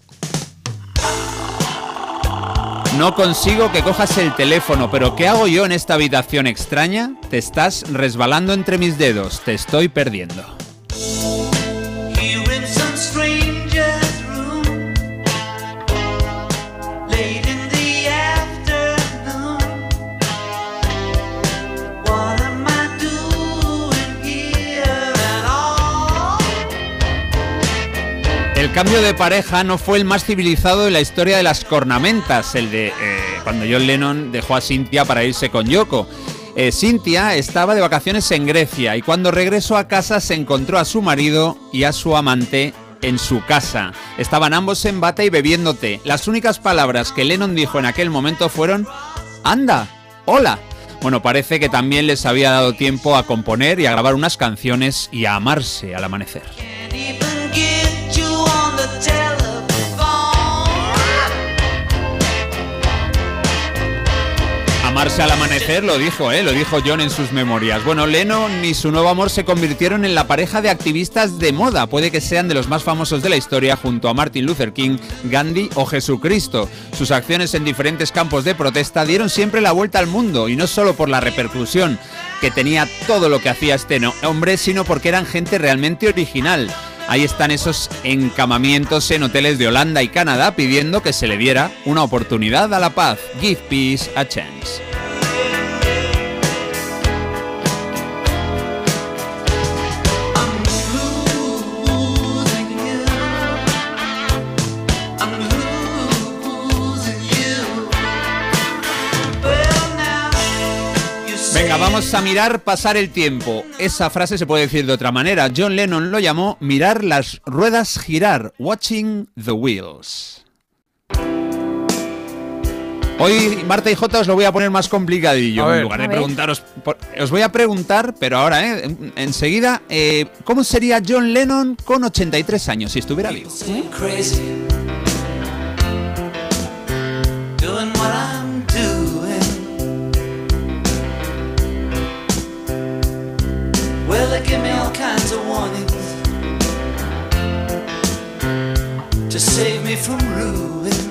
[SPEAKER 3] No consigo que cojas el teléfono, pero ¿qué hago yo en esta habitación extraña? Te estás resbalando entre mis dedos, te estoy perdiendo. El cambio de pareja no fue el más civilizado de la historia de las cornamentas, el de eh, cuando John Lennon dejó a Cynthia para irse con Yoko. Eh, Cynthia estaba de vacaciones en Grecia y cuando regresó a casa se encontró a su marido y a su amante en su casa. Estaban ambos en bata y bebiendo té. Las únicas palabras que Lennon dijo en aquel momento fueron ¡Anda! ¡Hola! Bueno, parece que también les había dado tiempo a componer y a grabar unas canciones y a amarse al amanecer. Amarse al amanecer lo dijo, ¿eh? lo dijo John en sus memorias. Bueno, Lennon y su nuevo amor se convirtieron en la pareja de activistas de moda. Puede que sean de los más famosos de la historia junto a Martin Luther King, Gandhi o Jesucristo. Sus acciones en diferentes campos de protesta dieron siempre la vuelta al mundo y no solo por la repercusión que tenía todo lo que hacía este hombre, sino porque eran gente realmente original. Ahí están esos encamamientos en hoteles de Holanda y Canadá pidiendo que se le diera una oportunidad a la paz. Give peace a chance. Vamos a mirar pasar el tiempo. Esa frase se puede decir de otra manera. John Lennon lo llamó mirar las ruedas girar, watching the wheels. Hoy, Marta y Jota, os lo voy a poner más complicadillo.
[SPEAKER 1] Ver.
[SPEAKER 3] En lugar de preguntaros. por- os voy a preguntar, pero ahora, ¿eh? En- enseguida, eh, ¿cómo sería John Lennon con 83 años si estuviera vivo?
[SPEAKER 13] Well, they give me all kinds of warnings to save me from ruin.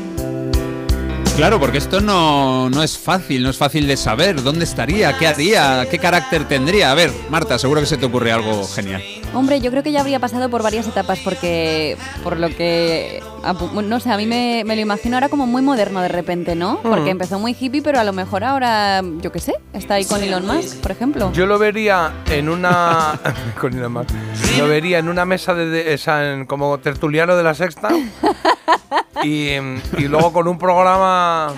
[SPEAKER 3] Claro, porque esto no, no es fácil, no es fácil de saber dónde estaría, qué haría, qué carácter tendría. A ver, Marta, seguro que se te ocurre algo genial.
[SPEAKER 2] Hombre, yo creo que ya habría pasado por varias etapas porque, por lo que, no sé, a mí me, me lo imagino ahora como muy moderno de repente, ¿no? Porque
[SPEAKER 1] Mm.
[SPEAKER 2] empezó muy hippie, pero a lo mejor ahora, yo qué sé, está ahí con Elon Musk, por ejemplo.
[SPEAKER 1] Yo lo vería en una. con Elon Musk. Lo vería en una mesa de, de- esa, en- como tertuliano de la sexta. y, y luego con un programa.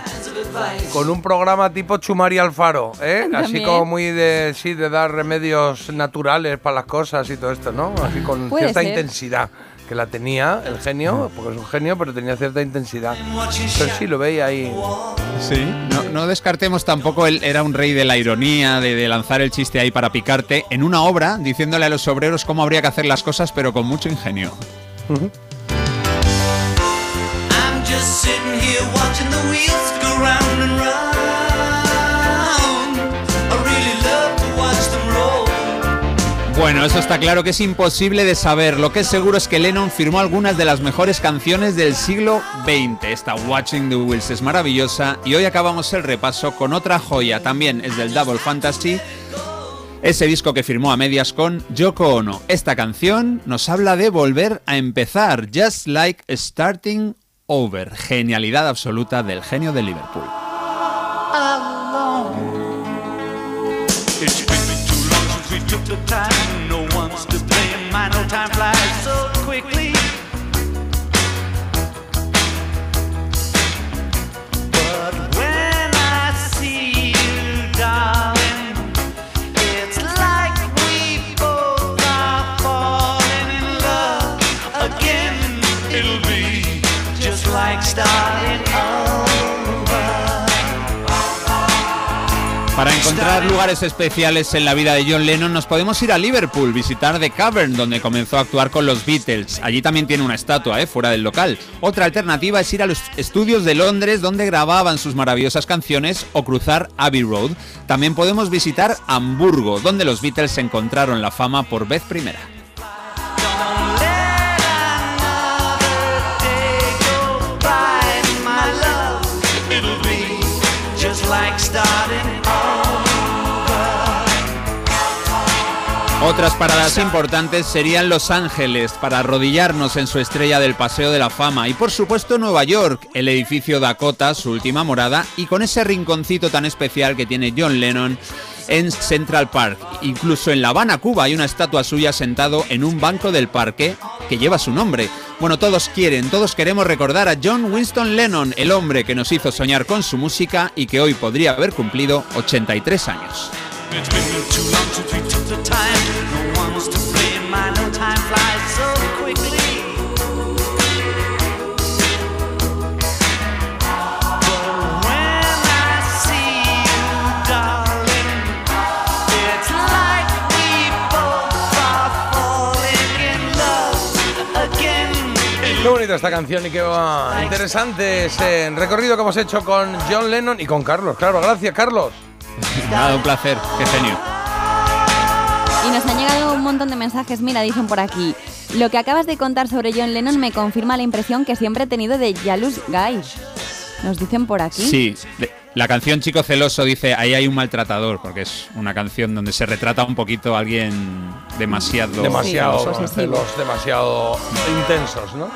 [SPEAKER 1] Con un programa tipo Chumari Alfaro, ¿eh? Así como muy de. Sí, de dar remedios naturales para las cosas y todo esto, ¿no? Así con
[SPEAKER 2] Puede
[SPEAKER 1] cierta
[SPEAKER 2] ser.
[SPEAKER 1] intensidad. Que la tenía el genio, porque es un genio, pero tenía cierta intensidad. Pero sí, lo veía ahí.
[SPEAKER 3] Sí. No, no descartemos tampoco, él era un rey de la ironía, de, de lanzar el chiste ahí para picarte, en una obra diciéndole a los obreros cómo habría que hacer las cosas, pero con mucho ingenio.
[SPEAKER 13] I'm
[SPEAKER 3] Bueno, eso está claro que es imposible de saber. Lo que es seguro es que Lennon firmó algunas de las mejores canciones del siglo XX. Esta Watching the Wheels es maravillosa y hoy acabamos el repaso con otra joya, también es del Double Fantasy, ese disco que firmó a medias con Yoko Ono. Esta canción nos habla de volver a empezar, just like starting over. Genialidad absoluta del genio de Liverpool.
[SPEAKER 13] It's
[SPEAKER 3] encontrar lugares especiales en la vida de John Lennon nos podemos ir a Liverpool, visitar The Cavern, donde comenzó a actuar con los Beatles. Allí también tiene una estatua, ¿eh? fuera del local. Otra alternativa es ir a los estudios de Londres, donde grababan sus maravillosas canciones, o cruzar Abbey Road. También podemos visitar Hamburgo, donde los Beatles encontraron la fama por vez primera. Otras paradas importantes serían Los Ángeles, para arrodillarnos en su estrella del Paseo de la Fama, y por supuesto Nueva York, el edificio Dakota, su última morada, y con ese rinconcito tan especial que tiene John Lennon en Central Park. Incluso en La Habana, Cuba, hay una estatua suya sentado en un banco del parque que lleva su nombre. Bueno, todos quieren, todos queremos recordar a John Winston Lennon, el hombre que nos hizo soñar con su música y que hoy podría haber cumplido 83 años.
[SPEAKER 13] It's been too long since we took the time. No one's to blame. My no time flies so quickly. But when I see you, darling, it's like we both are falling in love again.
[SPEAKER 1] Qué bonita esta canción y qué va- interesante ese recorrido que hemos hecho con John Lennon y con Carlos. Claro, gracias, Carlos.
[SPEAKER 3] Nada, un placer, qué genio.
[SPEAKER 2] Y nos han llegado un montón de mensajes. Mira, dicen por aquí. Lo que acabas de contar sobre John Lennon me confirma la impresión que siempre he tenido de Jealous Guy. Nos dicen por aquí.
[SPEAKER 3] Sí, de- la canción Chico Celoso dice, ahí hay un maltratador, porque es una canción donde se retrata un poquito a alguien demasiado...
[SPEAKER 1] Demasiado celos, demasiado intensos, ¿no?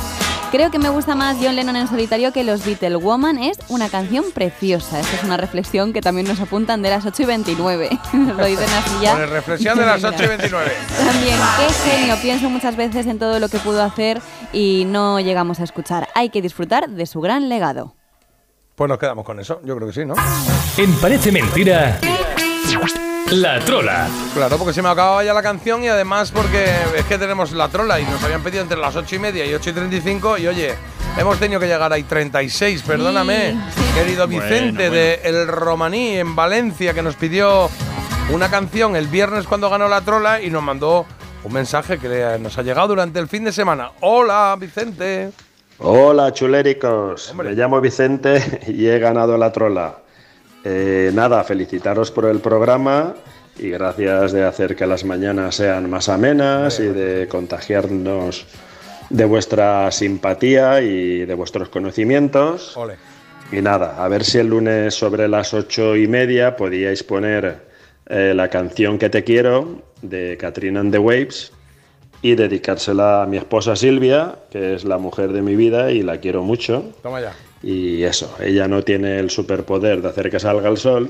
[SPEAKER 2] Creo que me gusta más John Lennon en solitario que los Beatles. Woman es una canción preciosa. Esta es una reflexión que también nos apuntan de las 8 y 29. Nos lo dicen así ya.
[SPEAKER 1] Con el reflexión de las
[SPEAKER 2] Mira.
[SPEAKER 1] 8 y 29.
[SPEAKER 2] También, qué genio. Pienso muchas veces en todo lo que pudo hacer y no llegamos a escuchar. Hay que disfrutar de su gran legado.
[SPEAKER 1] Pues nos quedamos con eso, yo creo que sí, ¿no?
[SPEAKER 7] En Parece Mentira, La Trola.
[SPEAKER 1] Claro, porque se me acababa ya la canción y además porque es que tenemos la trola y nos habían pedido entre las 8 y media y 8 y 35 y oye, hemos tenido que llegar ahí 36, perdóname, querido Vicente
[SPEAKER 3] bueno.
[SPEAKER 1] de El Romaní en Valencia que nos pidió una canción el viernes cuando ganó la trola y nos mandó un mensaje que nos ha llegado durante el fin de semana. Hola, Vicente.
[SPEAKER 30] Hola chuléricos, me llamo Vicente y he ganado la trola. Eh, nada, felicitaros por el programa y gracias de hacer que las mañanas sean más amenas y de contagiarnos de vuestra simpatía y de vuestros conocimientos.
[SPEAKER 1] Ole.
[SPEAKER 30] Y nada, a ver si el lunes sobre las ocho y media podíais poner eh, la canción que te quiero de Katrina and the Waves y dedicársela a mi esposa Silvia, que es la mujer de mi vida y la quiero mucho.
[SPEAKER 1] Toma ya.
[SPEAKER 30] Y eso, ella no tiene el superpoder de hacer que salga el sol,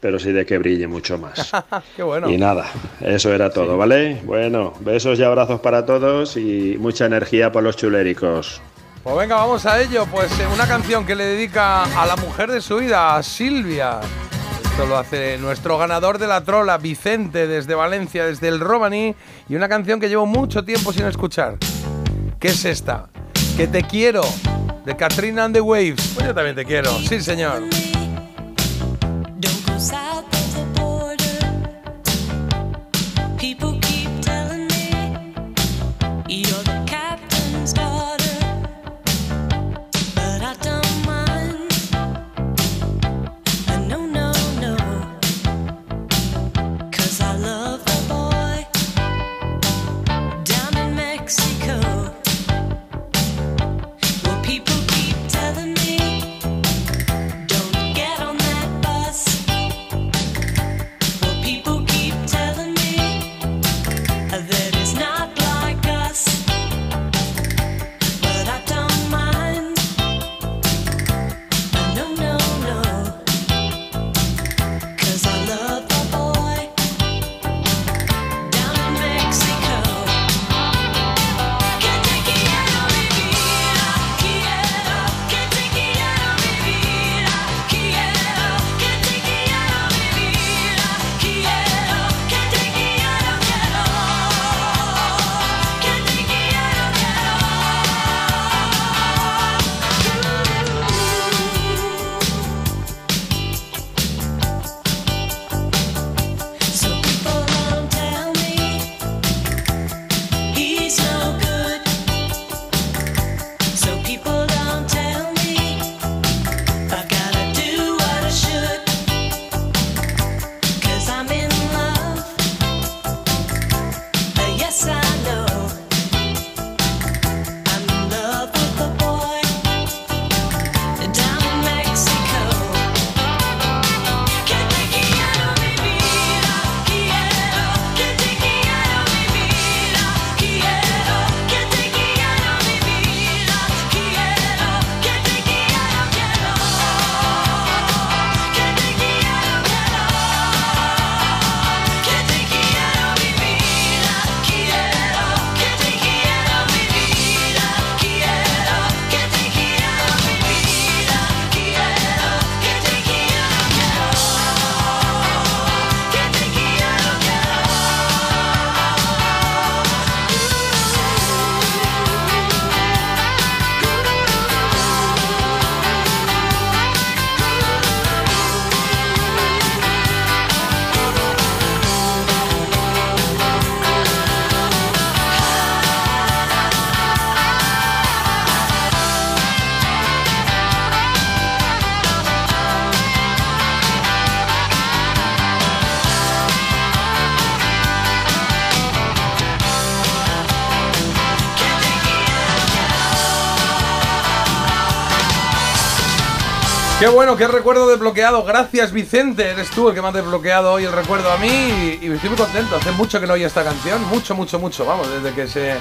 [SPEAKER 30] pero sí de que brille mucho más.
[SPEAKER 1] Qué bueno.
[SPEAKER 30] Y nada, eso era todo, ¿vale? Bueno, besos y abrazos para todos y mucha energía por los chuléricos.
[SPEAKER 1] Pues venga, vamos a ello. Pues eh, una canción que le dedica a la mujer de su vida, a Silvia. Lo hace nuestro ganador de la trola, Vicente, desde Valencia, desde el Romaní. Y una canción que llevo mucho tiempo sin escuchar. ¿Qué es esta? Que te quiero, de Katrina and the Waves. Pues yo también te quiero, sí señor. Bueno, qué recuerdo desbloqueado. Gracias, Vicente. Eres tú el que me ha desbloqueado hoy el recuerdo a mí y, y estoy muy contento. Hace mucho que no oía esta canción. Mucho, mucho, mucho. Vamos, desde que se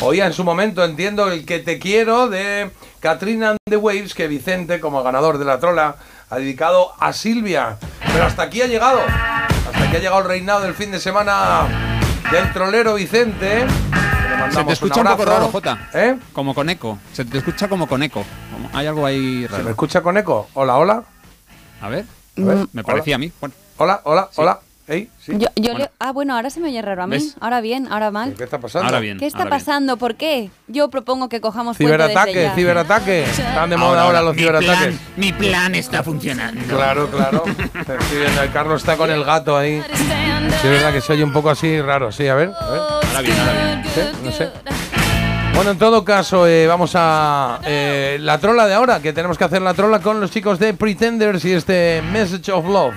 [SPEAKER 1] oía en su momento. Entiendo el que te quiero de Katrina and the Waves que Vicente, como ganador de la trola, ha dedicado a Silvia. Pero hasta aquí ha llegado. Hasta aquí ha llegado el reinado del fin de semana del trolero Vicente.
[SPEAKER 3] Se te escucha un, poco raro, Jota.
[SPEAKER 1] ¿Eh?
[SPEAKER 3] Como con eco. Se te escucha como con eco. Hay algo ahí raro.
[SPEAKER 1] ¿Se me escucha con eco? Hola, hola.
[SPEAKER 3] A ver.
[SPEAKER 1] A ver,
[SPEAKER 3] Me
[SPEAKER 1] hola.
[SPEAKER 3] parecía a mí. Bueno,
[SPEAKER 1] Hola, hola, hola. Ey, sí.
[SPEAKER 2] Yo, yo le- ah, bueno, ahora se me oye raro a mí.
[SPEAKER 3] ¿Ves?
[SPEAKER 2] Ahora bien, ahora mal.
[SPEAKER 1] ¿Qué está pasando?
[SPEAKER 3] Ahora bien.
[SPEAKER 2] ¿Qué está
[SPEAKER 3] ahora bien.
[SPEAKER 2] pasando? ¿Por qué? Yo propongo que cojamos fuente desde
[SPEAKER 1] Ciberataque,
[SPEAKER 2] ya.
[SPEAKER 1] ciberataque. Están de moda ahora, los
[SPEAKER 3] mi
[SPEAKER 1] ciberataques.
[SPEAKER 3] plan- mi plan está funcionando.
[SPEAKER 1] Claro, claro. El Carlos está con el gato ahí. Sí, es verdad que se oye un poco así raro. Sí, a ver. A ver.
[SPEAKER 3] Ahora bien, ahora bien.
[SPEAKER 1] Sí, no sé. Bueno, en todo caso, eh, vamos a eh, la trola de ahora, que tenemos que hacer la trola con los chicos de Pretenders y este Message of Love.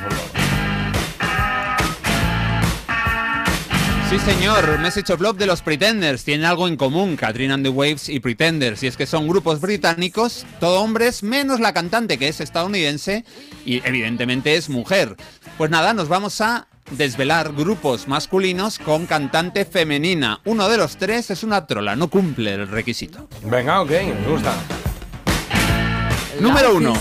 [SPEAKER 3] Sí, señor. Message of Love de los Pretenders. Tienen algo en común, Katrina and the Waves y Pretenders. Y es que son grupos británicos, todo hombres, menos la cantante que es estadounidense y evidentemente es mujer. Pues nada, nos vamos a desvelar grupos masculinos con cantante femenina. Uno de los tres es una trola, no cumple el requisito.
[SPEAKER 1] Venga, ok, me gusta.
[SPEAKER 3] Número 1.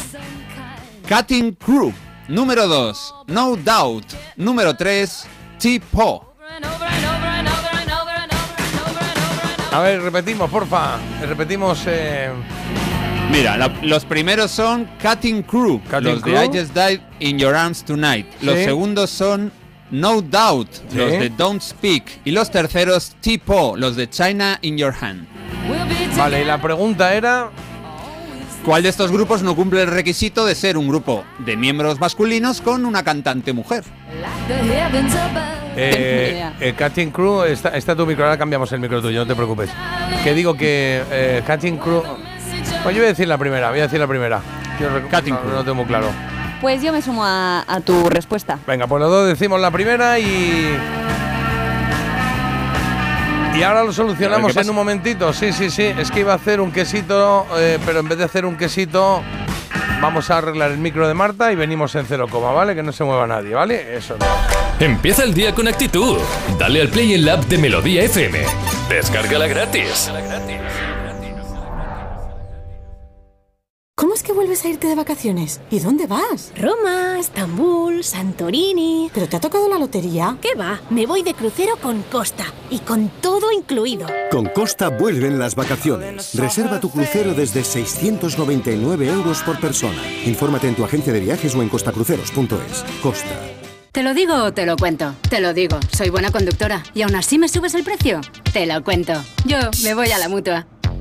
[SPEAKER 3] Cutting Crew. Número 2. No Doubt. Número 3. T-Po.
[SPEAKER 1] A ver, repetimos, porfa. Repetimos. Eh,
[SPEAKER 3] Mira, la- los primeros son Cutting Crew,
[SPEAKER 1] Cutting
[SPEAKER 3] los
[SPEAKER 1] Crew.
[SPEAKER 3] de I Just Died in Your Arms Tonight. Los segundos son No Doubt,
[SPEAKER 1] Sí.
[SPEAKER 3] los de Don't Speak. Y los terceros Tipo, los de China in Your Hand.
[SPEAKER 1] vale, y la pregunta era.
[SPEAKER 3] ¿Cuál de estos grupos no cumple el requisito de ser un grupo de miembros masculinos con una cantante mujer?
[SPEAKER 1] Eh, eh, Cutting Crew, está, está tu micro, ahora cambiamos el micro tuyo, no te preocupes. Que digo que eh, Cutting Crew. Pues yo voy a decir la primera, voy a decir la primera. Yo
[SPEAKER 3] Cutting
[SPEAKER 1] no,
[SPEAKER 3] Crew.
[SPEAKER 1] no tengo muy claro.
[SPEAKER 2] Pues yo me sumo a, a tu respuesta.
[SPEAKER 1] Venga, pues los dos decimos la primera y. Y ahora lo solucionamos en un momentito. Sí, sí, sí. Es que iba a hacer un quesito, eh, pero en vez de hacer un quesito, vamos a arreglar el micro de Marta y venimos en cero coma, ¿vale? Que no se mueva nadie, ¿vale? Eso no.
[SPEAKER 7] Empieza el día con actitud. Dale al play en la app de Melodía FM. Descárgala gratis.
[SPEAKER 31] ¿Cómo es que vuelves a irte de vacaciones? ¿Y dónde vas?
[SPEAKER 32] Roma, Estambul, Santorini.
[SPEAKER 31] ¿Pero te ha tocado la lotería?
[SPEAKER 32] ¿Qué va? Me voy de crucero con Costa y con todo incluido.
[SPEAKER 33] Con Costa vuelven las vacaciones. Reserva tu crucero desde 699 euros por persona. Infórmate en tu agencia de viajes o en costacruceros.es. Costa.
[SPEAKER 34] ¿Te lo digo o te lo cuento? Te lo digo, soy buena conductora. ¿Y aún así me subes el precio? Te lo cuento. Yo me voy a la mutua.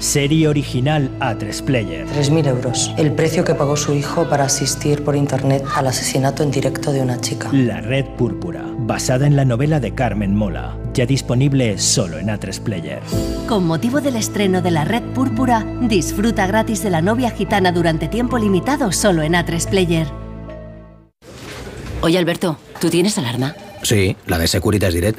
[SPEAKER 9] Serie original A3 Player.
[SPEAKER 11] 3.000 euros. El precio que pagó su hijo para asistir por internet al asesinato en directo de una chica.
[SPEAKER 9] La Red Púrpura, basada en la novela de Carmen Mola, ya disponible solo en A3 Player.
[SPEAKER 24] Con motivo del estreno de La Red Púrpura, disfruta gratis de la novia gitana durante tiempo limitado solo en A3 Player.
[SPEAKER 35] Oye, Alberto, ¿tú tienes alarma?
[SPEAKER 36] Sí, la de Securitas Direct.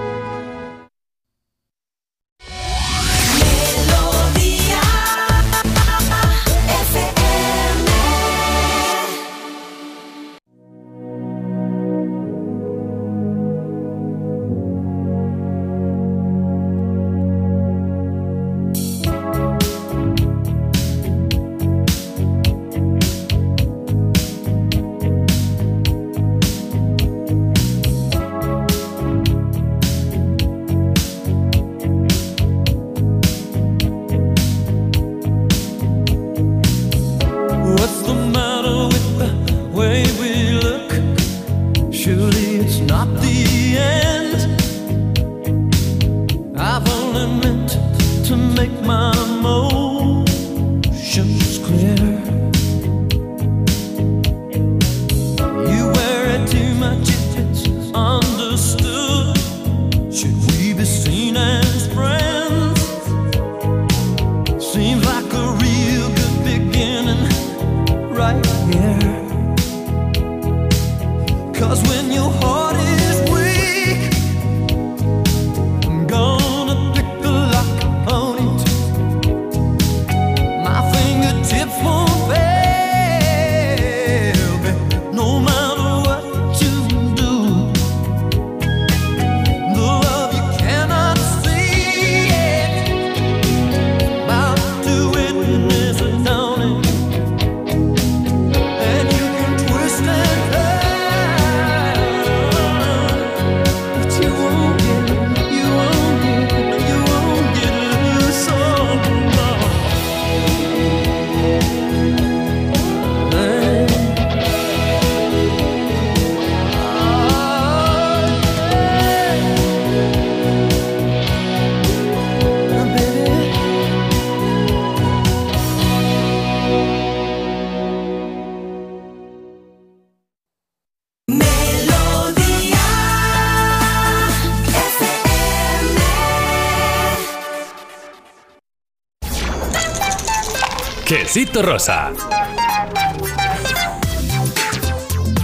[SPEAKER 7] Quesito Rosa.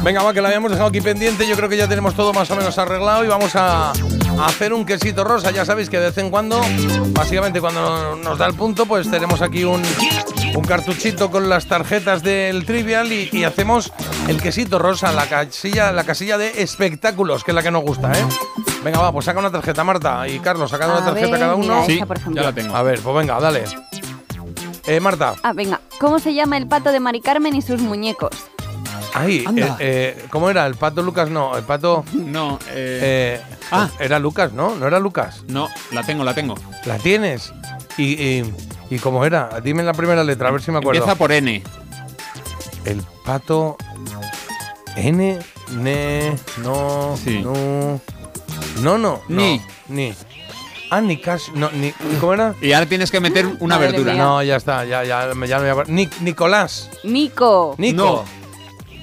[SPEAKER 1] Venga, va, que lo habíamos dejado aquí pendiente. Yo creo que ya tenemos todo más o menos arreglado y vamos a, hacer un quesito rosa. Ya sabéis que de vez en cuando, básicamente cuando nos da el punto, pues tenemos aquí un, un cartuchito con las tarjetas del Trivial y, y hacemos el quesito rosa, la casilla, la casilla de espectáculos, que es la que nos gusta, ¿eh? Venga, va, pues saca una tarjeta, Marta y Carlos, sacad una tarjeta
[SPEAKER 2] ver,
[SPEAKER 1] cada uno.
[SPEAKER 2] mira esta, por ejemplo.
[SPEAKER 3] ya la tengo.
[SPEAKER 1] A ver, pues venga, dale. Eh, Marta.
[SPEAKER 2] Ah, venga. ¿Cómo se llama el pato de Mari Carmen y sus muñecos?
[SPEAKER 3] Anda.
[SPEAKER 1] eh, eh, ¿cómo era? ¿El pato Lucas? No, el pato.
[SPEAKER 3] No, eh,
[SPEAKER 1] Eh,
[SPEAKER 3] Ah.
[SPEAKER 1] Era Lucas, ¿no? ¿No era Lucas?
[SPEAKER 3] no, la tengo, la tengo.
[SPEAKER 1] ¿La tienes? ¿Y, y, y cómo era? Dime la primera letra, a ver si me acuerdo.
[SPEAKER 3] Empieza por N.
[SPEAKER 1] El pato. N, ne, no,
[SPEAKER 3] Sí.
[SPEAKER 1] no. No, no.
[SPEAKER 3] Ni.
[SPEAKER 1] no, Ni. Ah, ni casi. No, ni. ¿Cómo era?
[SPEAKER 3] Y ahora tienes que meter una
[SPEAKER 2] Madre
[SPEAKER 3] verdura.
[SPEAKER 2] mía.
[SPEAKER 1] No, ya está, ya, ya, me- ya me voy a- Nic- Nicolás.
[SPEAKER 2] Nico.
[SPEAKER 1] Nico.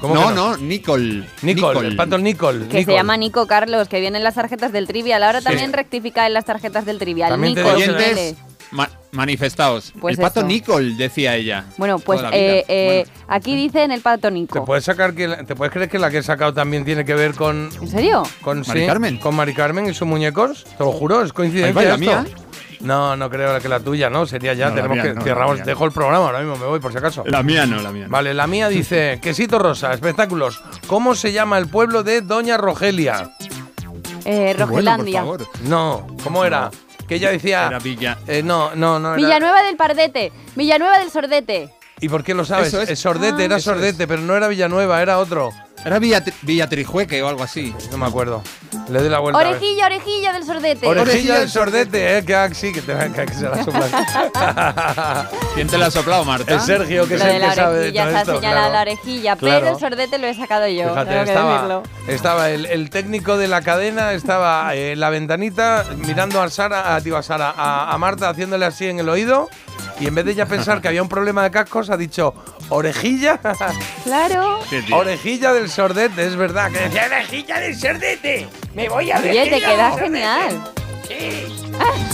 [SPEAKER 1] ¿Cómo
[SPEAKER 3] No,
[SPEAKER 1] que
[SPEAKER 3] no, Nicole.
[SPEAKER 1] Nicole, el pato Nicole.
[SPEAKER 2] Que se llama Nico Carlos, que viene en las tarjetas del Trivial. Ahora
[SPEAKER 1] Sí.
[SPEAKER 2] también rectifica en las tarjetas del Trivial.
[SPEAKER 1] También te
[SPEAKER 2] Nico
[SPEAKER 1] digo que-
[SPEAKER 2] Vélez.
[SPEAKER 3] Ma- manifestaos.
[SPEAKER 2] Pues
[SPEAKER 3] el pato
[SPEAKER 2] eso.
[SPEAKER 3] Nicole, decía ella.
[SPEAKER 2] Bueno, pues eh, eh, aquí dice en el pato
[SPEAKER 1] ¿Te
[SPEAKER 2] Nico.
[SPEAKER 1] puedes sacar que la- te puedes creer que la que he sacado también tiene que ver con
[SPEAKER 2] ¿En serio?
[SPEAKER 1] con
[SPEAKER 3] ¿Mari
[SPEAKER 1] sí,
[SPEAKER 3] Carmen?
[SPEAKER 1] con Mari Carmen y sus muñecos? Te lo juro, es coincidencia
[SPEAKER 3] Ahí va,
[SPEAKER 1] esto.
[SPEAKER 3] ¿la mía?
[SPEAKER 1] No, no creo que la tuya, no, sería ya
[SPEAKER 3] No,
[SPEAKER 1] tenemos
[SPEAKER 3] mía
[SPEAKER 1] que
[SPEAKER 3] no,
[SPEAKER 1] cerramos, dejo el programa ahora mismo, me voy por si acaso.
[SPEAKER 3] La mía no, la mía no.
[SPEAKER 1] Vale, la mía dice, quesito rosa, espectáculos. ¿Cómo se llama el pueblo de Doña Rogelia?
[SPEAKER 2] Eh,
[SPEAKER 3] bueno, por
[SPEAKER 2] Rogelandia.
[SPEAKER 3] favor.
[SPEAKER 1] No, ¿cómo era? Que ella decía
[SPEAKER 3] Era Villa.
[SPEAKER 1] eh, no, no, no era-
[SPEAKER 2] Villanueva del Pardete. Villanueva del Sordete.
[SPEAKER 1] ¿Y por qué lo sabes?
[SPEAKER 3] Eso es.
[SPEAKER 1] Es Sordete,
[SPEAKER 2] Ah.
[SPEAKER 1] era
[SPEAKER 3] Eso es.
[SPEAKER 1] Sordete, pero no era Villanueva, era otro.
[SPEAKER 3] Era Villa, Villa Trijueque o algo así.
[SPEAKER 1] No me acuerdo. Le doy la vuelta.
[SPEAKER 2] Orejilla, orejilla del Sordete.
[SPEAKER 1] Orejilla del sordete, eh, que ah, sí, que, te, que, que se la soplan.
[SPEAKER 3] ¿Quién te la ha soplado, Marta?
[SPEAKER 1] El Sergio, que es
[SPEAKER 2] Lo de
[SPEAKER 1] el
[SPEAKER 2] la
[SPEAKER 1] que sabe de todo
[SPEAKER 2] se ha
[SPEAKER 1] esto.
[SPEAKER 2] señalado
[SPEAKER 1] claro.
[SPEAKER 2] la orejilla,
[SPEAKER 1] Claro.
[SPEAKER 2] pero el sordete lo he sacado yo.
[SPEAKER 1] Fíjate,
[SPEAKER 2] tengo que
[SPEAKER 1] estaba,
[SPEAKER 2] decirlo.
[SPEAKER 1] estaba el, el técnico de la cadena, estaba eh, en la ventanita mirando a Sara, a, digo, a Sara, a, a Marta haciéndole así en el oído y en vez de ya pensar que había un problema de cascos ha dicho orejilla,
[SPEAKER 2] Claro.
[SPEAKER 1] Orejilla del sordete, es verdad que decía orejilla del sordete, me voy a
[SPEAKER 2] Oye, te queda
[SPEAKER 1] del sordete".
[SPEAKER 2] genial.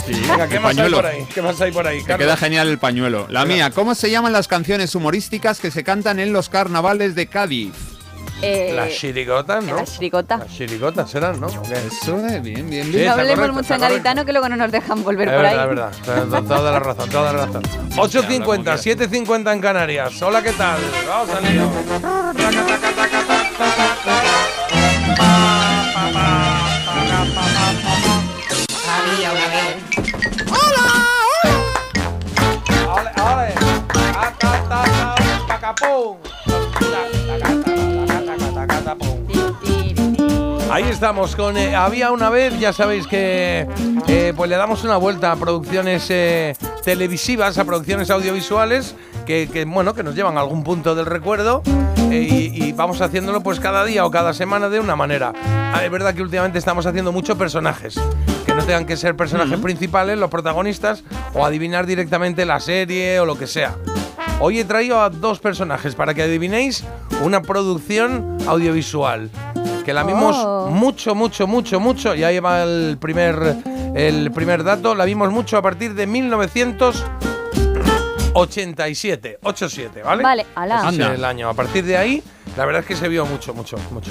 [SPEAKER 3] Sí,
[SPEAKER 1] Venga, ¿qué más hay
[SPEAKER 3] pañuelo.
[SPEAKER 1] por ahí? ¿Qué más hay por ahí?
[SPEAKER 3] Te queda genial el pañuelo. La
[SPEAKER 1] Venga.
[SPEAKER 3] mía, ¿cómo se llaman las canciones humorísticas que se cantan en los carnavales de Cádiz?
[SPEAKER 2] Eh,
[SPEAKER 1] Las chirigotas, ¿no?
[SPEAKER 2] La chirigota.
[SPEAKER 1] Las chirigotas serán, ¿no?
[SPEAKER 3] Eso, eh, bien, bien,
[SPEAKER 1] Sí,
[SPEAKER 3] bien.
[SPEAKER 2] no
[SPEAKER 1] está
[SPEAKER 2] hablemos
[SPEAKER 1] correcto,
[SPEAKER 2] mucho en gaditano que luego no nos dejan volver
[SPEAKER 1] Es
[SPEAKER 2] por
[SPEAKER 1] verdad,
[SPEAKER 2] ahí.
[SPEAKER 1] es verdad. To- Toda la razón, toda la razón. 8.50, 7.50 en Canarias. Hola, ¿qué tal? Vamos al lío. Ta, ta, ta, ta, pum. Ahí estamos con eh, Había una vez, ya sabéis que eh, pues le damos una vuelta a producciones eh, televisivas, a producciones audiovisuales que, que, bueno que nos llevan a algún punto del recuerdo eh, y, y vamos haciéndolo pues cada día o cada semana de una manera. Ah, es verdad que últimamente estamos haciendo muchos personajes que no tengan que ser personajes principales, los protagonistas o adivinar directamente la serie o lo que sea. Hoy he traído a dos personajes para que adivinéis una producción audiovisual. Que la vimos
[SPEAKER 2] Oh.
[SPEAKER 1] mucho, mucho, mucho, mucho. Y ahí va el primer, el primer dato. La vimos mucho a partir de 1987. 87, ¿vale?
[SPEAKER 2] Vale, ala.
[SPEAKER 1] Ese es
[SPEAKER 3] Anda.
[SPEAKER 1] el año. A partir de ahí, la verdad es que se vio mucho, mucho, mucho.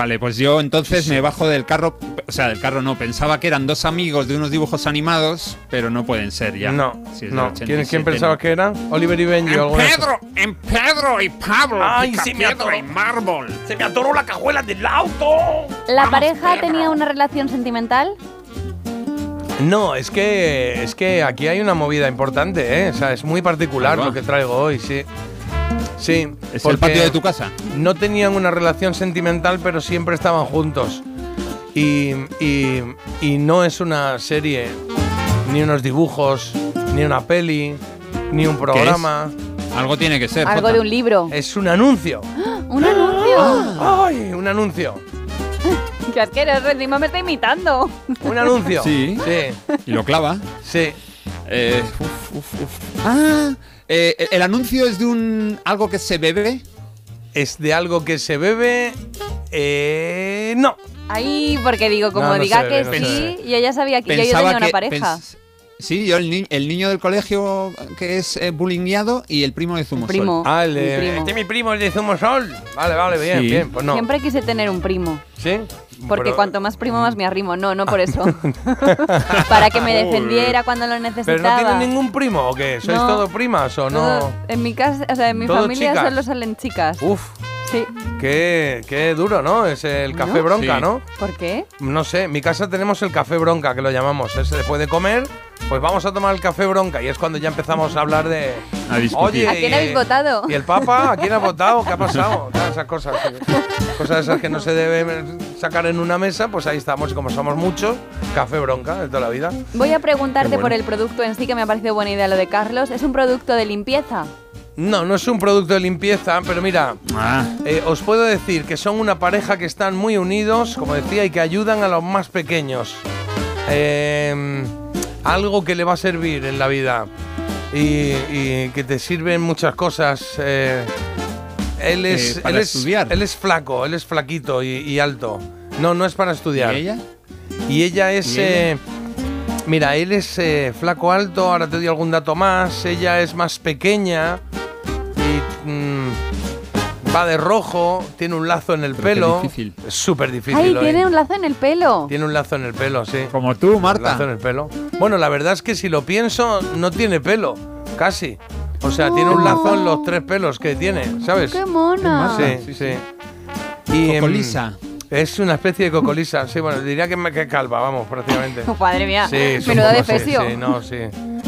[SPEAKER 3] Vale, pues yo entonces me bajo del carro. O sea, del carro no. Pensaba que eran dos amigos de unos dibujos animados, pero no pueden ser ya.
[SPEAKER 1] No,
[SPEAKER 3] Si
[SPEAKER 1] no. ¿Quién,
[SPEAKER 3] 87,
[SPEAKER 1] quién pensaba
[SPEAKER 3] no.
[SPEAKER 1] que era? Oliver y Benji o algo de eso.
[SPEAKER 3] en Pedro y Pablo,
[SPEAKER 1] Ay, sí me atoró.
[SPEAKER 3] y Mármol.
[SPEAKER 1] ¡Se me atoró la cajuela del auto!
[SPEAKER 2] ¿La pareja tenía una relación sentimental?
[SPEAKER 1] No, es que es que aquí hay una movida importante, ¿eh? O sea, es muy particular lo que traigo hoy, sí. Sí.
[SPEAKER 3] ¿Es el patio de tu casa?
[SPEAKER 1] No tenían una relación sentimental, pero siempre estaban juntos. Y, y- y no es una serie, ni unos dibujos, ni una peli, ni un programa.
[SPEAKER 3] Algo tiene que ser.
[SPEAKER 2] Algo
[SPEAKER 3] Jota.
[SPEAKER 2] de un libro.
[SPEAKER 1] Es un anuncio.
[SPEAKER 2] ¿Un anuncio?
[SPEAKER 1] ¡Ay! Un anuncio.
[SPEAKER 2] ¡Qué asqueroso! Encima me está imitando.
[SPEAKER 1] Un anuncio.
[SPEAKER 3] Sí.
[SPEAKER 1] Sí.
[SPEAKER 3] Y lo clava.
[SPEAKER 1] Sí.
[SPEAKER 3] Eh, uf, uf, uf. Ah, eh, el- anuncio es de un algo que se bebe.
[SPEAKER 1] ¿Es de algo que se bebe? Eh, no.
[SPEAKER 2] Ahí, porque digo, como
[SPEAKER 1] No, no
[SPEAKER 2] diga que
[SPEAKER 1] no
[SPEAKER 2] sí, yo ya sabía que yo, tenía una
[SPEAKER 3] que-
[SPEAKER 2] pareja.
[SPEAKER 3] Sí, yo el, ni- el niño del colegio que es eh, bullyingado y el primo de Zumosol.
[SPEAKER 2] primo.
[SPEAKER 1] Ah, el
[SPEAKER 2] Mi
[SPEAKER 1] de,
[SPEAKER 2] primo.
[SPEAKER 1] este es mi primo, el de Zumosol. Vale, vale, bien,
[SPEAKER 3] Sí.
[SPEAKER 1] bien. Pues no.
[SPEAKER 2] Siempre quise tener un primo.
[SPEAKER 1] ¿Sí?
[SPEAKER 2] Porque
[SPEAKER 1] Pero-
[SPEAKER 2] cuanto más primo, más me arrimo. No, no por eso. Para que me defendiera cuando lo
[SPEAKER 1] ¿Pero
[SPEAKER 2] necesitaba.
[SPEAKER 1] no tienen ningún primo o qué? ¿Sois
[SPEAKER 2] No.
[SPEAKER 1] todo primas o no?
[SPEAKER 2] Todo- en mi casa, o sea, en mi familia
[SPEAKER 1] chicas.
[SPEAKER 2] solo salen chicas.
[SPEAKER 1] Uf,
[SPEAKER 2] Sí.
[SPEAKER 1] qué, qué duro, ¿no? Es el café
[SPEAKER 2] ¿No?
[SPEAKER 1] bronca,
[SPEAKER 3] Sí.
[SPEAKER 1] ¿no?
[SPEAKER 2] ¿Por qué?
[SPEAKER 1] No sé, en mi casa tenemos el café bronca, que lo llamamos. Ese después de comer, pues vamos a tomar el café bronca. Y es cuando ya empezamos a hablar de.
[SPEAKER 3] A.
[SPEAKER 1] Oye,
[SPEAKER 2] ¿A quién habéis votado?
[SPEAKER 1] ¿Y el Papa? ¿A quién ha votado? ¿Qué ha pasado? Todas esas cosas. sí. Cosas esas que no se deben sacar en una mesa, pues ahí estamos. Y como somos muchos, café bronca de toda la vida.
[SPEAKER 2] Voy a preguntarte
[SPEAKER 1] bueno.
[SPEAKER 2] por el producto en sí, que me ha parecido buena idea lo de Carlos. ¿Es un producto de limpieza?
[SPEAKER 1] No, no es un producto de limpieza, pero mira,
[SPEAKER 3] Ah,
[SPEAKER 1] eh, os puedo decir que son una pareja que están muy unidos, como decía, y que ayudan a los más pequeños. Eh, algo que le va a servir en la vida y, y que te sirven muchas cosas. eh, él es,
[SPEAKER 3] Eh, para
[SPEAKER 1] él es,
[SPEAKER 3] estudiar.
[SPEAKER 1] él es flaco, él es flaquito y, y alto. No, no es para estudiar.
[SPEAKER 3] ¿Y ella?
[SPEAKER 1] Y ella es.
[SPEAKER 3] ¿Y ella?
[SPEAKER 1] eh, mira, él es flaco alto, ahora te doy algún dato más. Ella es más pequeña va de rojo, tiene un lazo en el
[SPEAKER 3] Pero qué
[SPEAKER 1] pelo.
[SPEAKER 3] difícil.
[SPEAKER 1] Es súper difícil.
[SPEAKER 2] ¡Ay,
[SPEAKER 1] hoy.
[SPEAKER 2] tiene un lazo en el pelo!
[SPEAKER 1] Tiene un lazo en el pelo, sí.
[SPEAKER 3] Como tú,
[SPEAKER 1] Un lazo en
[SPEAKER 3] Marta.
[SPEAKER 1] el pelo. Bueno, la verdad es que si lo pienso, no tiene pelo, casi. O sea, tiene un lazo en los tres pelos que tiene, ¿sabes?
[SPEAKER 2] ¡Qué mona!
[SPEAKER 1] Sí, sí. Y, em,
[SPEAKER 3] Cocolisa.
[SPEAKER 1] Es una especie de cocolisa, sí, bueno, diría que, me- que calva, vamos, prácticamente.
[SPEAKER 2] Oh, madre mía,
[SPEAKER 1] Sí,
[SPEAKER 2] menuda
[SPEAKER 1] poco, sí. Sí, no, sí.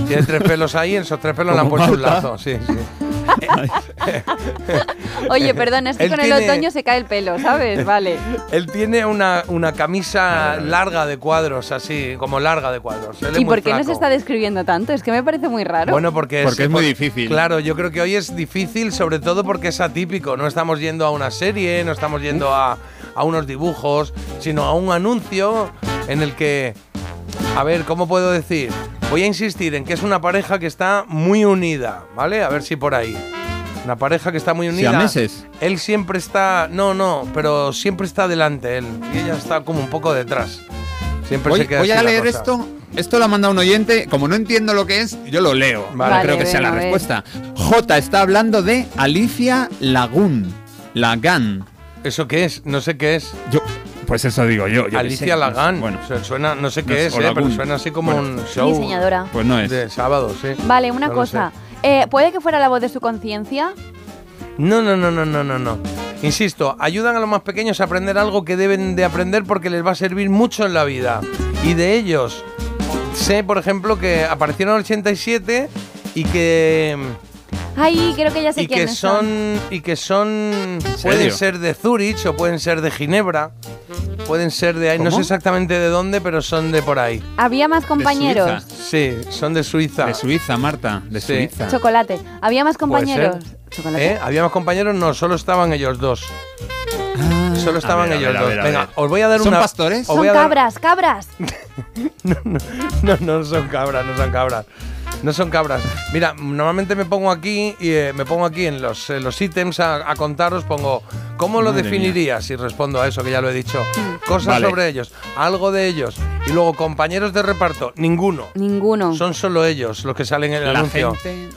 [SPEAKER 1] Tiene tres pelos ahí, en esos tres pelos le han puesto un
[SPEAKER 3] Marta.
[SPEAKER 1] lazo, sí, sí.
[SPEAKER 2] Oye, perdón, es que
[SPEAKER 1] Él
[SPEAKER 2] con el otoño se cae el pelo, ¿sabes? Vale.
[SPEAKER 1] Él tiene una, una camisa larga de cuadros, así, como larga de cuadros. Él es
[SPEAKER 2] ¿Y por qué nos está describiendo tanto? Es que me parece muy raro.
[SPEAKER 1] Bueno, porque,
[SPEAKER 3] Porque es muy difícil.
[SPEAKER 1] Claro, yo creo que hoy es difícil, sobre todo porque es atípico. No estamos yendo a una serie, no estamos yendo a, a unos dibujos, sino a un anuncio en el que, a ver, ¿cómo puedo decir? Voy a insistir en que es una pareja que está muy unida, ¿vale? A ver si por ahí. Una pareja que está muy unida.
[SPEAKER 3] ¿Siameses?
[SPEAKER 1] Él siempre está, no, no, pero siempre está delante él y ella está como un poco detrás. Siempre
[SPEAKER 3] Voy,
[SPEAKER 1] se queda
[SPEAKER 3] voy
[SPEAKER 1] así
[SPEAKER 3] a
[SPEAKER 1] la
[SPEAKER 3] leer
[SPEAKER 1] cosa.
[SPEAKER 3] esto. Esto lo ha mandado un oyente. Como no entiendo lo que es, yo lo leo.
[SPEAKER 1] Vale.
[SPEAKER 3] No creo que sea la
[SPEAKER 2] a
[SPEAKER 3] respuesta. J está hablando de Alicia Lagún. Lagan.
[SPEAKER 1] ¿Eso qué es? No sé qué es.
[SPEAKER 3] Yo, pues eso digo yo.
[SPEAKER 1] Alicia
[SPEAKER 3] sé.
[SPEAKER 1] Lagán.
[SPEAKER 3] Bueno,
[SPEAKER 1] Su- suena, no sé qué es, eh, pero suena así como
[SPEAKER 3] Bueno.
[SPEAKER 1] un show
[SPEAKER 2] Diseñadora.
[SPEAKER 3] pues no es.
[SPEAKER 1] de sábado, sí.
[SPEAKER 2] Vale, una
[SPEAKER 1] No
[SPEAKER 2] cosa. Eh, ¿Puede que fuera la voz de su conciencia?
[SPEAKER 1] No, no, no, no, no, no, no. Insisto, ayudan a los más pequeños a aprender algo que deben de aprender porque les va a servir mucho en la vida. Y de ellos, sé, por ejemplo, que aparecieron en el 87 y que
[SPEAKER 2] Ay, creo que ya sé
[SPEAKER 1] y que
[SPEAKER 2] quiénes son.
[SPEAKER 1] son y que son pueden ser de Zurich o pueden ser de Ginebra. Pueden ser de ahí, no
[SPEAKER 3] ¿Cómo?
[SPEAKER 1] sé exactamente de dónde, pero son de por ahí.
[SPEAKER 2] Había más compañeros.
[SPEAKER 1] Sí, son de Suiza.
[SPEAKER 3] De Suiza, Marta. De
[SPEAKER 1] Sí.
[SPEAKER 3] Suiza.
[SPEAKER 2] Chocolate. Había más compañeros.
[SPEAKER 1] ¿Eh? ¿Había más compañeros? No, solo estaban ellos dos. Solo estaban
[SPEAKER 3] ver, a
[SPEAKER 1] ellos
[SPEAKER 3] ver, a
[SPEAKER 1] dos.
[SPEAKER 3] ver, a
[SPEAKER 1] Venga, os voy a dar
[SPEAKER 3] ¿Son
[SPEAKER 1] una.
[SPEAKER 3] pastores?
[SPEAKER 1] os
[SPEAKER 2] Son
[SPEAKER 1] voy a dar-
[SPEAKER 2] cabras, cabras.
[SPEAKER 1] No, no son cabras, no son cabras. No son cabras. Mira, normalmente me pongo aquí y eh, me pongo aquí en los, en los ítems a, a contaros, pongo ¿cómo lo
[SPEAKER 3] Madre
[SPEAKER 1] definirías? Y respondo a eso que ya lo he dicho. Cosas
[SPEAKER 3] Vale.
[SPEAKER 1] sobre ellos, algo de ellos. Y luego compañeros de reparto, ninguno.
[SPEAKER 2] Ninguno.
[SPEAKER 1] Son solo ellos los que salen en el
[SPEAKER 3] La
[SPEAKER 1] anuncio.
[SPEAKER 3] gente.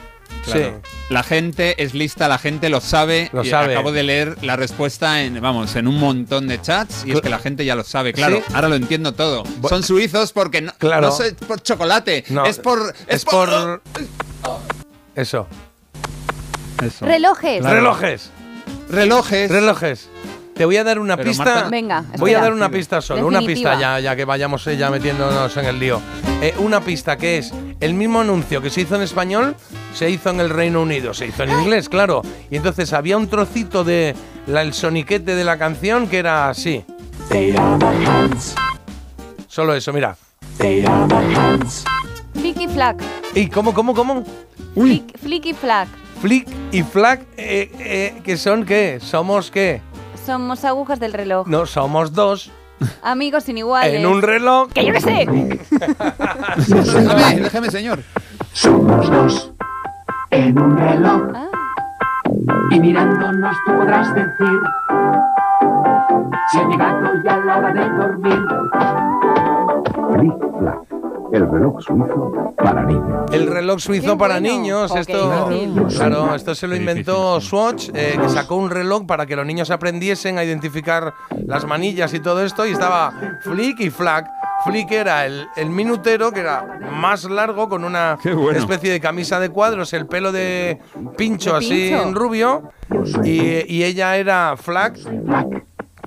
[SPEAKER 1] Sí.
[SPEAKER 3] La gente es lista, la gente lo sabe.
[SPEAKER 1] Lo
[SPEAKER 3] y
[SPEAKER 1] sabe.
[SPEAKER 3] Acabo de leer la respuesta en, vamos, en un montón de chats y es que la gente ya lo sabe. Claro,
[SPEAKER 1] Sí.
[SPEAKER 3] ahora lo entiendo todo. Son suizos porque no,
[SPEAKER 1] Claro.
[SPEAKER 3] no es por chocolate,
[SPEAKER 1] No,
[SPEAKER 3] es por
[SPEAKER 1] Es por. Eso.
[SPEAKER 3] Eso.
[SPEAKER 2] Relojes.
[SPEAKER 3] Claro.
[SPEAKER 1] Relojes.
[SPEAKER 3] Relojes.
[SPEAKER 1] Relojes. Te voy a dar una
[SPEAKER 3] Pero,
[SPEAKER 1] pista.
[SPEAKER 3] Marta-
[SPEAKER 2] Venga,
[SPEAKER 1] Voy a dar una pista solo, una pista ya, ya que vayamos eh, ya metiéndonos en el lío. Eh, una pista que es el mismo anuncio que se hizo en español, se hizo en el Reino Unido, se hizo en inglés, claro. Y entonces había un trocito de la- el soniquete de la canción que era así. Solo eso, mira.
[SPEAKER 2] Flicky flack.
[SPEAKER 1] ¿Y cómo, cómo, cómo?
[SPEAKER 2] Flick, flicky flack.
[SPEAKER 1] Flick y Flack, eh, eh, ¿que son qué? ¿Somos qué?
[SPEAKER 2] Somos agujas del reloj.
[SPEAKER 1] No, somos dos
[SPEAKER 2] Amigos sin iguales.
[SPEAKER 1] en un reloj.
[SPEAKER 2] ¡Que yo qué sé!
[SPEAKER 3] Déjame, déjame, señor.
[SPEAKER 37] Somos dos en un reloj
[SPEAKER 2] Ah,
[SPEAKER 37] y mirándonos tú podrás decir si ha llegado ya la hora de dormir. El reloj suizo para niños.
[SPEAKER 1] El reloj suizo para niños, esto, claro, esto se lo inventó Swatch, eh, que sacó un reloj para que los niños aprendiesen a identificar las manillas y todo esto, y estaba Flick y Flack. Flick era el, el minutero, que era más largo, con una
[SPEAKER 3] bueno.
[SPEAKER 1] especie de camisa de cuadros, el pelo de pincho
[SPEAKER 2] ¿De
[SPEAKER 1] así en rubio, y, y ella era Flack,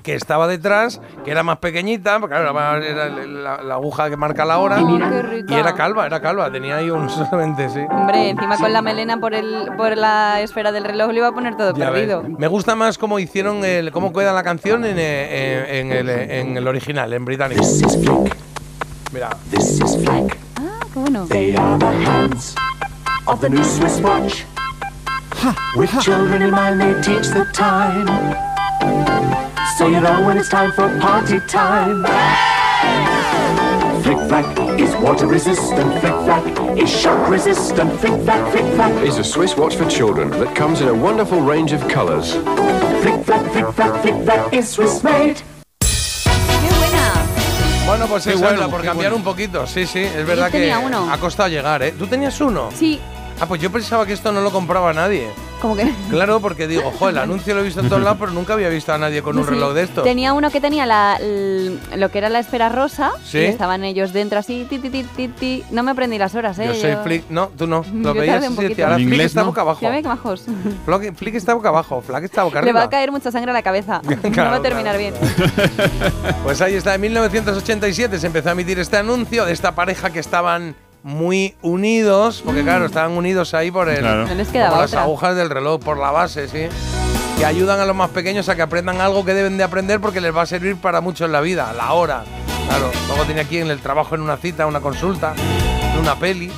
[SPEAKER 1] que estaba detrás, que era más pequeñita, porque claro, era, era la, la aguja que marca la hora, y era calva, era calva, tenía ahí un solamente, sí.
[SPEAKER 2] Hombre, encima con la melena por el por la esfera del reloj le iba a poner todo
[SPEAKER 1] Ya ves.
[SPEAKER 2] perdido.
[SPEAKER 1] Me gusta más cómo hicieron el, cómo queda la canción en, eh, en- en el, en el original, en británico. Mira.
[SPEAKER 37] This is Flick.
[SPEAKER 2] Ah, qué bueno.
[SPEAKER 37] They are the hands of the new Swiss watch. With children in mind, they teach the time. So you know when it's time for party time. Flick Flack is water resistant. Flick Flack is shock resistant. Flick Flack, Flick Flack.
[SPEAKER 38] is a Swiss watch for children that comes in a wonderful range of colours.
[SPEAKER 37] Flick Flack, Flick Flack, Flick Flack is Swiss made.
[SPEAKER 2] ¡Qué buena!
[SPEAKER 1] Bueno, pues
[SPEAKER 3] bueno,
[SPEAKER 1] era por cambiar
[SPEAKER 3] bueno.
[SPEAKER 1] un poquito. Sí, sí, es verdad que
[SPEAKER 2] tenía uno.
[SPEAKER 1] ha costado llegar, ¿eh? ¿Tú tenías uno?
[SPEAKER 2] Sí,
[SPEAKER 1] Ah, pues yo pensaba que esto no lo compraba nadie.
[SPEAKER 2] Como que
[SPEAKER 1] Claro, porque digo, jo, el anuncio lo he visto en todos lados, pero nunca había visto a nadie con un
[SPEAKER 2] Sí.
[SPEAKER 1] reloj de estos.
[SPEAKER 2] Tenía uno que tenía la, l- lo que era la esfera rosa
[SPEAKER 1] Sí.
[SPEAKER 2] y estaban ellos dentro así, ti, ti, ti, ti, ti. No me aprendí las horas, ¿eh?
[SPEAKER 1] Yo soy Flick, no, tú no. Lo
[SPEAKER 2] Yo
[SPEAKER 1] veías y decía, ahora Flick
[SPEAKER 3] inglés,
[SPEAKER 1] está
[SPEAKER 3] ¿no?
[SPEAKER 1] boca abajo.
[SPEAKER 2] Ya ve que majos.
[SPEAKER 1] Flick, Flick está boca abajo, Flack está boca
[SPEAKER 2] Le
[SPEAKER 1] arriba.
[SPEAKER 2] va a caer mucha sangre a la cabeza. no va a terminar
[SPEAKER 1] claro,
[SPEAKER 2] bien.
[SPEAKER 1] Pues ahí está, en 1987 se empezó a emitir este anuncio de esta pareja que estaban muy unidos, porque claro, estaban unidos ahí por el
[SPEAKER 3] Claro.
[SPEAKER 2] No les
[SPEAKER 1] por las
[SPEAKER 2] otra.
[SPEAKER 1] agujas del reloj, por la base, sí. Que ayudan a los más pequeños a que aprendan algo que deben de aprender porque les va a servir para mucho en la vida, la hora. Claro, luego tenía aquí en el trabajo en una cita, una consulta, una peli.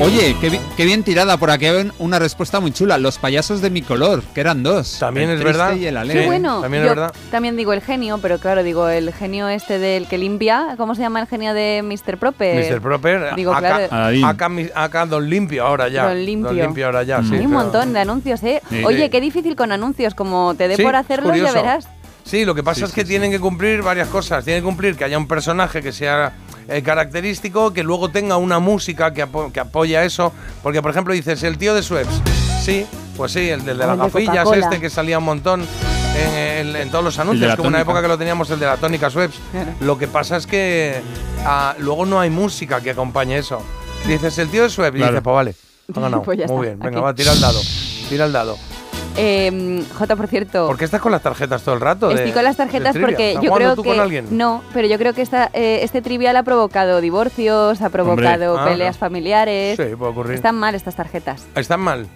[SPEAKER 3] Oye, qué, bi- qué bien tirada por aquí. Hay una respuesta muy chula. Los payasos de mi color, que eran dos.
[SPEAKER 1] También
[SPEAKER 3] el
[SPEAKER 1] es verdad.
[SPEAKER 3] Y el
[SPEAKER 1] Sí.
[SPEAKER 2] bueno.
[SPEAKER 1] también es verdad.
[SPEAKER 2] también digo el genio, pero claro, digo el genio este del que limpia. ¿Cómo se llama el genio de Mr. Proper?
[SPEAKER 1] Mr. Proper,
[SPEAKER 2] Digo,
[SPEAKER 1] acá,
[SPEAKER 2] claro.
[SPEAKER 1] Acá, acá Don Limpio ahora ya.
[SPEAKER 2] Don Limpio.
[SPEAKER 1] ahora ya, sí.
[SPEAKER 2] Hay un montón de anuncios, ¿eh?
[SPEAKER 3] Sí.
[SPEAKER 2] Oye, qué difícil con anuncios. Como te dé
[SPEAKER 1] Sí,
[SPEAKER 2] por
[SPEAKER 1] es
[SPEAKER 2] hacerlo, ya verás.
[SPEAKER 1] Sí, lo que pasa
[SPEAKER 3] Sí,
[SPEAKER 1] es que
[SPEAKER 3] sí, sí.
[SPEAKER 1] tienen que cumplir varias cosas. Tienen que cumplir que haya un personaje que sea eh, característico, que luego tenga una música que, apo- que apoya eso. Porque, por ejemplo, dices, el tío de Sueps. Sí, pues sí, el, del de
[SPEAKER 2] O
[SPEAKER 1] las
[SPEAKER 2] de
[SPEAKER 1] gafillas, este que salía un montón en, en- en todos los
[SPEAKER 3] de
[SPEAKER 1] anuncios. hubo una época que lo teníamos el de la tónica Sueps. Lo que pasa es que ah, luego no hay música que acompañe eso. Dices, el tío de Sueps, y
[SPEAKER 3] Claro.
[SPEAKER 1] dices, pues vale. Ha ganado.
[SPEAKER 2] Pues
[SPEAKER 1] Muy
[SPEAKER 2] está,
[SPEAKER 1] bien, venga,
[SPEAKER 2] aquí.
[SPEAKER 1] va, tira el dado. Tira el dado.
[SPEAKER 2] Eh, Jota, por cierto.
[SPEAKER 1] ¿Por qué estás con las tarjetas todo el rato? de-
[SPEAKER 2] Estoy con las tarjetas porque
[SPEAKER 1] ¿Estás
[SPEAKER 2] yo creo
[SPEAKER 1] tú
[SPEAKER 2] que
[SPEAKER 1] con alguien?
[SPEAKER 2] no, pero yo creo que esta, eh, este trivial ha provocado divorcios, ha provocado
[SPEAKER 1] Ah,
[SPEAKER 2] peleas
[SPEAKER 1] no.
[SPEAKER 2] familiares.
[SPEAKER 1] Sí, puede ocurrir.
[SPEAKER 2] Están mal estas tarjetas.
[SPEAKER 1] Están mal.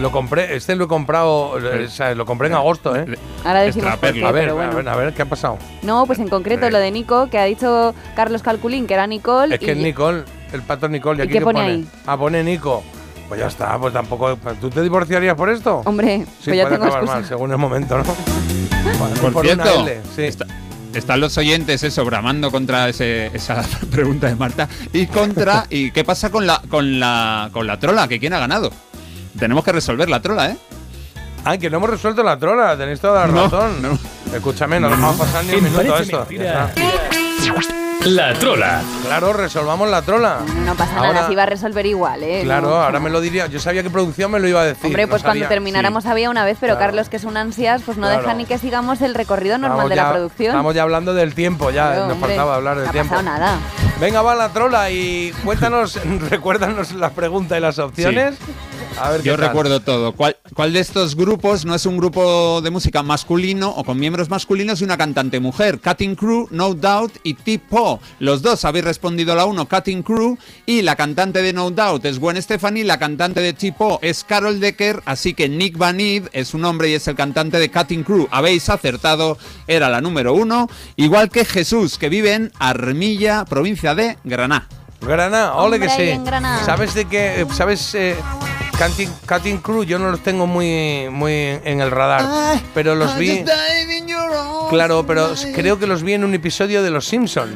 [SPEAKER 1] Lo compré, este lo he comprado, eh, o sea, lo compré en agosto, ¿eh?
[SPEAKER 2] Ahora decimos por qué,
[SPEAKER 1] a ver,
[SPEAKER 2] pero bueno.
[SPEAKER 1] a ver, a ver, ¿qué ha pasado?
[SPEAKER 2] No, pues en concreto lo de Nico, que ha dicho Carlos Calculín, que era Nicole.
[SPEAKER 1] Es que es Nicole, el pato Nicole. ¿Y,
[SPEAKER 2] ¿Y
[SPEAKER 1] aquí
[SPEAKER 2] qué
[SPEAKER 1] qué
[SPEAKER 2] pone ahí?
[SPEAKER 1] Ah, pone Nico. Pues ya está, pues tampoco. ¿Tú te divorciarías por esto?
[SPEAKER 2] Hombre,
[SPEAKER 1] sí,
[SPEAKER 2] pues ya
[SPEAKER 1] puede
[SPEAKER 2] tengo
[SPEAKER 1] acabar
[SPEAKER 2] excusa.
[SPEAKER 1] mal, según el momento, ¿no?
[SPEAKER 3] Por
[SPEAKER 1] por una
[SPEAKER 3] cierto,
[SPEAKER 1] L, sí.
[SPEAKER 3] está- están los oyentes eso bramando contra ese- esa pregunta de Marta y contra y qué pasa con la con la con la trola que quién ha ganado. Tenemos que resolver la trola, ¿eh?
[SPEAKER 1] Ay, que no hemos resuelto la trola, tenéis toda la
[SPEAKER 3] No,
[SPEAKER 1] razón. Escúchame, no nos vamos a pasar ni un minuto a esto.
[SPEAKER 7] La trola.
[SPEAKER 1] Claro, resolvamos la trola.
[SPEAKER 2] No pasa
[SPEAKER 1] Ahora-
[SPEAKER 2] nada, se iba a resolver igual, ¿eh?
[SPEAKER 1] Claro,
[SPEAKER 2] No.
[SPEAKER 1] ahora me lo diría. Yo sabía que producción me lo iba a decir.
[SPEAKER 2] Hombre,
[SPEAKER 1] no
[SPEAKER 2] pues cuando
[SPEAKER 1] sabía.
[SPEAKER 2] termináramos había una vez, pero
[SPEAKER 1] Claro.
[SPEAKER 2] Carlos, que es un ansias, pues no
[SPEAKER 1] Claro.
[SPEAKER 2] deja ni que sigamos el recorrido normal
[SPEAKER 1] Estamos
[SPEAKER 2] de
[SPEAKER 1] ya-
[SPEAKER 2] la producción.
[SPEAKER 1] Estamos ya hablando del tiempo, ya
[SPEAKER 2] Claro,
[SPEAKER 1] nos
[SPEAKER 2] hombre,
[SPEAKER 1] faltaba hablar del
[SPEAKER 2] no ha
[SPEAKER 1] tiempo.
[SPEAKER 2] pasado nada.
[SPEAKER 1] Venga, va la trola y cuéntanos, recuérdanos la pregunta y las opciones. A ver
[SPEAKER 3] Yo
[SPEAKER 1] qué tal.
[SPEAKER 3] recuerdo todo. ¿Cuál, ¿Cuál de estos grupos no es un grupo de música masculino o con miembros masculinos y una cantante mujer? Cutting Crew, No Doubt y Tipo. Los dos habéis respondido la uno, Cutting Crew, y la cantante de No Doubt es Gwen Stefani, la cantante de Tipo es Carol Decker, así que Nick Van Id es un hombre y es el cantante de Cutting Crew. Habéis acertado, era la número uno, igual que Jesús, que vive en Armilla, provincia de Granada.
[SPEAKER 1] Granada, ole que sí. ¿Sabes de qué? ¿Sabes? Eh, Cutting, Cutting Crew, yo no los tengo muy, muy en el radar, pero los vi. Claro, pero creo que los vi en un episodio de Los Simpsons.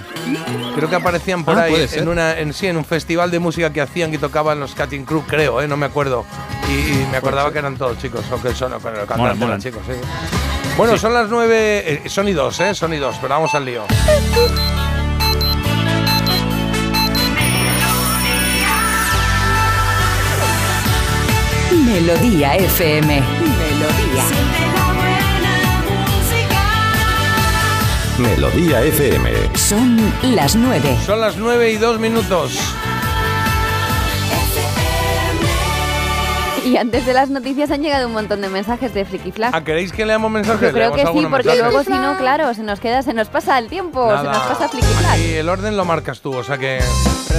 [SPEAKER 1] Creo que aparecían por
[SPEAKER 3] Ah,
[SPEAKER 1] ahí en una, en sí, en un festival de música que hacían y tocaban los Cutting Crew, creo, eh, no me acuerdo. Y, y me acordaba que eran todos chicos, o que son, o que los cantantes eran chicos, sí. Bueno, son las nueve, eh, son y dos, eh, son y dos, pero vamos al lío.
[SPEAKER 39] Melodía FM. Melodía.
[SPEAKER 40] Melodía FM.
[SPEAKER 39] Son las 9.
[SPEAKER 1] Son las 9 y 2 minutos.
[SPEAKER 2] Y antes de las noticias han llegado un montón de mensajes de Friki Flag.
[SPEAKER 1] ¿Ah, ¿Queréis que leamos mensajes?
[SPEAKER 2] Yo creo que sí, porque
[SPEAKER 1] mensajes.
[SPEAKER 2] luego si no, claro, se nos queda, se nos pasa el tiempo, se nos pasa Friki Flag.
[SPEAKER 1] Y el orden lo marcas tú, o sea que.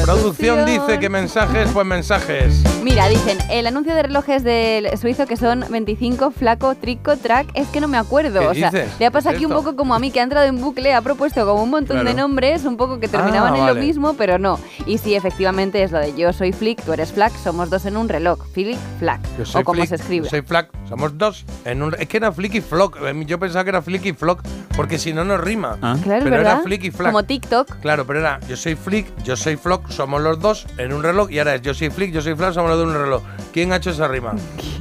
[SPEAKER 1] Producción dice que mensajes, pues mensajes.
[SPEAKER 2] Mira, dicen, el anuncio de relojes del suizo que son 25, flaco, trico, track, es que no me acuerdo.
[SPEAKER 1] ¿Qué
[SPEAKER 2] o sea,
[SPEAKER 1] dices?
[SPEAKER 2] le ha pasado
[SPEAKER 1] ¿Qué
[SPEAKER 2] aquí un poco como a mí, que ha entrado en bucle, ha propuesto como un montón de nombres, un poco que terminaban
[SPEAKER 1] Ah,
[SPEAKER 2] en
[SPEAKER 1] vale.
[SPEAKER 2] lo mismo, pero no. Y sí, efectivamente es lo de yo soy flick, tú eres flack, somos dos en un reloj. Flick, flack.
[SPEAKER 1] Yo soy
[SPEAKER 2] o como
[SPEAKER 1] Flick,
[SPEAKER 2] se escribe.
[SPEAKER 1] Yo soy Flack, somos dos. En un, es que era Flicky Flock. eh, Yo pensaba que era Flicky Flock porque si no, no rima.
[SPEAKER 2] Claro,
[SPEAKER 1] pero
[SPEAKER 2] ¿verdad?
[SPEAKER 1] era Flicky Flack.
[SPEAKER 2] Como TikTok.
[SPEAKER 1] Claro, pero era yo soy Flick, yo soy Flock, somos los dos en un reloj y ahora es yo soy Flick, yo soy Flack, somos los dos en un reloj. ¿Quién ha hecho esa rima?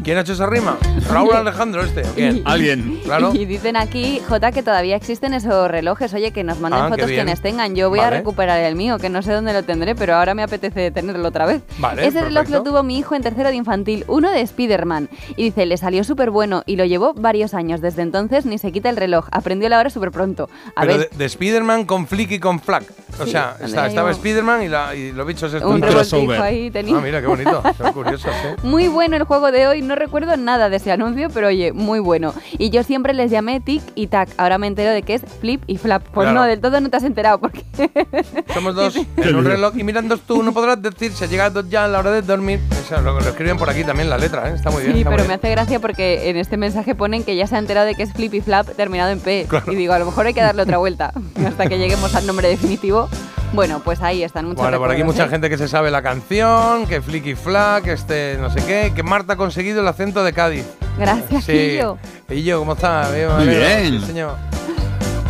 [SPEAKER 1] ¿Quién ha hecho esa rima? Raúl Alejandro este, ¿o quién?
[SPEAKER 3] Alguien.
[SPEAKER 1] Claro.
[SPEAKER 2] Y dicen aquí, Jota, que todavía existen esos relojes. Oye, que nos manden
[SPEAKER 1] Ah,
[SPEAKER 2] fotos quienes tengan. Yo voy a recuperar el mío, que no sé dónde lo tendré, pero ahora me apetece tenerlo otra vez.
[SPEAKER 1] Vale,
[SPEAKER 2] Ese reloj lo tuvo mi hijo en tercero de infantil, uno de Spider-Man. Y dice, le salió súper bueno y lo llevó varios años. Desde entonces ni se quita el reloj. Aprendió la hora súper pronto. A
[SPEAKER 1] Pero
[SPEAKER 2] ver,
[SPEAKER 1] de, de Spider-Man con Flick y con Flack. O
[SPEAKER 2] Sí,
[SPEAKER 1] sea, está- estaba Spider-Man y, la- y los bichos estos.
[SPEAKER 2] un revoltijo ahí tenía.
[SPEAKER 1] Ah, mira, qué bonito. Son curiosos, ¿eh?
[SPEAKER 2] Muy bueno el juego de hoy, no recuerdo nada de ese anuncio, pero oye, muy bueno. Y yo siempre les llamé tic y tac. Ahora me entero de que es flip y flap. Pues
[SPEAKER 1] Claro.
[SPEAKER 2] no, del todo no te has enterado porque
[SPEAKER 1] Somos dos en un reloj y mirando tú no podrás decir se ha llegado ya a la hora de dormir. Eso lo, lo escriben por aquí también la letra, ¿eh? Está muy bien.
[SPEAKER 2] Sí, pero
[SPEAKER 1] muy
[SPEAKER 2] me
[SPEAKER 1] bien.
[SPEAKER 2] hace gracia porque en este mensaje ponen que ya se ha enterado de que es flip y flap terminado en P. Y digo, a lo mejor hay que darle otra vuelta hasta que lleguemos al nombre definitivo. Bueno, pues ahí están muchos
[SPEAKER 1] Bueno, por aquí mucha
[SPEAKER 2] ¿eh?
[SPEAKER 1] gente que se sabe la canción, que Flicky Flack, este no sé qué, que Marta ha conseguido el acento de Cádiz.
[SPEAKER 2] Gracias,
[SPEAKER 1] Sí.
[SPEAKER 2] Guillo.
[SPEAKER 1] ¿Y yo cómo está? Bien,
[SPEAKER 3] bien.
[SPEAKER 1] Sí, señor.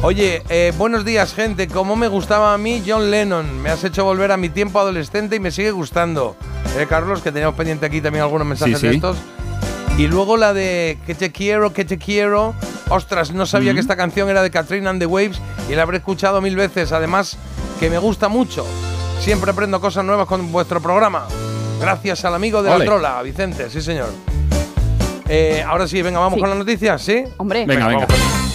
[SPEAKER 1] Oye, eh, buenos días, gente. ¿Cómo me gustaba a mí John Lennon? Me has hecho volver a mi tiempo adolescente y me sigue gustando. Eh, Carlos, que teníamos pendiente aquí también algunos mensajes
[SPEAKER 3] Sí,
[SPEAKER 1] de estos. Y luego la de Que te quiero, que te quiero. Ostras, no sabía que esta canción era de Katrina and the Waves y la habré escuchado mil veces. Además, que me gusta mucho. Siempre aprendo cosas nuevas con vuestro programa. Gracias al amigo de
[SPEAKER 3] Ole.
[SPEAKER 1] la trola, Vicente, sí señor. Eh, ahora sí, venga, vamos
[SPEAKER 2] Sí.
[SPEAKER 1] con las noticias, ¿sí?
[SPEAKER 2] Hombre.
[SPEAKER 3] Venga, venga.
[SPEAKER 1] vamos.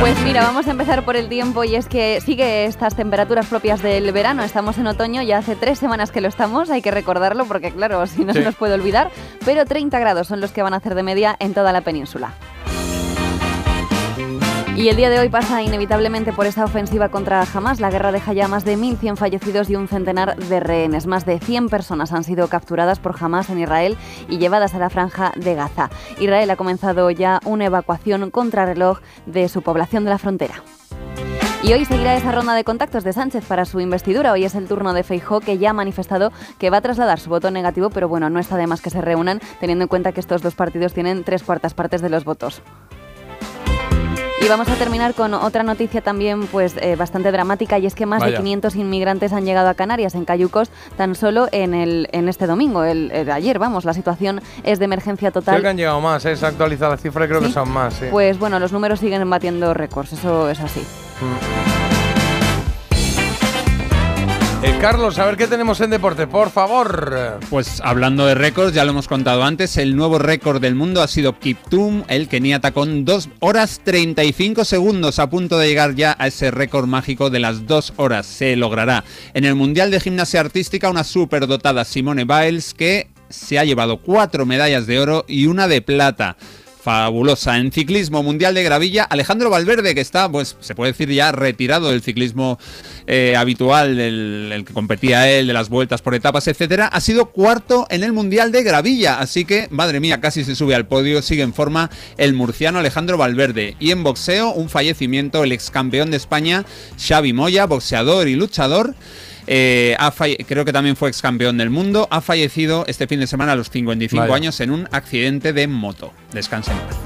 [SPEAKER 2] Pues mira, vamos a empezar por el tiempo y es que sigue estas temperaturas propias del verano. Estamos en otoño, ya hace tres semanas que lo estamos, hay que recordarlo porque claro, si no
[SPEAKER 1] Sí.
[SPEAKER 2] se nos puede olvidar, pero 30 grados son los que van a hacer de media en toda la península. Y el día de hoy pasa inevitablemente por esta ofensiva contra Hamas. La guerra deja ya más de 1.100 fallecidos y un centenar de rehenes. Más de 100 personas han sido capturadas por Hamas en Israel y llevadas a la franja de Gaza. Israel ha comenzado ya una evacuación contrarreloj de su población de la frontera. Y hoy seguirá esa ronda de contactos de Sánchez para su investidura. Hoy es el turno de Feijó, que ya ha manifestado que va a trasladar su voto negativo, pero bueno, no está de más que se reúnan, teniendo en cuenta que estos dos partidos tienen tres cuartas partes de los votos. Y vamos a terminar con otra noticia también pues eh, bastante dramática y es que más de
[SPEAKER 1] Vaya.
[SPEAKER 2] 500 inmigrantes han llegado a Canarias en Cayucos tan solo en el en este domingo, el, el de ayer, vamos, la situación es de emergencia
[SPEAKER 1] Creo
[SPEAKER 2] total.
[SPEAKER 1] que han llegado más, ¿eh? se ha actualizado la cifra y creo que son más, sí.
[SPEAKER 2] Pues bueno, los números siguen batiendo récords, eso es así.
[SPEAKER 1] Eh, Carlos, a ver qué tenemos en deporte, por favor.
[SPEAKER 3] Pues hablando de récords, ya lo hemos contado antes, el nuevo récord del mundo ha sido Kiptum, el keniata con 2 horas 35 segundos, a punto de llegar ya a ese récord mágico de las 2 horas. Se logrará. En el Mundial de Gimnasia Artística, una superdotada Simone Biles que se ha llevado cuatro medallas de oro y una de plata. Fabulosa. En ciclismo mundial de gravilla, Alejandro Valverde, que está, pues se puede decir ya retirado del ciclismo eh, habitual, el, el que competía él, de las vueltas por etapas, etcétera, ha sido cuarto en el mundial de gravilla. Así que, madre mía, casi se sube al podio, sigue en forma el murciano Alejandro Valverde. Y en boxeo, un fallecimiento, el ex campeón de España, Xavi Moya, boxeador y luchador. Eh, ha falle- creo que también fue ex campeón del mundo, ha fallecido este fin de semana a los 55
[SPEAKER 1] Vaya.
[SPEAKER 3] años en un accidente de moto. Descansa en paz.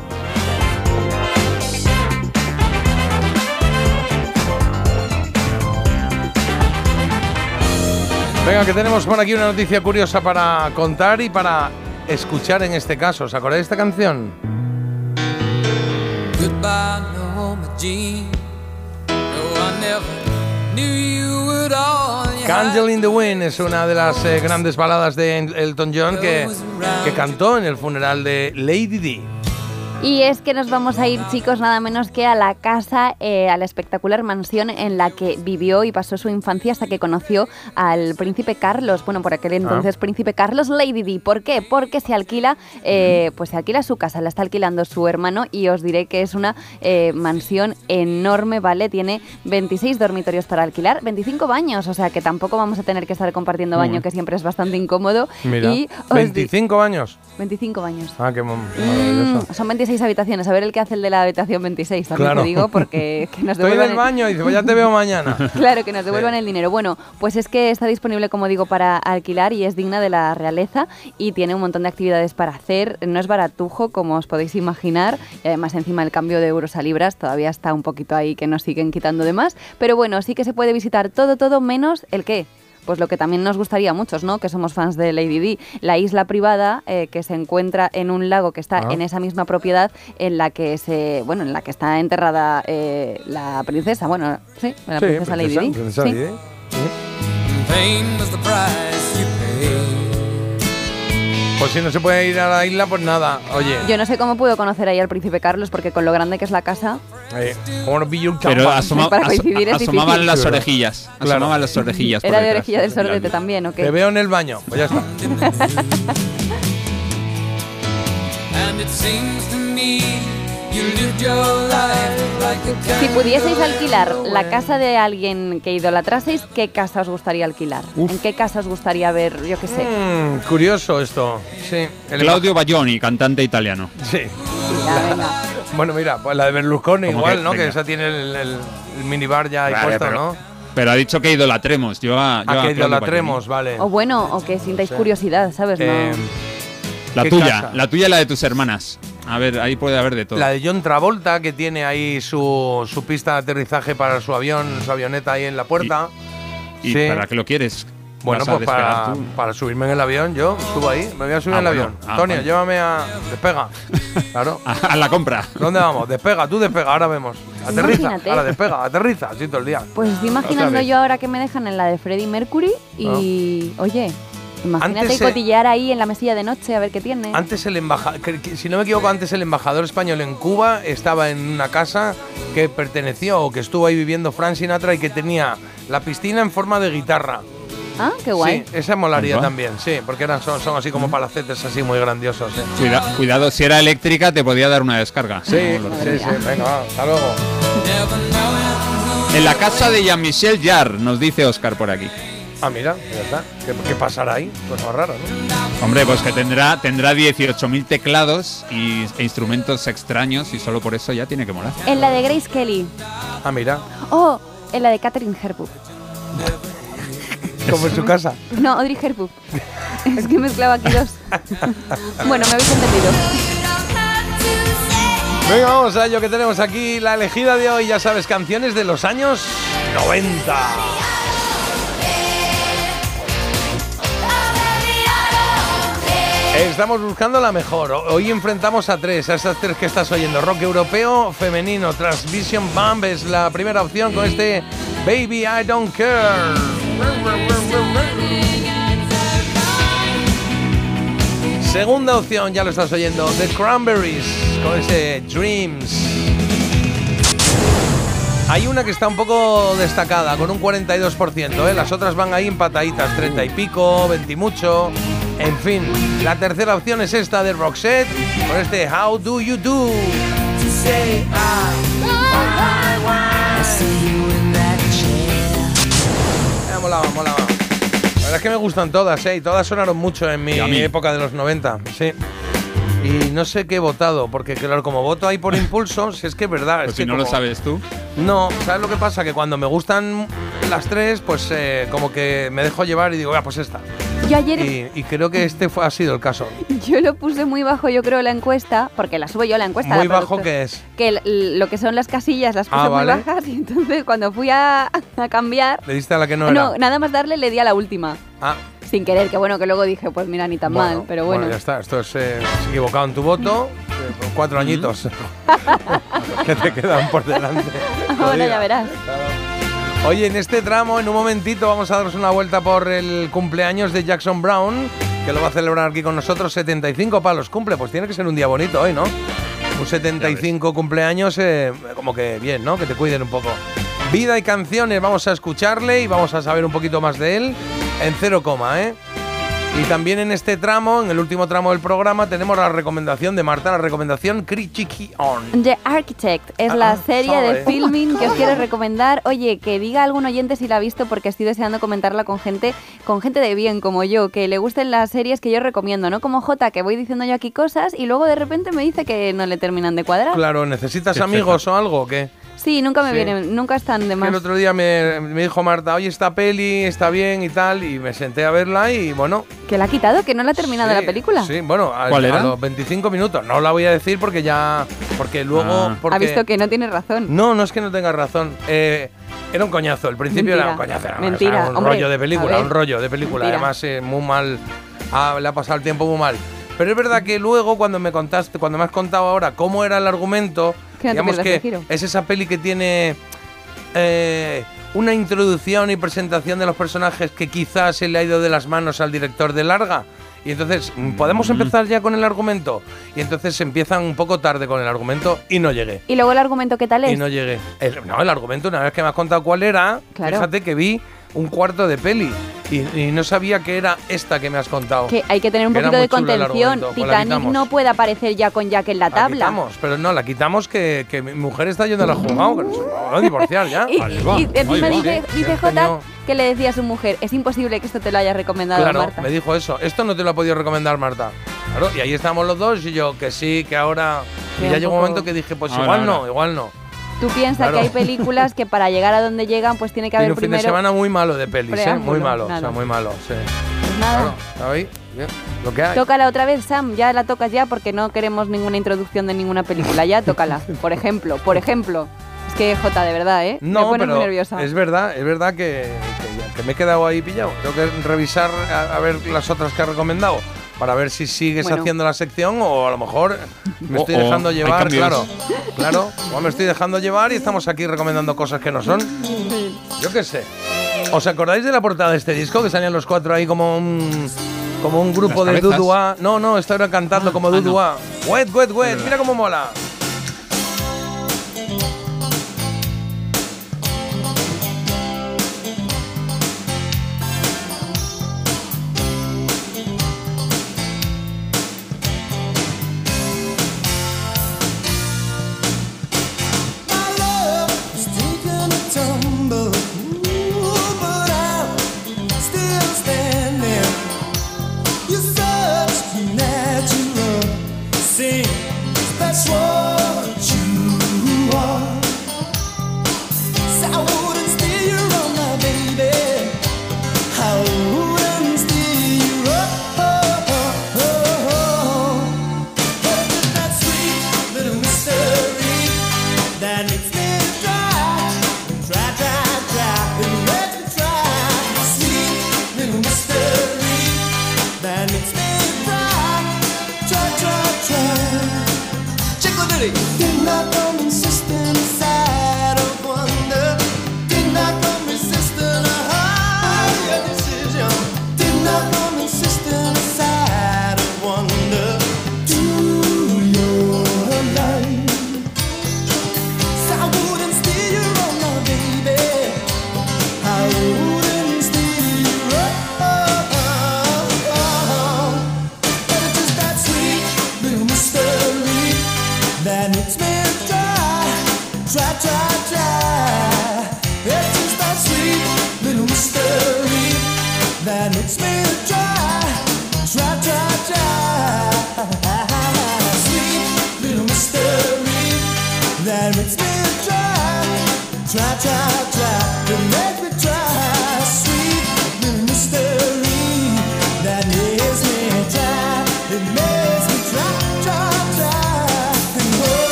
[SPEAKER 1] Venga, que tenemos por aquí una noticia curiosa para contar y para escuchar en este caso. ¿Os acordáis de esta canción?
[SPEAKER 41] Goodbye, Norma Jean. No, I never knew you.
[SPEAKER 1] Candle in the Wind es una de las eh, grandes baladas de Elton John que, que cantó en el funeral de Lady D.
[SPEAKER 2] Y es que nos vamos a ir, chicos, nada menos que a la casa, eh, a la espectacular mansión en la que vivió y pasó su infancia hasta que conoció al príncipe Carlos. Bueno, por aquel entonces príncipe Carlos Lady Di. ¿Por qué? Porque se alquila, eh, pues se alquila su casa, la está alquilando su hermano y os diré que es una eh, mansión enorme, ¿vale? Tiene 26 dormitorios para alquilar, 25 baños, o sea que tampoco vamos a tener que estar compartiendo baño,
[SPEAKER 1] Mm.
[SPEAKER 2] que siempre es bastante incómodo.
[SPEAKER 1] Mira,
[SPEAKER 2] Y os di-
[SPEAKER 1] 25 años.
[SPEAKER 2] 25 baños.
[SPEAKER 1] Ah, qué mo- maravilloso.
[SPEAKER 2] Mm, son 26 habitaciones. A ver el que hace el de la habitación 26, también
[SPEAKER 1] Claro.
[SPEAKER 2] te digo, porque que nos
[SPEAKER 1] Estoy en
[SPEAKER 2] devuelvan
[SPEAKER 1] el
[SPEAKER 2] el-
[SPEAKER 1] baño y dice, pues ya te veo mañana.
[SPEAKER 2] Claro, que nos devuelvan el dinero. Bueno, pues es que está disponible, como digo, para alquilar y es digna de la realeza y tiene un montón de actividades para hacer. No es baratujo, como os podéis imaginar, y además encima el cambio de euros a libras todavía está un poquito ahí que nos siguen quitando de más. Pero bueno, sí que se puede visitar todo, todo menos el qué. Pues lo que también nos gustaría a muchos, ¿no? Que somos fans de Lady Di, la isla privada eh, que se encuentra en un lago que está
[SPEAKER 1] Ah.
[SPEAKER 2] en esa misma propiedad en la que se, bueno, en la que está enterrada eh, la princesa, bueno, sí, la
[SPEAKER 1] Sí,
[SPEAKER 2] princesa, Lady Di.
[SPEAKER 1] princesa
[SPEAKER 2] sí.
[SPEAKER 1] Lady Di. Pues si no se puede ir a la isla, pues nada. Oye,
[SPEAKER 2] Yo no sé cómo pudo conocer ahí al príncipe Carlos, porque con lo grande que es la casa,
[SPEAKER 1] eh, un
[SPEAKER 3] Pero asoma-
[SPEAKER 2] Para
[SPEAKER 3] aso-
[SPEAKER 2] coincidir es
[SPEAKER 3] asomaban
[SPEAKER 2] difícil.
[SPEAKER 3] las orejillas.
[SPEAKER 1] Claro.
[SPEAKER 3] Asomaban las orejillas.
[SPEAKER 2] era de orejilla del sordete también, ¿o qué?
[SPEAKER 1] Te veo en el baño. Pues ya está.
[SPEAKER 2] Si pudieseis alquilar la casa de alguien que idolatraseis, ¿qué casa os gustaría alquilar? ¿En qué casa os gustaría ver, yo qué sé?
[SPEAKER 1] Mm, curioso esto. Sí. El
[SPEAKER 3] Claudio Baglioni, cantante italiano.
[SPEAKER 1] Sí.
[SPEAKER 2] Ya, venga.
[SPEAKER 1] Bueno, mira, pues la de Berlusconi
[SPEAKER 3] ¿Cómo
[SPEAKER 1] igual,
[SPEAKER 3] que?
[SPEAKER 1] ¿no? Que esa tiene el, el- el minibar ya ahí
[SPEAKER 3] Vale,
[SPEAKER 1] puesto,
[SPEAKER 3] pero-
[SPEAKER 1] ¿no?
[SPEAKER 3] Pero ha dicho que idolatremos. Yo a, yo
[SPEAKER 1] A
[SPEAKER 3] a
[SPEAKER 1] que idolatremos, vale.
[SPEAKER 2] O bueno, o que sintáis curiosidad, ¿sabes?
[SPEAKER 1] Eh.
[SPEAKER 3] La
[SPEAKER 1] ¿Qué
[SPEAKER 3] tuya,
[SPEAKER 1] casa?
[SPEAKER 3] la tuya y la de tus hermanas. A ver, ahí puede haber de todo.
[SPEAKER 1] La de John Travolta, que tiene ahí su, su pista de aterrizaje para su avión, su avioneta ahí en la puerta.
[SPEAKER 3] ¿Y
[SPEAKER 1] Sí.
[SPEAKER 3] para qué lo quieres?
[SPEAKER 1] Bueno,
[SPEAKER 3] ¿Vas a
[SPEAKER 1] pues para, para subirme en el avión, yo subo ahí, me voy a subir
[SPEAKER 3] Ah,
[SPEAKER 1] en el
[SPEAKER 3] bueno.
[SPEAKER 1] avión.
[SPEAKER 3] Ah,
[SPEAKER 1] Antonio, llévame a. Despega. Claro.
[SPEAKER 3] A la compra.
[SPEAKER 1] ¿Dónde vamos? Despega, tú despega, ahora vemos. Aterriza,
[SPEAKER 2] Imagínate.
[SPEAKER 1] ahora despega, aterriza, así todo el día.
[SPEAKER 2] Pues estoy imaginando yo ahora que me dejan en la de Freddie Mercury y, oye, imagínate
[SPEAKER 1] Antes se-
[SPEAKER 2] cotillear ahí en la mesilla de noche a ver qué tiene.
[SPEAKER 1] Antes el embajador, si no me equivoco, antes el embajador español en Cuba estaba en una casa que perteneció o que estuvo ahí viviendo Frank Sinatra y que tenía la piscina en forma de guitarra.
[SPEAKER 2] Ah, qué guay.
[SPEAKER 1] Sí, esa molaría también, sí, porque eran, son, son así como palacetes así muy grandiosos. ¿eh?
[SPEAKER 3] Cuida- cuidado, si era eléctrica te podía dar una descarga.
[SPEAKER 1] Sí,
[SPEAKER 3] los-
[SPEAKER 1] sí, sí, venga, va, hasta luego.
[SPEAKER 3] En la casa de Jean-Michel Jarre, nos dice Oscar por aquí.
[SPEAKER 1] Ah, mira, ya está. ¿Qué, qué pasará ahí? Pues más raro, ¿no?
[SPEAKER 3] Hombre, pues que tendrá, tendrá 18.000 teclados y, e instrumentos extraños y solo por eso ya tiene que molar.
[SPEAKER 2] En la de Grace Kelly.
[SPEAKER 1] Ah, mira,
[SPEAKER 2] Oh, en la de Catherine Hepburn.
[SPEAKER 1] como en su casa.
[SPEAKER 2] No, Audrey Hepburn. es que mezclaba aquí dos. bueno, me habéis entendido.
[SPEAKER 1] Venga, vamos a ello que tenemos aquí la elegida de hoy, ya sabes, canciones de los años 90. Estamos buscando la mejor. Hoy enfrentamos a tres, a estas tres que estás oyendo. Rock europeo, femenino, Transvision Bump es la primera opción con este Baby I Don't Care. Segunda opción, ya lo estás oyendo, The Cranberries con ese Dreams. Hay una que está un poco destacada, con un 42%, ¿eh? las otras van ahí empataditas, 30 y pico, 20 y mucho. En fin, la tercera opción es esta de Roxette, con este How Do You Do. Eh, molaba, molaba. La verdad es que me gustan todas, ¿eh? Y todas sonaron mucho en mi época de los 90, sí. Y no sé qué he votado, porque claro, como voto ahí por impulso, si es que es verdad. Es
[SPEAKER 3] si
[SPEAKER 1] que
[SPEAKER 3] no lo sabes tú.
[SPEAKER 1] No, ¿sabes lo que pasa? Que cuando me gustan las tres, pues eh, como que me dejo llevar y digo, ah, pues esta.
[SPEAKER 2] Yo ayer
[SPEAKER 1] Y, y creo que este fue, ha sido el caso.
[SPEAKER 2] yo lo puse muy bajo, yo creo, la encuesta, porque la subo yo la encuesta.
[SPEAKER 1] Muy
[SPEAKER 2] la
[SPEAKER 1] bajo que es.
[SPEAKER 2] Que lo que son las casillas las puse
[SPEAKER 1] Ah,
[SPEAKER 2] muy
[SPEAKER 1] vale.
[SPEAKER 2] bajas y entonces cuando fui a, a cambiar,
[SPEAKER 1] Le diste a la que no era.
[SPEAKER 2] nada más darle le di a la última.
[SPEAKER 1] Ah,
[SPEAKER 2] Sin querer, que bueno, que luego dije, pues mira, ni tan mal, pero bueno.
[SPEAKER 1] ya está. Esto es eh, equivocado en tu voto. eh, cuatro añitos que te quedan por delante.
[SPEAKER 2] Ahora ya verás.
[SPEAKER 1] Oye, en este tramo, en un momentito, vamos a daros una vuelta por el cumpleaños de Jackson Brown, que lo va a celebrar aquí con nosotros. 75 palos cumple, pues tiene que ser un día bonito hoy, ¿no? Un 75 cumpleaños, eh, como que bien, ¿no? Que te cuiden un poco. Vida y canciones, vamos a escucharle y vamos a saber un poquito más de él en cero coma, ¿eh? Y también en este tramo, en el último tramo del programa, tenemos la recomendación de Marta, la recomendación Crichiki On.
[SPEAKER 2] The Architect es
[SPEAKER 1] Ah,
[SPEAKER 2] la serie de filming que os quiero recomendar. Oye, que diga algún oyente si la ha visto porque estoy deseando comentarla con gente, con gente de bien como yo, que le gusten las series que yo recomiendo, ¿no? Como J, que voy diciendo yo aquí cosas y luego de repente me dice que no le terminan de cuadrar.
[SPEAKER 1] Claro, ¿necesitas amigos o algo o qué?
[SPEAKER 2] Sí, nunca me
[SPEAKER 1] Sí.
[SPEAKER 2] vienen, nunca están de más.
[SPEAKER 1] El otro día me, me dijo Marta, oye, esta peli está bien y tal, y me senté a verla y bueno.
[SPEAKER 2] Que la ha quitado, que no la ha terminado
[SPEAKER 1] sí,
[SPEAKER 2] la película.
[SPEAKER 1] Sí, bueno, a,
[SPEAKER 3] ¿Cuál
[SPEAKER 1] a
[SPEAKER 3] era?
[SPEAKER 1] los 25 minutos. No la voy a decir porque ya. Porque luego.
[SPEAKER 3] Ah.
[SPEAKER 1] porque-
[SPEAKER 2] Ha visto que no tiene razón.
[SPEAKER 1] No, no es que no tengas razón. Eh, era un coñazo. El principio era un
[SPEAKER 2] Mentira.
[SPEAKER 1] coñazo. Era
[SPEAKER 2] Mentira,
[SPEAKER 1] era un
[SPEAKER 2] hombre,
[SPEAKER 1] rollo de
[SPEAKER 2] a
[SPEAKER 1] película, un rollo de película.
[SPEAKER 2] Mentira.
[SPEAKER 1] Además, eh, muy mal. ah, le ha pasado el tiempo muy mal. Pero es verdad que luego, cuando me contaste, cuando me has contado ahora cómo era el argumento,
[SPEAKER 2] Que no te
[SPEAKER 1] digamos que
[SPEAKER 2] giro.
[SPEAKER 1] es esa peli que tiene eh, una introducción y presentación de los personajes que quizás se le ha ido de las manos al director de larga. Y entonces, mm, ¿podemos empezar ya con el argumento? Y entonces empiezan un poco tarde con el argumento y no llegué.
[SPEAKER 2] Y luego el argumento, ¿qué tal es?
[SPEAKER 1] Y no llegué. El- no, el argumento, una vez que me has contado cuál era,
[SPEAKER 2] Claro.
[SPEAKER 1] fíjate que vi un cuarto de peli y, y no sabía que era esta que me has contado.
[SPEAKER 2] Que hay que tener un
[SPEAKER 1] Que
[SPEAKER 2] poquito de contención.
[SPEAKER 1] pues la
[SPEAKER 2] Titanic no puede aparecer ya con Jack en la
[SPEAKER 1] La
[SPEAKER 2] tabla.
[SPEAKER 1] quitamos, pero no, la quitamos que, que mi mujer está yendo a la nos vamos a divorciar ya.
[SPEAKER 2] Y, y encima dice, dice que le decía a su mujer, es imposible que esto te lo haya recomendado
[SPEAKER 1] Claro,
[SPEAKER 2] Marta.
[SPEAKER 1] me dijo eso. Esto no te lo ha podido recomendar Marta. Claro, y ahí estábamos los dos y yo que sí, que ahora. Y ya llegó un momento que dije, pues
[SPEAKER 3] Ahora,
[SPEAKER 1] igual no,
[SPEAKER 3] ahora.
[SPEAKER 1] igual no.
[SPEAKER 2] Tú piensas
[SPEAKER 1] Claro.
[SPEAKER 2] que hay películas que para llegar a donde llegan pues tiene que
[SPEAKER 1] Tiene
[SPEAKER 2] haber
[SPEAKER 1] un fin de semana muy malo de pelis, ¿eh?
[SPEAKER 2] preámbulo,
[SPEAKER 1] Muy malo, o sea, muy malo, sí.
[SPEAKER 2] Pues nada,
[SPEAKER 1] Claro, Lo que hay.
[SPEAKER 2] tócala otra vez Sam, ya la tocas ya porque no queremos ninguna introducción de ninguna película, ya tócala, por ejemplo, por ejemplo. Es que Jota, de verdad, ¿eh? me
[SPEAKER 1] No,
[SPEAKER 2] pones
[SPEAKER 1] pero
[SPEAKER 2] muy nerviosa.
[SPEAKER 1] es verdad, es verdad que, que- que me he quedado ahí pillado. Tengo que revisar a, a ver las otras que has recomendado para ver si sigues
[SPEAKER 2] Bueno.
[SPEAKER 1] haciendo la sección o a lo mejor me estoy
[SPEAKER 3] Oh, oh,
[SPEAKER 1] dejando llevar, claro. Claro, o me estoy dejando llevar y estamos aquí recomendando cosas que no son. Yo qué sé. ¿Os acordáis de la portada de este disco que salían los cuatro ahí como un como un grupo de. Dudua? No, no, era cantando como
[SPEAKER 3] ah, no.
[SPEAKER 1] Dudua. Wet, wet, wet, mira cómo mola.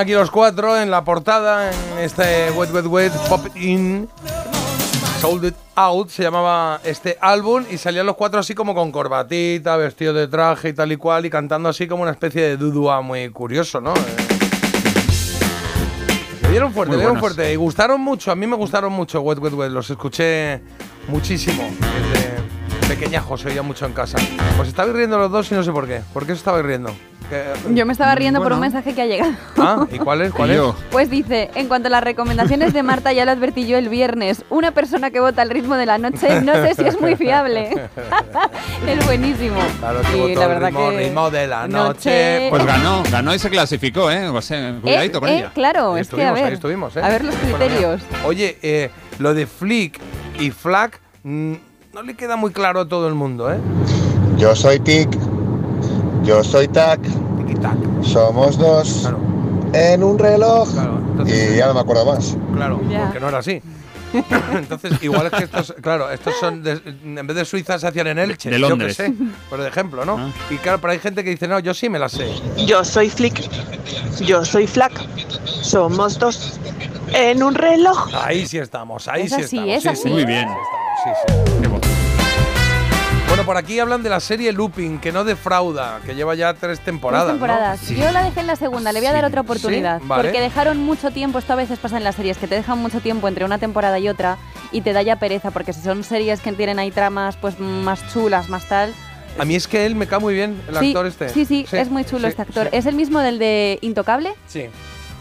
[SPEAKER 1] Aquí los cuatro en la portada, en este Wet Wet Wet Pop In. Sold It Out se llamaba este álbum y salían los cuatro así como con corbatita, vestidos de traje y tal y cual y cantando así como una especie de dudua muy curioso, ¿no? Eh, Le dieron fuerte, le dieron fuerte y gustaron mucho, a mí me gustaron mucho Wet Wet Wet, los escuché muchísimo desde pequeñajo, se oía mucho en casa. Os estabais riendo los dos y no sé por qué. ¿Por qué os estabais riendo? Que-
[SPEAKER 2] Yo me estaba riendo por un mensaje que ha llegado.
[SPEAKER 1] Ah, ¿y cuál es? ¿Cuál es?
[SPEAKER 2] Pues dice, en cuanto a las recomendaciones de Marta, ya lo advertí yo el viernes, una persona que vota al ritmo de la noche, no sé si es muy fiable. es buenísimo.
[SPEAKER 1] Claro, que
[SPEAKER 2] y
[SPEAKER 1] votó
[SPEAKER 2] la
[SPEAKER 1] el
[SPEAKER 2] verdad
[SPEAKER 1] ritmo,
[SPEAKER 2] que
[SPEAKER 1] ritmo de la
[SPEAKER 2] noche-
[SPEAKER 1] noche.
[SPEAKER 3] Pues ganó, ganó y se clasificó, ¿eh? O sea, cuidadito
[SPEAKER 2] Eh,
[SPEAKER 3] con
[SPEAKER 2] eh,
[SPEAKER 3] ella.
[SPEAKER 2] claro,
[SPEAKER 1] Ahí
[SPEAKER 2] es que a
[SPEAKER 1] ahí
[SPEAKER 2] ver,
[SPEAKER 1] estuvimos, ¿eh?
[SPEAKER 2] a ver los criterios.
[SPEAKER 1] Oye, eh, lo de Flick y Flack mm, no le queda muy claro a todo el mundo, ¿eh?
[SPEAKER 40] Yo soy Tic, yo soy Tac, somos dos en un reloj y ya no me acuerdo más.
[SPEAKER 1] Claro,
[SPEAKER 40] Ya.
[SPEAKER 1] porque no era así. Entonces, igual es que estos, claro, estos son, de- en vez de Suiza se hacían en Elche,
[SPEAKER 3] De
[SPEAKER 1] yo
[SPEAKER 3] Londres.
[SPEAKER 1] sé, por ejemplo, ¿no? Y claro, pero hay gente que dice, no, yo sí me la sé.
[SPEAKER 42] Yo soy Flick. Yo soy Flack. Somos dos. En un reloj.
[SPEAKER 1] Ahí sí estamos, ahí
[SPEAKER 42] Es
[SPEAKER 1] sí
[SPEAKER 42] así,
[SPEAKER 1] estamos.
[SPEAKER 42] es
[SPEAKER 1] sí,
[SPEAKER 42] así.
[SPEAKER 1] sí,
[SPEAKER 3] Muy bien.
[SPEAKER 1] Sí, sí. Por aquí hablan de la serie Looping, que no defrauda, que lleva ya tres temporadas.
[SPEAKER 2] Tres temporadas.
[SPEAKER 1] ¿no? Sí.
[SPEAKER 2] Yo la dejé en la segunda, le voy a dar
[SPEAKER 1] Sí.
[SPEAKER 2] otra oportunidad.
[SPEAKER 1] Sí, vale.
[SPEAKER 2] Porque dejaron mucho tiempo, esto a veces pasa en las series, que te dejan mucho tiempo entre una temporada y otra y te da ya pereza, porque si son series que tienen ahí tramas pues más chulas, más tal.
[SPEAKER 1] A mí es que él me cae muy bien, el
[SPEAKER 2] sí,
[SPEAKER 1] actor este.
[SPEAKER 2] Sí, sí, es muy chulo
[SPEAKER 1] sí,
[SPEAKER 2] este actor.
[SPEAKER 1] sí.
[SPEAKER 2] ¿Es el mismo del de Intocable?
[SPEAKER 1] Sí.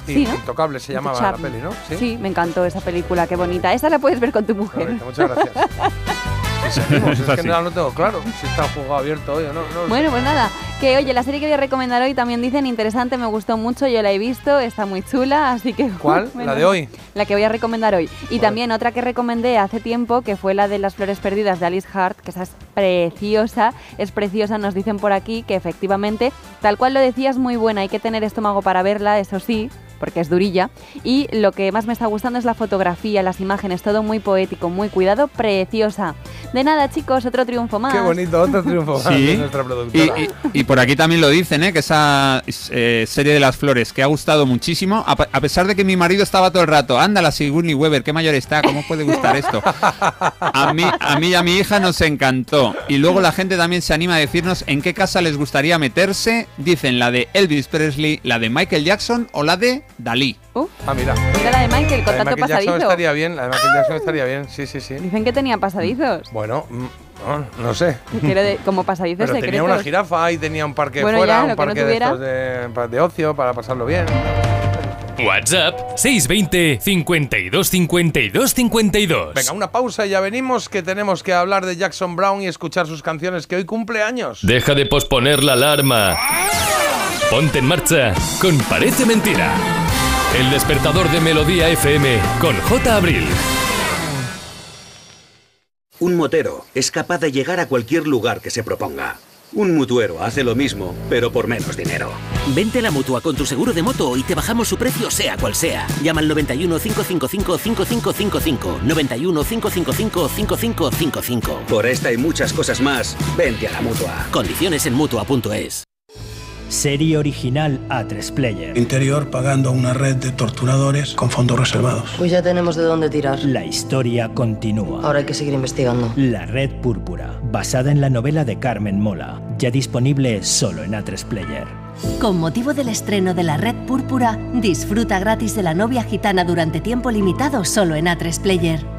[SPEAKER 2] Sí, ¿no?
[SPEAKER 1] Intocable se llamaba la peli, ¿no?
[SPEAKER 2] Sí. me encantó esa película, qué bonita. Esa la puedes ver con tu mujer.
[SPEAKER 1] Correcto, muchas gracias. Sí, seguimos, es que no lo tengo claro si está el juego abierto hoy o no. no lo sé.
[SPEAKER 2] Bueno, pues nada, que oye, la serie que voy a recomendar hoy también dicen interesante, me gustó mucho, yo la he visto, está muy chula, así que...
[SPEAKER 1] ¿Cuál?
[SPEAKER 2] bueno,
[SPEAKER 1] ¿La de hoy?
[SPEAKER 2] La que voy a recomendar hoy. Y también otra que recomendé hace tiempo, que fue la de Las Flores Perdidas de Alice Hart, que esa es preciosa, es preciosa, nos dicen por aquí que efectivamente, tal cual lo decías, muy buena, hay que tener estómago para verla, eso sí, porque es durilla. Y lo que más me está gustando es la fotografía, las imágenes, todo muy poético, muy cuidado, preciosa. De nada, chicos, otro triunfo más.
[SPEAKER 1] Qué bonito, otro triunfo más
[SPEAKER 3] Sí.
[SPEAKER 1] de nuestra
[SPEAKER 3] Y,
[SPEAKER 1] productora.
[SPEAKER 3] y- y por aquí también lo dicen, ¿eh? que esa eh, serie de las flores que ha gustado muchísimo, a, pe- a pesar de que mi marido estaba todo el rato, anda la Sigourney Weaver, qué mayor está, ¿cómo puede gustar esto? A mí, a mí y a mi hija nos encantó. Y luego la gente también se anima a decirnos en qué casa les gustaría meterse. Dicen la de Elvis Presley, la de Michael Jackson o la de Dalí.
[SPEAKER 1] Ah, mira.
[SPEAKER 2] Mira la de Michael, con
[SPEAKER 1] La de
[SPEAKER 2] tanto
[SPEAKER 1] Michael Jackson
[SPEAKER 2] pasadizo.
[SPEAKER 1] estaría bien, la de Michael Jackson estaría bien, sí, sí, sí.
[SPEAKER 2] Dicen que tenía pasadizos.
[SPEAKER 1] Bueno, mm, no, no sé.
[SPEAKER 2] Quiero de- como pasadizos
[SPEAKER 1] Pero tenía
[SPEAKER 2] secretos.
[SPEAKER 1] una jirafa y tenía un parque
[SPEAKER 2] Bueno,
[SPEAKER 1] fuera,
[SPEAKER 2] ya,
[SPEAKER 1] un
[SPEAKER 2] que no
[SPEAKER 1] parque de, estos de, de ocio para pasarlo bien.
[SPEAKER 7] WhatsApp 620 52 52 52.
[SPEAKER 1] Venga, una pausa y ya venimos que tenemos que hablar de Jackson Brown y escuchar sus canciones que hoy cumple años.
[SPEAKER 7] Deja de posponer la alarma. Ponte en marcha con Parece Mentira. El despertador de Melodía FM con J. Abril.
[SPEAKER 43] Un motero es capaz de llegar a cualquier lugar que se proponga. Un mutuero hace lo mismo, pero por menos dinero.
[SPEAKER 36] Vente a la mutua con tu seguro de moto y te bajamos su precio sea cual sea. Llama al 91 555 5555. 91 555 5555.
[SPEAKER 43] Por esta y muchas cosas más, vente a la mutua.
[SPEAKER 36] Condiciones en mutua.es.
[SPEAKER 9] Serie original A3 Player.
[SPEAKER 44] Interior pagando a una red de torturadores con fondos reservados.
[SPEAKER 11] Pues ya tenemos de dónde tirar.
[SPEAKER 9] La historia continúa.
[SPEAKER 11] Ahora hay que seguir investigando.
[SPEAKER 9] La Red Púrpura, basada en la novela de Carmen Mola, ya disponible solo en A3 Player.
[SPEAKER 24] Con motivo del estreno de La Red Púrpura, disfruta gratis de la novia gitana durante tiempo limitado solo en A3 Player.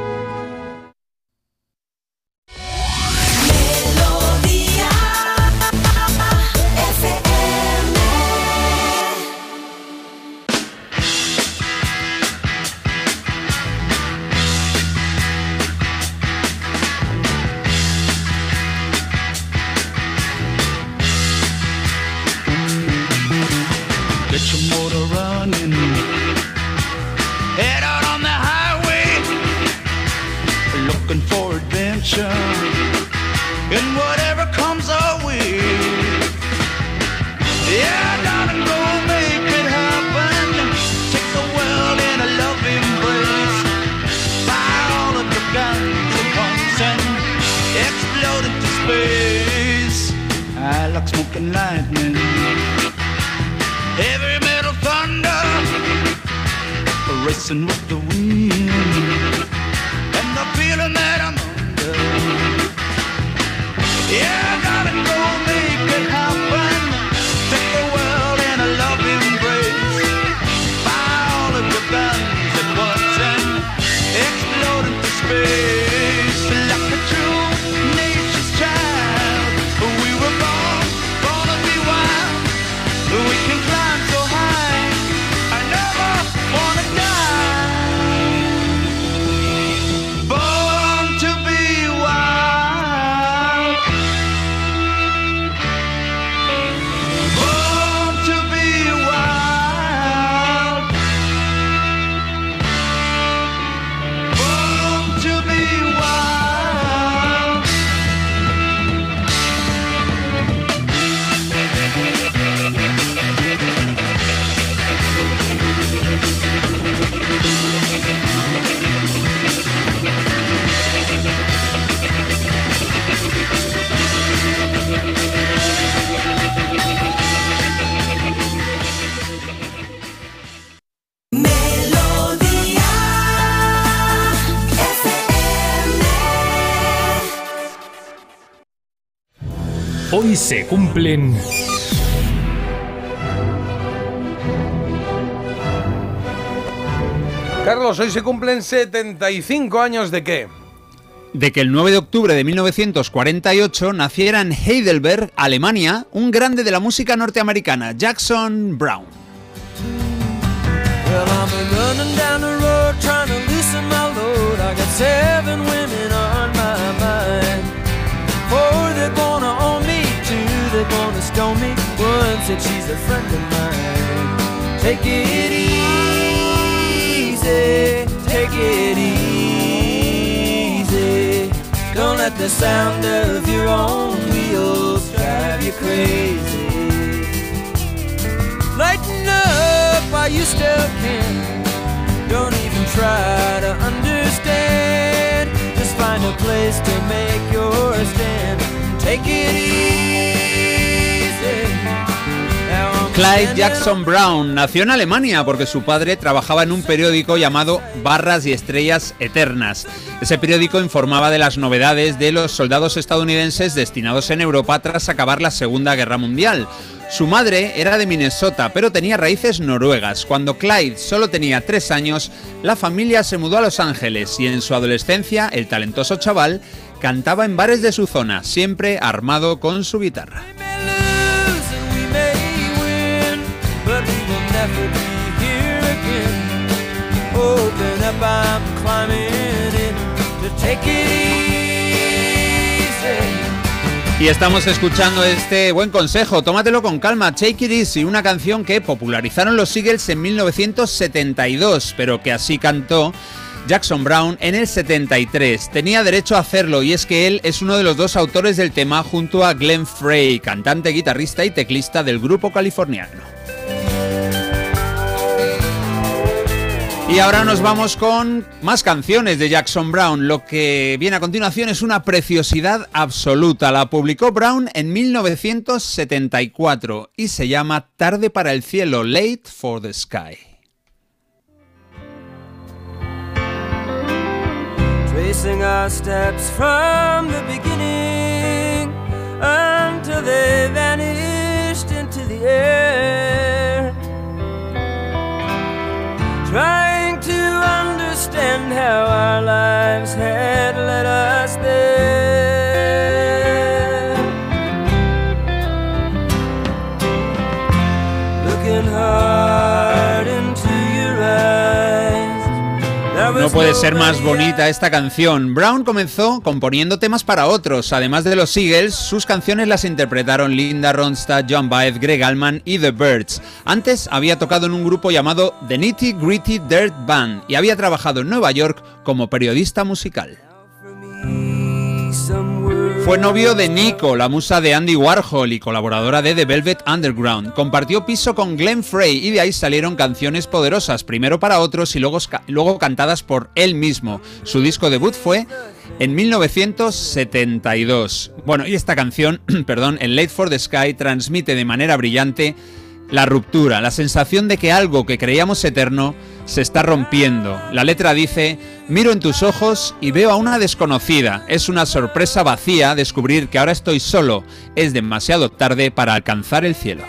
[SPEAKER 7] Se cumplen...
[SPEAKER 1] Carlos, hoy se cumplen 75 años de qué?
[SPEAKER 3] de que el 9 de octubre de 1948 naciera en Heidelberg, Alemania, un grande de la música norteamericana, Jackson Brown.
[SPEAKER 41] Well, said she's a friend of mine. Take it easy, take it easy. Don't let the sound of your own wheels drive you crazy. Lighten up while you still can. Don't even try to understand. Just find a place to make your stand. Take it easy.
[SPEAKER 3] Clyde Jackson Brown nació en Alemania porque su padre trabajaba en un periódico llamado Barras y Estrellas Eternas. Ese periódico informaba de las novedades de los soldados estadounidenses destinados en Europa tras acabar la Segunda Guerra Mundial. Su madre era de Minnesota, pero tenía raíces noruegas. Cuando Clyde solo tenía tres años, la familia se mudó a Los Ángeles y en su adolescencia el talentoso chaval cantaba en bares de su zona, siempre armado con su guitarra. Y estamos escuchando este buen consejo, tómatelo con calma, Take It Easy, una canción que popularizaron los Eagles en 1972, pero que así cantó Jackson Brown en el 73. Tenía derecho a hacerlo y es que él es uno de los dos autores del tema junto a Glenn Frey, cantante, guitarrista y teclista del grupo californiano. Y ahora nos vamos con más canciones de Jackson Brown. Lo que viene a continuación es una preciosidad absoluta. La publicó Brown en 1974 y se llama Tarde para el cielo, Late for the Sky.
[SPEAKER 41] Tracing our steps from the beginning until they vanished into the air. To understand how our lives had led us there.
[SPEAKER 3] No
[SPEAKER 41] was
[SPEAKER 3] puede ser más bonita esta canción. Brown comenzó componiendo temas para otros. Además de los Eagles, sus canciones las interpretaron Linda Ronstadt, John Baez, Greg Allman y The Birds. Antes había tocado en un grupo llamado The Nitty Gritty Dirt Band y había trabajado en Nueva York como periodista musical. Fue novio de Nico, la musa de Andy Warhol y colaboradora de The Velvet Underground. Compartió piso con Glenn Frey y de ahí salieron canciones poderosas, primero para otros y luego, luego cantadas por él mismo. Su disco debut fue en 1972. Bueno, y esta canción, perdón, en Late for the Sky transmite de manera brillante la ruptura, la sensación de que algo que creíamos eterno se está rompiendo. La letra dice, miro en tus ojos y veo a una desconocida. Es una sorpresa vacía descubrir que ahora estoy solo. Es demasiado tarde para alcanzar el cielo.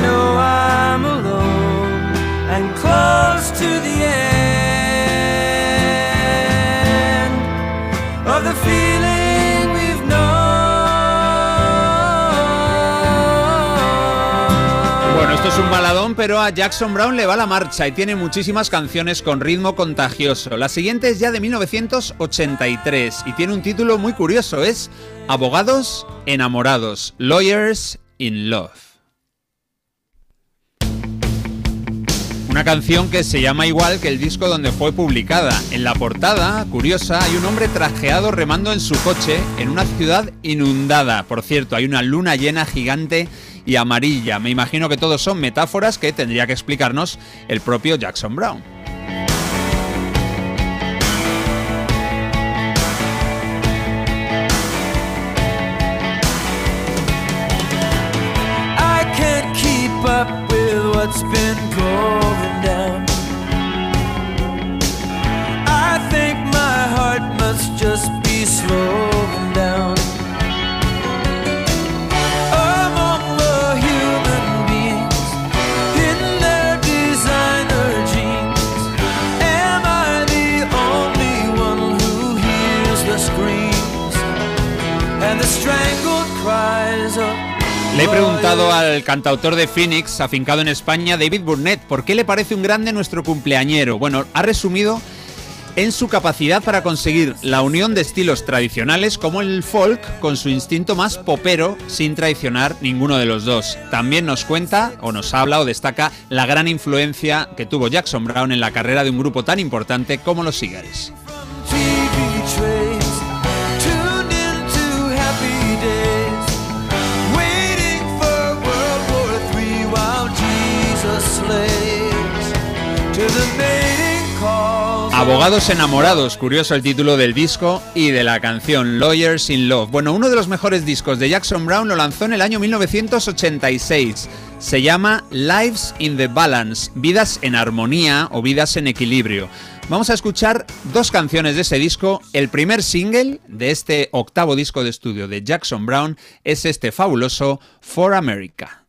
[SPEAKER 41] close
[SPEAKER 3] Bueno, esto es un baladón, pero a Jackson Brown le va la marcha y tiene muchísimas canciones con ritmo contagioso. La siguiente es ya de 1983 y tiene un título muy curioso, es Abogados enamorados, Lawyers in Love. Una canción que se llama igual que el disco donde fue publicada. En la portada, curiosa, hay un hombre trajeado remando en su coche en una ciudad inundada. Por cierto, hay una luna llena gigante y amarilla. Me imagino que todos son metáforas que tendría que explicarnos el propio Jackson Brown.
[SPEAKER 41] Slowing down. Among the human beings in their designer jeans, am I the only one who hears the screams and the strangled cries of
[SPEAKER 3] Le he preguntado al cantautor de Phoenix, afincado en España, David Burnett, por qué le parece un grande nuestro cumpleañero. Bueno, ha resumido en su capacidad para conseguir la unión de estilos tradicionales como el folk con su instinto más popero sin traicionar ninguno de los dos. También nos cuenta o nos habla o destaca la gran influencia que tuvo Jackson Brown en la carrera de un grupo tan importante como los
[SPEAKER 41] calls.
[SPEAKER 3] Abogados enamorados, curioso el título del disco y de la canción Lawyers in Love. Bueno, uno de los mejores discos de Jackson Brown lo lanzó en el año 1986. Se llama Lives in the Balance, vidas en armonía o vidas en equilibrio. Vamos a escuchar dos canciones de ese disco. El primer single de este octavo disco de estudio de Jackson Brown es este fabuloso For America.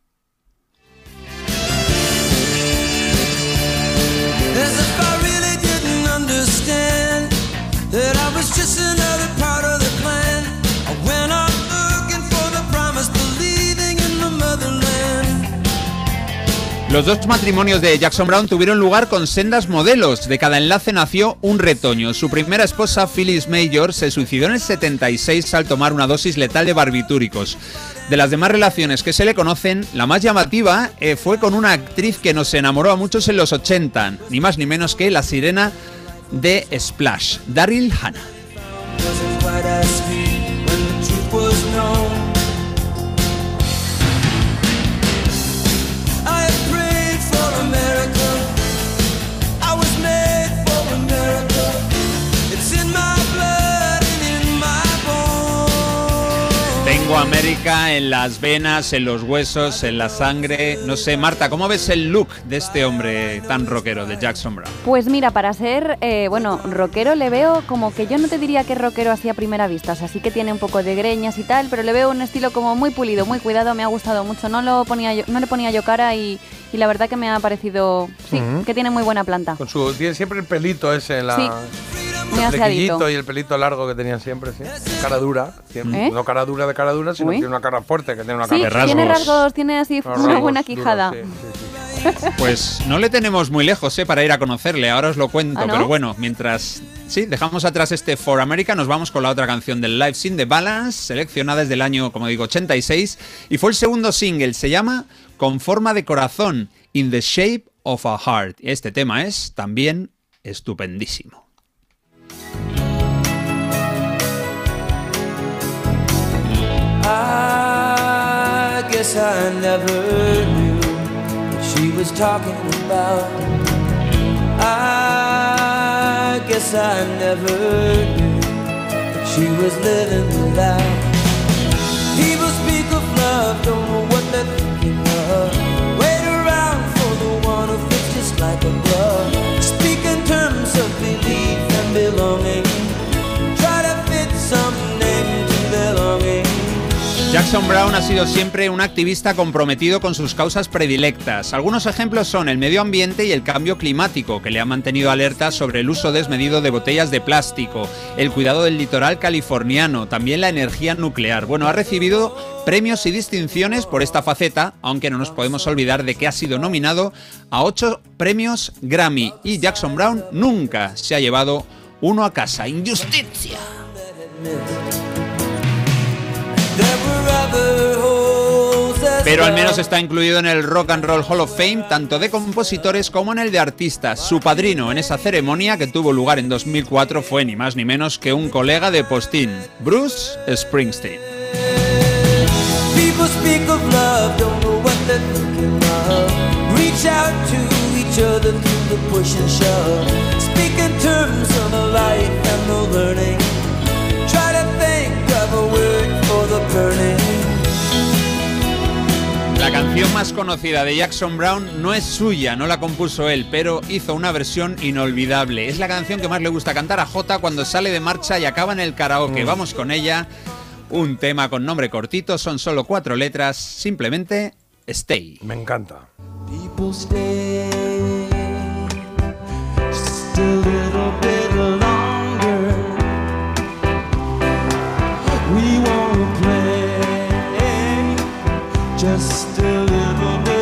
[SPEAKER 3] Los dos matrimonios de Jackson Brown tuvieron lugar con sendas modelos. De cada enlace nació un retoño. Su primera esposa, Phyllis Major, se suicidó en el 76 al tomar una dosis letal de barbitúricos. De las demás relaciones que se le conocen, la más llamativa eh, fue con una actriz que nos enamoró a muchos en los 80, ni más ni menos que la sirena de Splash, Daryl Hannah. América en las venas, en los huesos, en la sangre. No sé, Marta, ¿cómo ves el look de este hombre tan rockero, de Jackson Brown?
[SPEAKER 2] Pues mira, para ser, eh, bueno, rockero le veo como que yo no te diría que es rockero así a primera vista, o sea, sí que tiene un poco de greñas y tal, pero le veo un estilo como muy pulido, muy cuidado, me ha gustado mucho, no, lo ponía yo, no le ponía yo cara y, y la verdad que me ha parecido, sí, que tiene muy buena planta.
[SPEAKER 1] Con su, tiene siempre el pelito ese en la.
[SPEAKER 2] Sí, muy
[SPEAKER 1] el
[SPEAKER 2] aseadito.
[SPEAKER 1] flequillito y el pelito largo que tenían siempre, sí. Cara dura, siempre.
[SPEAKER 2] ¿Eh?
[SPEAKER 1] No cara dura de cara dura, sino
[SPEAKER 2] Uy.
[SPEAKER 1] tiene una cara fuerte, que tiene una
[SPEAKER 2] Sí,
[SPEAKER 1] cara
[SPEAKER 2] tiene rasgos, tiene así una
[SPEAKER 1] rasgos
[SPEAKER 2] buena
[SPEAKER 1] duros,
[SPEAKER 2] quijada.
[SPEAKER 1] sí,
[SPEAKER 3] Pues no le tenemos muy lejos, ¿eh? Para ir a conocerle, ahora os lo cuento,
[SPEAKER 2] ¿Ah, no?
[SPEAKER 3] pero bueno, mientras Sí, dejamos atrás este For America, nos vamos con la otra canción del Live Sin The Balance, seleccionada desde el año, como digo, 86, y fue el segundo single, se llama Con forma de corazón, In the Shape of a Heart. Este tema es también estupendísimo.
[SPEAKER 41] I guess I never knew what she was talking about. I guess I never knew that she was living without. People speak of love, don't know what they're thinking of. Wait around for the one who fits just like a glove. Speak in terms of belief and belonging.
[SPEAKER 3] Jackson Brown ha sido siempre un activista comprometido con sus causas predilectas. Algunos ejemplos son el medio ambiente y el cambio climático, que le ha mantenido alerta sobre el uso desmedido de botellas de plástico, el cuidado del litoral californiano, también la energía nuclear. Bueno, ha recibido premios y distinciones por esta faceta, aunque no nos podemos olvidar de que ha sido nominado a ocho premios Grammy y Jackson Brown nunca se ha llevado uno a casa. ¡Injusticia! Pero al menos está incluido en el Rock and Roll Hall of Fame, tanto de compositores como en el de artistas. Su padrino en esa ceremonia que tuvo lugar en 2004 fue ni más ni menos que un colega de Postín, Bruce Springsteen.
[SPEAKER 41] Try to think of a word for the burning.
[SPEAKER 3] La canción más conocida de Jackson Brown no es suya, no la compuso él, pero hizo una versión inolvidable. Es la canción que más le gusta cantar a Jota cuando sale de marcha y acaba en el karaoke. Vamos con ella. Un tema con nombre cortito, son solo cuatro letras, simplemente Stay.
[SPEAKER 1] Me encanta.
[SPEAKER 41] People stay just a little bit just a little bit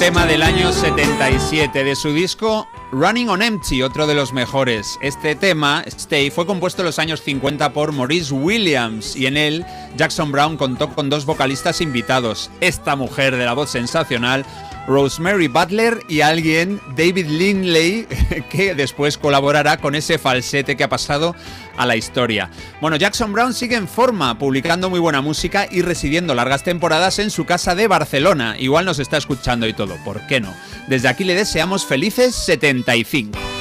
[SPEAKER 3] tema del año 77 de su disco Running on Empty, otro de los mejores. Este tema, Stay, fue compuesto en los años 50 por Maurice Williams y en él Jackson Brown contó con dos vocalistas invitados. Esta mujer de la voz sensacional, Rosemary Butler y alguien, David Lindley, que después colaborará con ese falsete que ha pasado a la historia. Bueno, Jackson Brown sigue en forma, publicando muy buena música y residiendo largas temporadas en su casa de Barcelona. Igual nos está escuchando y todo, ¿por qué no? Desde aquí le deseamos felices 75.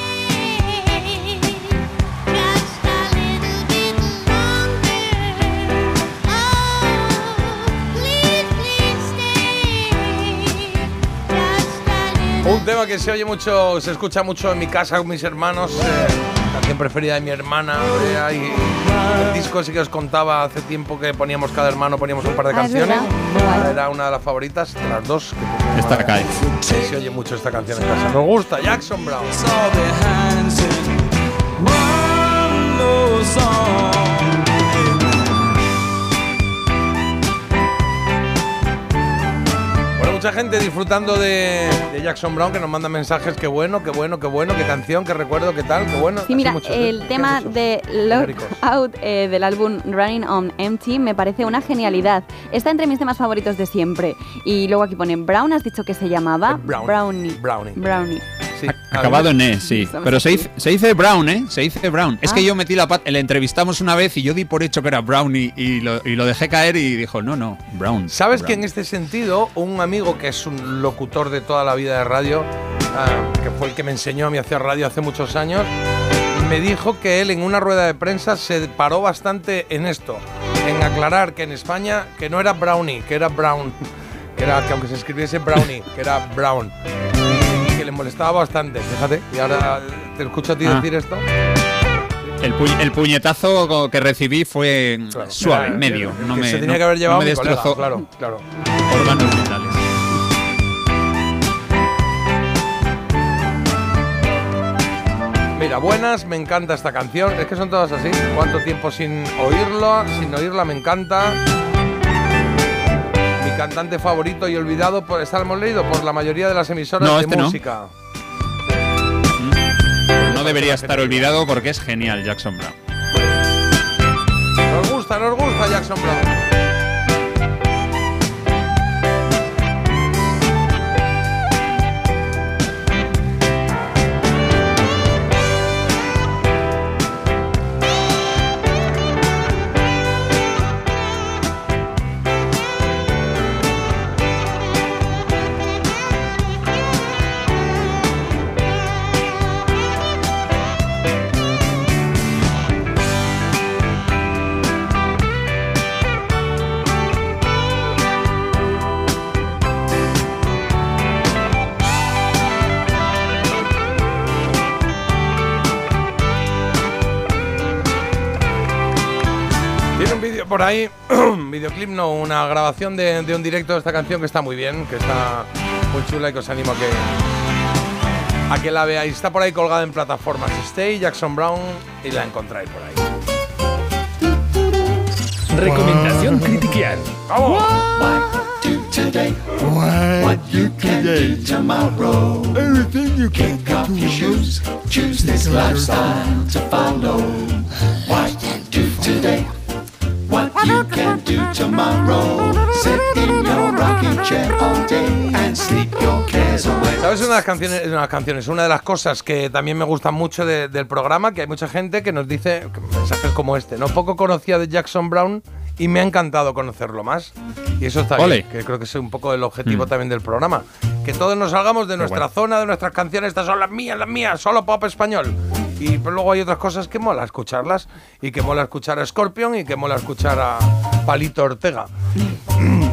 [SPEAKER 1] Tema que se oye mucho, se escucha mucho en mi casa con mis hermanos. eh, canción preferida de mi hermana. eh, hay- el disco sí que os contaba hace tiempo que poníamos cada hermano, poníamos un par de
[SPEAKER 2] Ah, es
[SPEAKER 1] canciones. Era una de las favoritas, de las dos. que.
[SPEAKER 3] Está acá.
[SPEAKER 1] Sí, se oye mucho esta canción en casa. Nos gusta, Jackson Brown. Mucha gente disfrutando de, de Jackson Brown que nos manda mensajes. Qué bueno, qué bueno, qué bueno, qué canción, qué recuerdo, qué tal, qué bueno.
[SPEAKER 2] Sí, mira,
[SPEAKER 1] ¿eh?
[SPEAKER 2] el
[SPEAKER 1] ¿Qué
[SPEAKER 2] tema de. Lockout eh, del álbum Running on Empty me parece una genialidad. Está entre mis temas favoritos de siempre. Y luego aquí pone Brown, has dicho que se llamaba
[SPEAKER 1] Eh, Brown.
[SPEAKER 2] Brownie.
[SPEAKER 1] Brownie.
[SPEAKER 2] Brownie.
[SPEAKER 1] Sí,
[SPEAKER 3] Acabado en E, sí. Pero se dice, se dice Brown, ¿eh? Se dice Brown. Es
[SPEAKER 2] Ah.
[SPEAKER 3] que yo metí la pata, le entrevistamos una vez y yo di por hecho que era Brown y, y lo, y lo dejé caer y dijo, no, no, Brown.
[SPEAKER 1] ¿Sabes que en este sentido, un amigo que es un locutor de toda la vida de radio, ah, que fue el que me enseñó a mí a hacer radio hace muchos años, me dijo que él en una rueda de prensa se paró bastante en esto, en aclarar que en España que no era Brownie, que era Brown, que era que aunque se escribiese Brownie, que era Brown, molestaba bastante, fíjate, y ahora te escucho a ti
[SPEAKER 3] Ah.
[SPEAKER 1] decir esto.
[SPEAKER 3] El, pu- el puñetazo que recibí fue suave,
[SPEAKER 1] Era-
[SPEAKER 3] medio. No me,
[SPEAKER 1] se tenía
[SPEAKER 3] no-
[SPEAKER 1] que haber
[SPEAKER 3] no
[SPEAKER 1] llevado
[SPEAKER 3] me
[SPEAKER 1] mi colega,
[SPEAKER 3] destrozó
[SPEAKER 1] claro, claro.
[SPEAKER 3] órganos vitales.
[SPEAKER 1] Mira, buenas, me encanta esta canción. Es que son todas así. ¿Cuánto tiempo sin oírla? Sin oírla me encanta. Cantante favorito y olvidado por estar leído por la mayoría de las emisoras
[SPEAKER 3] No,
[SPEAKER 1] de
[SPEAKER 3] este no.
[SPEAKER 1] música.
[SPEAKER 3] No debería estar olvidado porque es genial Jackson Brown.
[SPEAKER 1] Nos gusta, nos gusta Jackson Brown. Por ahí, un videoclip, no, una grabación de, de un directo de esta canción que está muy bien, que está muy chula y que os animo a que, a que la veáis. Está por ahí colgada en plataformas. Stay, Jackson Brown y la encontráis por ahí.
[SPEAKER 7] Recomendación critiquial.
[SPEAKER 1] ¡Vamos!
[SPEAKER 41] today. What you can do tomorrow. Everything you can Kick off your shoes. Choose this lifestyle to follow. What do today. What you can do tomorrow. Sit in your rocking chair all day and sleep your cares away.
[SPEAKER 1] ¿Sabes una de las canciones, una de las canciones, una de las cosas que también me gustan mucho de- del programa? Que hay mucha gente que nos dice mensajes como este. No poco conocía de Jackson Brown y me ha encantado conocerlo más. Y eso está
[SPEAKER 3] Ole.
[SPEAKER 1] bien, que creo que es un poco el objetivo
[SPEAKER 3] Mm.
[SPEAKER 1] también del programa. Que todos nos salgamos de
[SPEAKER 3] Qué
[SPEAKER 1] nuestra
[SPEAKER 3] bueno.
[SPEAKER 1] zona, de nuestras canciones. Estas son las mías, las mías, solo pop español. Y pero luego hay otras cosas que mola escucharlas. Y que mola escuchar a Scorpion y que mola escuchar a Palito Ortega.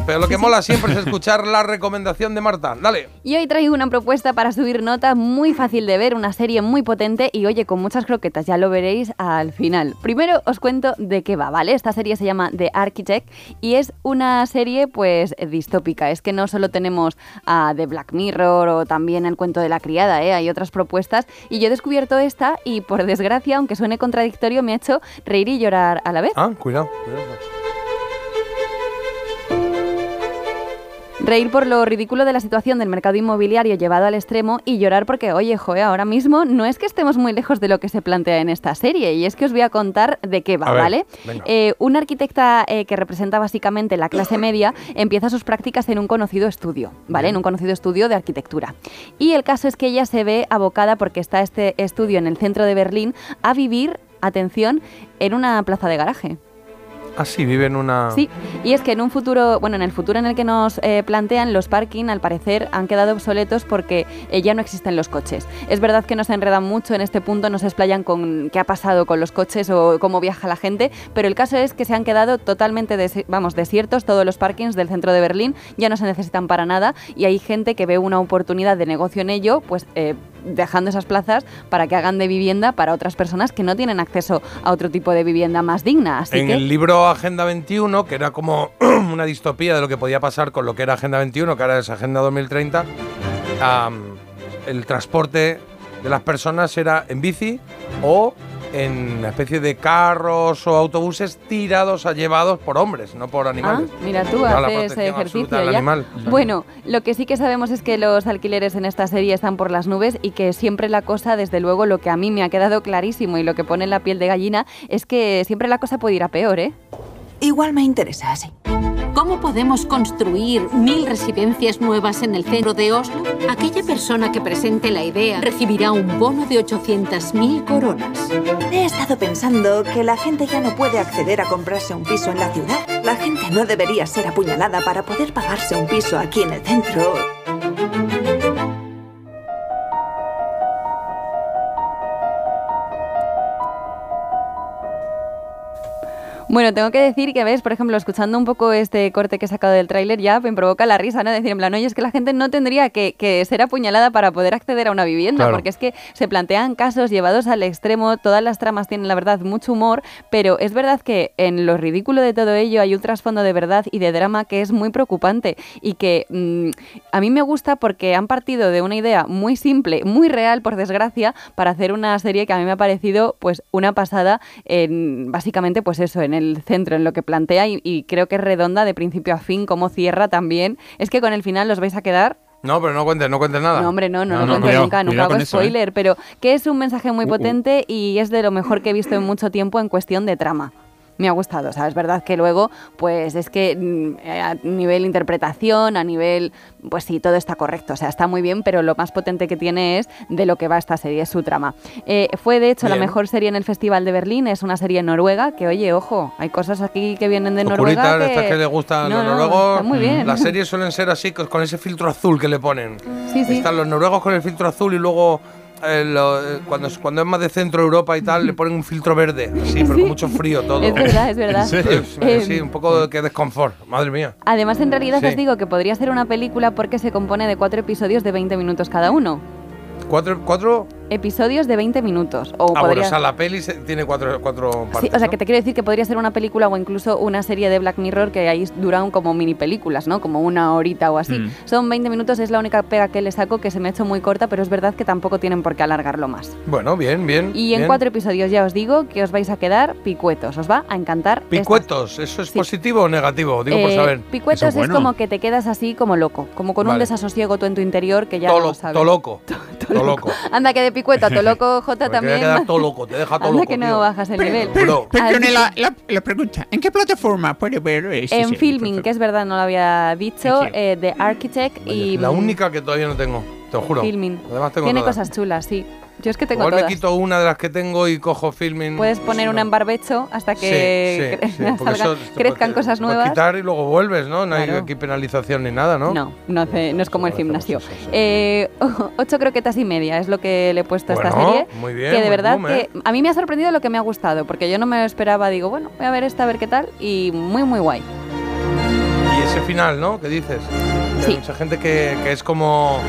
[SPEAKER 1] Pero lo que mola siempre es escuchar la recomendación de Marta. Dale.
[SPEAKER 2] Y hoy traigo una propuesta para subir nota muy fácil de ver, una serie muy potente y oye, con muchas croquetas, ya lo veréis al final. Primero os cuento de qué va, ¿vale? Esta serie se llama The Architect y es una serie pues distópica. Es que no solo tenemos a The Black Mirror o también el cuento de la criada, ¿eh? Hay otras propuestas y yo he descubierto esta y por desgracia, aunque suene contradictorio, me ha hecho reír y llorar a la vez.
[SPEAKER 1] Ah, cuidado. cuidado.
[SPEAKER 2] Reír por lo ridículo de la situación del mercado inmobiliario llevado al extremo y llorar porque, oye, joe, ahora mismo no es que estemos muy lejos de lo que se plantea en esta serie y es que os voy a contar de qué va,
[SPEAKER 45] ver,
[SPEAKER 2] ¿vale? Eh, una arquitecta eh, que representa básicamente la clase media empieza sus prácticas en un conocido estudio, ¿vale? En un conocido estudio de arquitectura. Y el caso es que ella se ve abocada porque está este estudio en el centro de Berlín a vivir, atención, en una plaza de garaje.
[SPEAKER 1] Ah, sí, vive en una...
[SPEAKER 2] Sí, y es que en un futuro, bueno, en el futuro en el que nos eh, plantean, los parking al parecer han quedado obsoletos porque eh, ya no existen los coches. Es verdad que no se enredan mucho en este punto, no se explayan con qué ha pasado con los coches o cómo viaja la gente, pero el caso es que se han quedado totalmente, vamos, desiertos todos los parkings del centro de Berlín, ya no se necesitan para nada y hay gente que ve una oportunidad de negocio en ello, pues eh, dejando esas plazas para que hagan de vivienda para otras personas que no tienen acceso a otro tipo de vivienda más digna. Así
[SPEAKER 1] en
[SPEAKER 2] que...
[SPEAKER 1] el libro Agenda 21, que era como una distopía de lo que podía pasar con lo que era Agenda 21, que ahora es Agenda 2030, am, el transporte de las personas era en bici o en una especie de carros o autobuses tirados a llevados por hombres, no por animales.
[SPEAKER 2] Ah, mira tú,
[SPEAKER 1] la
[SPEAKER 2] haces ejercicio ya.
[SPEAKER 1] animal.
[SPEAKER 2] Bueno, lo que sí que sabemos es que los alquileres en esta serie están por las nubes y que siempre la cosa, desde luego, lo que a mí me ha quedado clarísimo y lo que pone en la piel de gallina es que siempre la cosa puede ir a peor, ¿eh?
[SPEAKER 45] Igual me interesa, sí. ¿Cómo podemos construir mil residencias nuevas en el centro de Oslo? Aquella persona que presente la idea recibirá un bono de 800.000 coronas.
[SPEAKER 46] He estado pensando que la gente ya no puede acceder a comprarse un piso en la ciudad. La gente no debería ser apuñalada para poder pagarse un piso aquí en el centro.
[SPEAKER 2] Bueno, tengo que decir que, ves, por ejemplo, escuchando un poco este corte que he sacado del tráiler, ya me provoca la risa, ¿no? Decir, en plan, oye, es que la gente no tendría que, que ser apuñalada para poder acceder a una vivienda,
[SPEAKER 47] Claro.
[SPEAKER 2] porque es que se plantean casos llevados al extremo, todas las tramas tienen, la verdad, mucho humor, pero es verdad que en lo ridículo de todo ello hay un trasfondo de verdad y de drama que es muy preocupante y que mm, a mí me gusta porque han partido de una idea muy simple, muy real, por desgracia, para hacer una serie que a mí me ha parecido pues una pasada en básicamente pues eso, en el centro, en lo que plantea y, y creo que es redonda de principio a fin, cómo cierra también. Es que con el final los vais a quedar
[SPEAKER 1] No, pero no cuentes, no cuentes nada.
[SPEAKER 2] no, hombre, no, no,
[SPEAKER 1] No,
[SPEAKER 2] lo
[SPEAKER 1] no,
[SPEAKER 2] cuento nunca, nunca hago
[SPEAKER 1] eso, ¿eh?
[SPEAKER 2] spoiler, pero que es un mensaje muy
[SPEAKER 1] Uh, uh.
[SPEAKER 2] potente y es de lo mejor que he visto en mucho tiempo en cuestión de trama. Me ha gustado, o sea, es verdad que luego, pues es que mm, eh, a nivel interpretación, a nivel, pues sí, todo está correcto, o sea, está muy bien, pero lo más potente que tiene es de lo que va esta serie, es su trama. Eh, fue de hecho la mejor serie en el Festival de Berlín, es una serie noruega, que oye, ojo, hay cosas aquí que vienen de Noruega
[SPEAKER 1] estas
[SPEAKER 2] que...
[SPEAKER 1] que le gustan a
[SPEAKER 2] No,
[SPEAKER 1] los
[SPEAKER 2] no,
[SPEAKER 1] noruegos.
[SPEAKER 2] muy bien.
[SPEAKER 1] Las series suelen ser así, con con ese filtro azul que le ponen.
[SPEAKER 2] Sí, sí.
[SPEAKER 1] Están los noruegos con el filtro azul y luego eh, lo- eh, cuando, es- cuando es más de centro Europa y tal, le ponen un filtro verde. Sí, pero con mucho frío todo.
[SPEAKER 2] Es verdad, es verdad.
[SPEAKER 1] ¿En serio?
[SPEAKER 2] Eh,
[SPEAKER 1] sí, un poco de que desconfort. Madre mía.
[SPEAKER 2] Además, en realidad
[SPEAKER 1] Sí.
[SPEAKER 2] os digo que podría ser una película porque se compone de cuatro episodios de 20 minutos cada uno.
[SPEAKER 1] ¿Cuatro? cuatro?
[SPEAKER 2] Episodios de 20 minutos. O
[SPEAKER 1] ah, bueno,
[SPEAKER 2] podría...
[SPEAKER 1] o sea, la peli se- tiene cuatro, cuatro partes.
[SPEAKER 2] Sí, o sea,
[SPEAKER 1] ¿no?
[SPEAKER 2] que te quiero decir que podría ser una película o incluso una serie de Black Mirror que ahí duran como mini películas, ¿no? Como una horita o así.
[SPEAKER 1] Mm.
[SPEAKER 2] Son 20 minutos, es la única pega que le saco que se me ha hecho muy corta, pero es verdad que tampoco tienen por qué alargarlo más.
[SPEAKER 1] Bueno, bien, bien.
[SPEAKER 2] Y en
[SPEAKER 1] bien.
[SPEAKER 2] cuatro episodios ya os digo que os vais a quedar picuetos, os va a encantar.
[SPEAKER 1] Picuetos, ¿eso es positivo o negativo? Digo por
[SPEAKER 2] Eh,
[SPEAKER 1] saber.
[SPEAKER 2] Picuetos es como que te quedas así como loco, como con un desasosiego tú en tu interior que ya
[SPEAKER 1] Todo
[SPEAKER 2] no
[SPEAKER 1] lo-
[SPEAKER 2] sabes.
[SPEAKER 1] todo loco. Todo loco.
[SPEAKER 2] Anda que de picueto a to loco, Jota
[SPEAKER 1] Porque te
[SPEAKER 2] también.
[SPEAKER 1] quedas todo loco, te deja todo
[SPEAKER 2] Anda
[SPEAKER 1] loco.
[SPEAKER 2] que no
[SPEAKER 1] tío.
[SPEAKER 2] bajas el nivel.
[SPEAKER 1] Bro.
[SPEAKER 3] Perdone la, la, la pregunta. ¿En qué plataforma puede ver ese
[SPEAKER 2] en
[SPEAKER 3] serie?
[SPEAKER 2] filming, que es verdad, no lo había
[SPEAKER 1] you.
[SPEAKER 2] eh, The Architect y
[SPEAKER 1] La única que todavía no tengo, te lo juro.
[SPEAKER 2] Filming.
[SPEAKER 1] Además tengo
[SPEAKER 2] Tiene
[SPEAKER 1] todas.
[SPEAKER 2] cosas chulas, sí. Yo es que tengo
[SPEAKER 1] Igual
[SPEAKER 2] todas.
[SPEAKER 1] me quito una de las que tengo y cojo filming.
[SPEAKER 2] Puedes poner una en barbecho hasta que
[SPEAKER 1] Sí, sí, sí,
[SPEAKER 2] cre-
[SPEAKER 1] porque
[SPEAKER 2] salga-
[SPEAKER 1] eso
[SPEAKER 2] crezcan
[SPEAKER 1] puedes-
[SPEAKER 2] cosas nuevas.
[SPEAKER 1] quitar y luego vuelves, ¿no? No hay
[SPEAKER 2] Claro.
[SPEAKER 1] aquí penalización ni nada, ¿no?
[SPEAKER 2] No, no, hace- no es como el gimnasio. Eh, ocho croquetas y media es lo que le he puesto a esta
[SPEAKER 1] Bueno,
[SPEAKER 2] serie.
[SPEAKER 1] muy bien,
[SPEAKER 2] Que de verdad
[SPEAKER 1] boom, ¿eh?
[SPEAKER 2] que a mí me ha sorprendido lo que me ha gustado, porque yo no me lo esperaba. Digo, bueno, voy a ver esta, a ver qué tal. Y muy, muy guay.
[SPEAKER 1] Y ese final, ¿no? ¿Qué dices? Que
[SPEAKER 2] Sí.
[SPEAKER 1] Hay mucha gente que, que es como.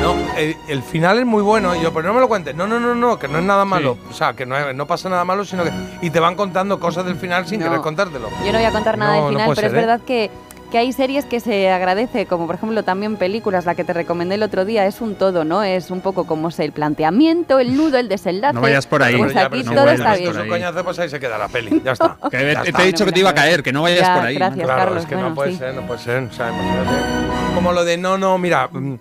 [SPEAKER 1] No, el, el final es muy bueno. Y yo, pero no me lo cuentes. No, no, no, no, que no es nada malo. O sea, que no, no pasa nada malo, sino que. Y te van contando cosas del final sin
[SPEAKER 2] No.
[SPEAKER 1] querer contártelo.
[SPEAKER 2] Yo no voy a contar nada
[SPEAKER 1] No,
[SPEAKER 2] del
[SPEAKER 1] no
[SPEAKER 2] final, pero
[SPEAKER 1] ser,
[SPEAKER 2] es
[SPEAKER 1] ¿eh?
[SPEAKER 2] verdad que, que hay series que se agradece, como por ejemplo también películas, la que te recomendé el otro día, es un todo, ¿no? Es un poco como es el planteamiento, el nudo, el desenlace.
[SPEAKER 3] No vayas por ahí.
[SPEAKER 2] Pues
[SPEAKER 3] Ya,
[SPEAKER 2] aquí
[SPEAKER 3] pero si
[SPEAKER 2] todo
[SPEAKER 3] vuelves
[SPEAKER 2] está
[SPEAKER 3] por
[SPEAKER 2] bien.
[SPEAKER 1] Es un coñazo, pues ahí se queda la peli. Ya está.
[SPEAKER 3] Te-
[SPEAKER 1] Ya
[SPEAKER 3] te
[SPEAKER 1] está.
[SPEAKER 3] he dicho que te iba a caer, que no vayas
[SPEAKER 2] Ya,
[SPEAKER 3] por ahí.
[SPEAKER 2] gracias,
[SPEAKER 1] Claro,
[SPEAKER 2] Carlos.
[SPEAKER 1] es que
[SPEAKER 2] Bueno,
[SPEAKER 1] no puede
[SPEAKER 2] sí.
[SPEAKER 1] ser, no puede ser. O sea, imagínate. Como lo de no, no, mira, mm,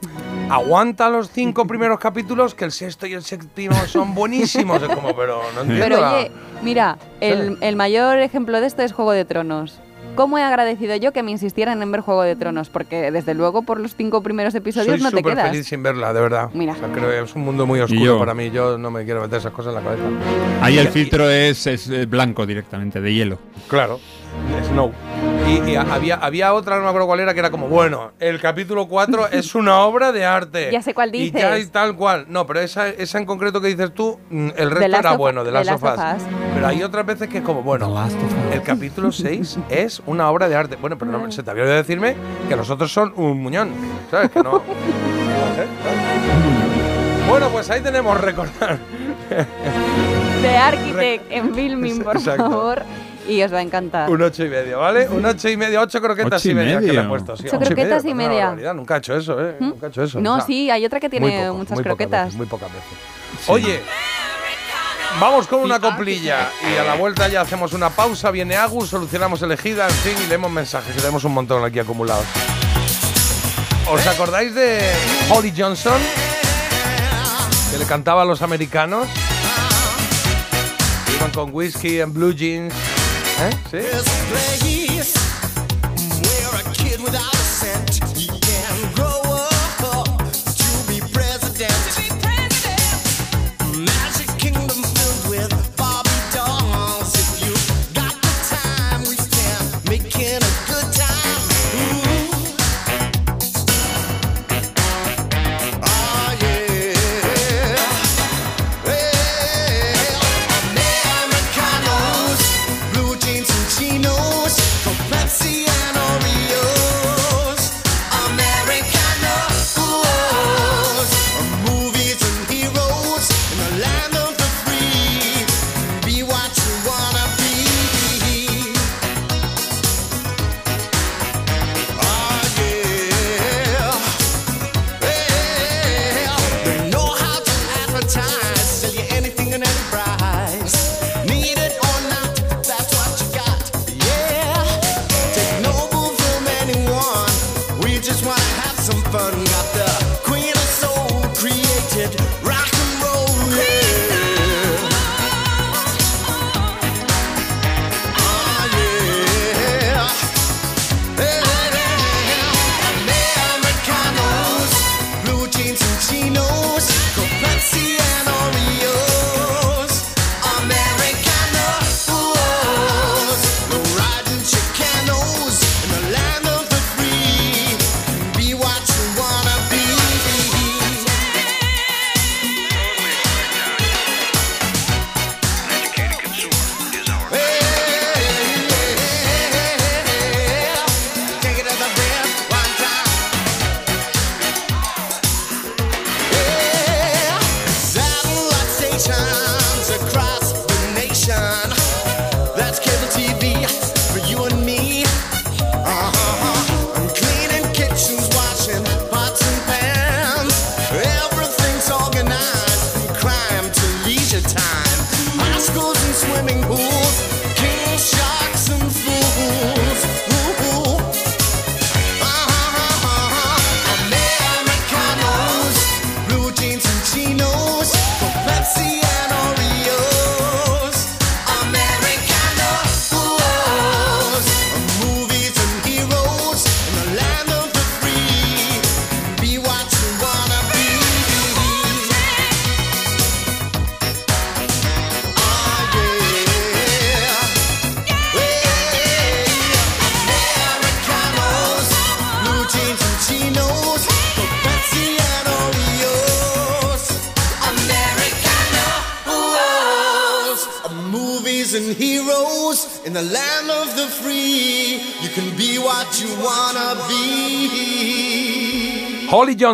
[SPEAKER 1] aguanta los cinco primeros capítulos que el sexto y el séptimo son buenísimos. Es como, pero no entiendo.
[SPEAKER 2] Pero
[SPEAKER 1] la-
[SPEAKER 2] oye, mira, el, el mayor ejemplo de esto es Juego de Tronos. ¿Cómo he agradecido yo que me insistieran en ver Juego de Tronos? Porque desde luego por los cinco primeros episodios
[SPEAKER 1] Soy
[SPEAKER 2] no te
[SPEAKER 1] súper
[SPEAKER 2] quedas.
[SPEAKER 1] feliz sin verla, de verdad.
[SPEAKER 2] Mira.
[SPEAKER 1] O sea, creo que es un mundo muy
[SPEAKER 3] Y
[SPEAKER 1] oscuro para mí. Yo no me quiero meter esas cosas en la cabeza.
[SPEAKER 3] Ahí el filtro es, es eh, blanco directamente, de hielo.
[SPEAKER 1] Claro. Snow. Y, y había, había otra, no me acuerdo cuál era, que era como, bueno, el capítulo 4 es una obra de arte.
[SPEAKER 2] Ya sé cuál
[SPEAKER 1] Y ya
[SPEAKER 2] dices.
[SPEAKER 1] y tal cual. No, pero esa, esa en concreto que dices tú, mm, el
[SPEAKER 2] The
[SPEAKER 1] resto era bueno, de las
[SPEAKER 2] Last of
[SPEAKER 1] sofás.
[SPEAKER 2] Us.
[SPEAKER 1] Pero hay otras veces que es como, bueno, el capítulo 6 es una obra de arte. Bueno, pero no, se te había olvidado decirme que los otros son un muñón. ¿Sabes? Que no. Bueno, pues ahí tenemos recordar.
[SPEAKER 2] The Architect en filming, por
[SPEAKER 1] Exacto.
[SPEAKER 2] favor. Y os va a encantar.
[SPEAKER 1] Un ocho y medio, ¿vale? Un ocho y medio, ocho croquetas
[SPEAKER 3] Ocho y
[SPEAKER 1] y media que le he puesto. Sí,
[SPEAKER 2] Ocho
[SPEAKER 1] ocho
[SPEAKER 2] croquetas y media.
[SPEAKER 1] Nunca he hecho eso, ¿eh? Nunca he hecho eso.
[SPEAKER 2] No,
[SPEAKER 1] o sea,
[SPEAKER 2] sí, hay otra que tiene
[SPEAKER 1] poco,
[SPEAKER 2] muchas
[SPEAKER 1] muy
[SPEAKER 2] croquetas.
[SPEAKER 1] veces, muy pocas veces. Oye, vamos con una coplilla y a la vuelta ya hacemos una pausa, viene Agus, solucionamos elegida, en fin, y leemos mensajes, que tenemos un montón aquí acumulados. ¿Os acordáis de Holly Johnson? Que le cantaba a los americanos. Iban con whisky en blue jeans. ¿Eh? ¿Sí?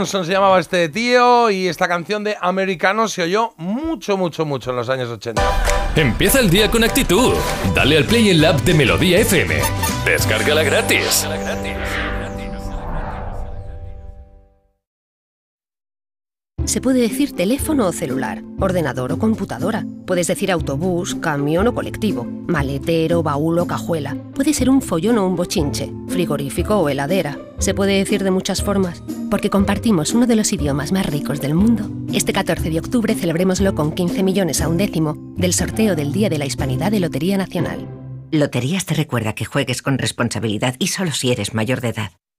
[SPEAKER 1] Johnson se llamaba este tío y esta canción de Americanos se oyó mucho, mucho, mucho en los años 80.
[SPEAKER 7] Empieza el día con actitud. Dale al play en la app de Melodía FM. Descárgala gratis.
[SPEAKER 47] Se puede decir teléfono o celular, ordenador o computadora. Puedes decir autobús, camión o colectivo, maletero, baúl o cajuela. Puede ser un follón o un bochinche, frigorífico o heladera. Se puede decir de muchas formas, porque compartimos uno de los idiomas más ricos del mundo. Este 14 de octubre celebrémoslo con 15 millones a un décimo del sorteo del Día de la Hispanidad de Lotería Nacional.
[SPEAKER 48] Loterías te recuerda que juegues con responsabilidad y solo si eres mayor de edad.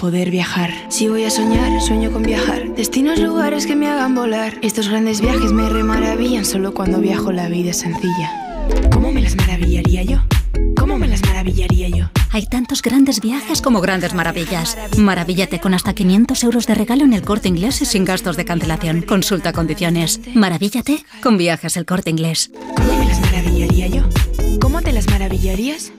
[SPEAKER 49] poder viajar. Si voy a soñar, sueño con viajar. Destinos, lugares que me hagan volar. Estos grandes viajes me remaravillan solo cuando viajo la vida es sencilla. ¿Cómo me las maravillaría yo? ¿Cómo me las maravillaría yo?
[SPEAKER 45] Hay tantos grandes viajes como grandes maravillas. Maravíllate con hasta 500 euros de regalo en el corte inglés y sin gastos de cancelación. Consulta condiciones. Maravíllate con viajes el corte inglés.
[SPEAKER 49] ¿Cómo me las maravillaría yo? ¿Cómo te las maravillarías?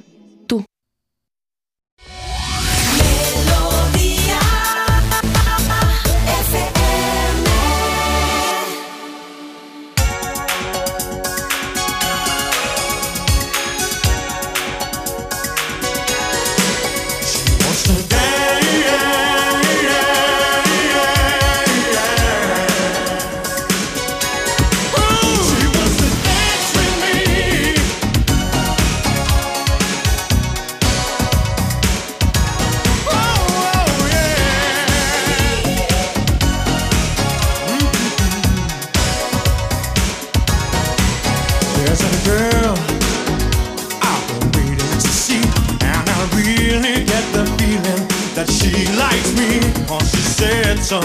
[SPEAKER 50] Said so,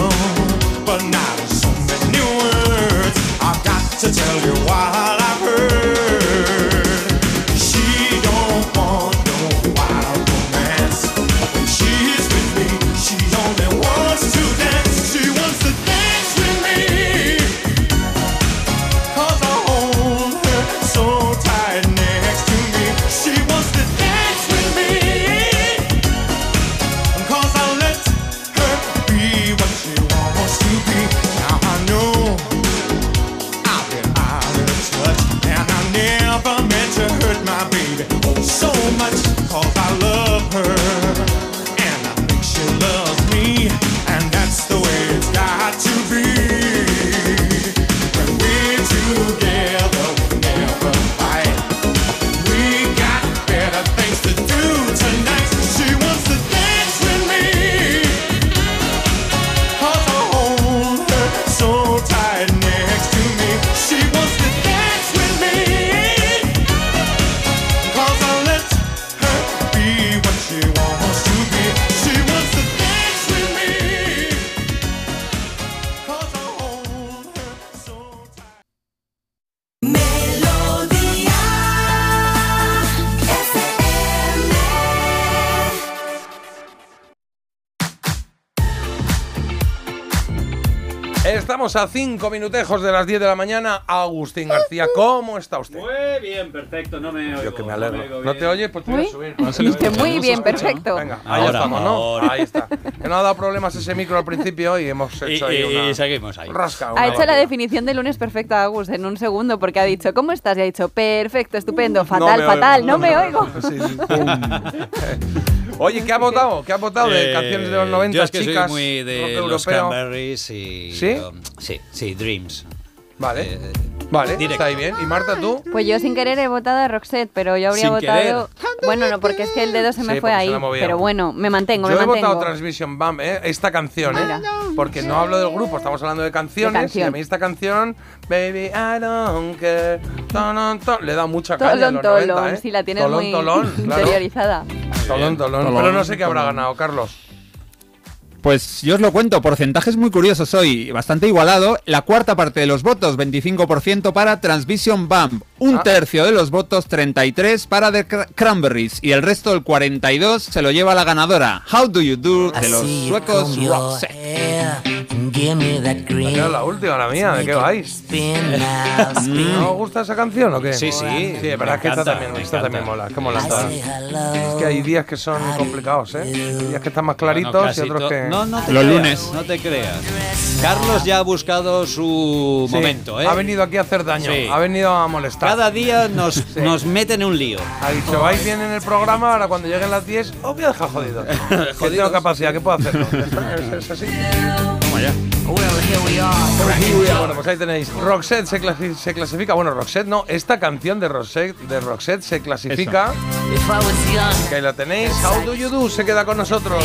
[SPEAKER 50] but in so many words. I've got to tell you what
[SPEAKER 1] Estamos a cinco minutejos de las 10 de la mañana. Agustín García, ¿cómo está usted?
[SPEAKER 51] Muy bien, perfecto, no me oigo.
[SPEAKER 1] Yo que me
[SPEAKER 51] no me
[SPEAKER 1] alegro. ¿No te oye? Pues te voy a subir.
[SPEAKER 2] No se le escucha, muy bien, perfecto.
[SPEAKER 1] Venga, ahí
[SPEAKER 51] Ahora,
[SPEAKER 1] estamos, ¿no?
[SPEAKER 51] ahora.
[SPEAKER 1] Ahí está. Que no ha dado problemas ese micro al principio y hemos
[SPEAKER 51] Y,
[SPEAKER 1] hecho ahí
[SPEAKER 51] y-
[SPEAKER 1] una
[SPEAKER 51] y seguimos ahí.
[SPEAKER 1] rasca.
[SPEAKER 2] Ha hecho la definición de lunes perfecta, Agus, en un segundo, porque ha dicho, ¿cómo estás? Y ha dicho, perfecto, estupendo, fatal,
[SPEAKER 1] me
[SPEAKER 2] fatal,
[SPEAKER 1] oigo,
[SPEAKER 2] no me oigo.
[SPEAKER 1] Sí, sí, pum. Oye, ¿qué ha votado? ¿Qué ha votado de
[SPEAKER 51] Eh,
[SPEAKER 1] canciones de los 90,
[SPEAKER 51] Yo es que
[SPEAKER 1] chicas?
[SPEAKER 51] soy muy de
[SPEAKER 1] europeo?
[SPEAKER 51] los Cranberries y...
[SPEAKER 1] ¿Sí?
[SPEAKER 51] um, sí, sí, Dreams.
[SPEAKER 1] Vale.
[SPEAKER 51] Eh,
[SPEAKER 1] Vale,
[SPEAKER 51] directo.
[SPEAKER 1] está ahí bien. ¿Y Marta, tú?
[SPEAKER 2] Pues yo sin querer he votado a Roxette, pero yo habría
[SPEAKER 1] Sin
[SPEAKER 2] votado... Bueno, no, porque es que el dedo se me
[SPEAKER 1] Sí,
[SPEAKER 2] fue ahí. Pero bueno, me mantengo,
[SPEAKER 1] Yo
[SPEAKER 2] me
[SPEAKER 1] he
[SPEAKER 2] mantengo.
[SPEAKER 1] votado Transmission Bam, ¿eh? esta canción, ¿eh?
[SPEAKER 2] Mira.
[SPEAKER 1] Porque no hablo del grupo, estamos hablando de canciones.
[SPEAKER 2] De canción.
[SPEAKER 1] Y a mí esta canción, Baby, I don't care, ton, ton, le da mucha caña
[SPEAKER 2] Tolón,
[SPEAKER 1] los
[SPEAKER 2] tolón,
[SPEAKER 1] 90, ¿eh?
[SPEAKER 2] sí, la tienes
[SPEAKER 1] tolón,
[SPEAKER 2] muy
[SPEAKER 1] tolón, claro.
[SPEAKER 2] interiorizada.
[SPEAKER 1] Tolón, tolón.
[SPEAKER 3] Tolón,
[SPEAKER 1] Pero no sé qué habrá ganado, Carlos.
[SPEAKER 3] Pues yo os lo cuento, porcentajes muy curiosos hoy, bastante igualado. La cuarta parte de los votos, 25% para Transvision Bump. Un
[SPEAKER 1] Ah.
[SPEAKER 3] tercio de los votos, 33 para The Cra- Cranberries. Y el resto, el 42, se lo lleva la ganadora, How Do You Do, de los suecos Roxette.
[SPEAKER 1] Era la última, la mía, ¿de qué vais? ¿No os gusta esa canción o qué?
[SPEAKER 51] Sí, sí,
[SPEAKER 1] Sí, es verdad
[SPEAKER 51] me
[SPEAKER 1] que esta también,
[SPEAKER 51] me
[SPEAKER 1] esta también mola, es que mola. Es que hay días que son complicados, ¿eh? Días que están más claritos
[SPEAKER 51] Bueno,
[SPEAKER 1] y otros que...
[SPEAKER 51] No, no te
[SPEAKER 3] Los
[SPEAKER 51] creas,
[SPEAKER 3] lunes.
[SPEAKER 51] No te creas. Carlos ya ha buscado su
[SPEAKER 1] Sí,
[SPEAKER 51] momento, ¿eh?
[SPEAKER 1] Ha venido aquí a hacer daño,
[SPEAKER 51] Sí.
[SPEAKER 1] ha venido a molestar.
[SPEAKER 51] Cada día nos, nos mete en un lío.
[SPEAKER 1] Ha dicho, vais bien en el programa, ahora cuando lleguen las 10, os voy a dejar jodido. que tengo capacidad, que puedo está, Es, es así.
[SPEAKER 51] Toma ya.
[SPEAKER 1] Bueno, pues ahí tenéis. Roxette se, clasi- se clasifica. Bueno, Roxette no, esta canción de Roxette, de Roxette se clasifica. Que ahí la tenéis. How do you do? Se queda con nosotros.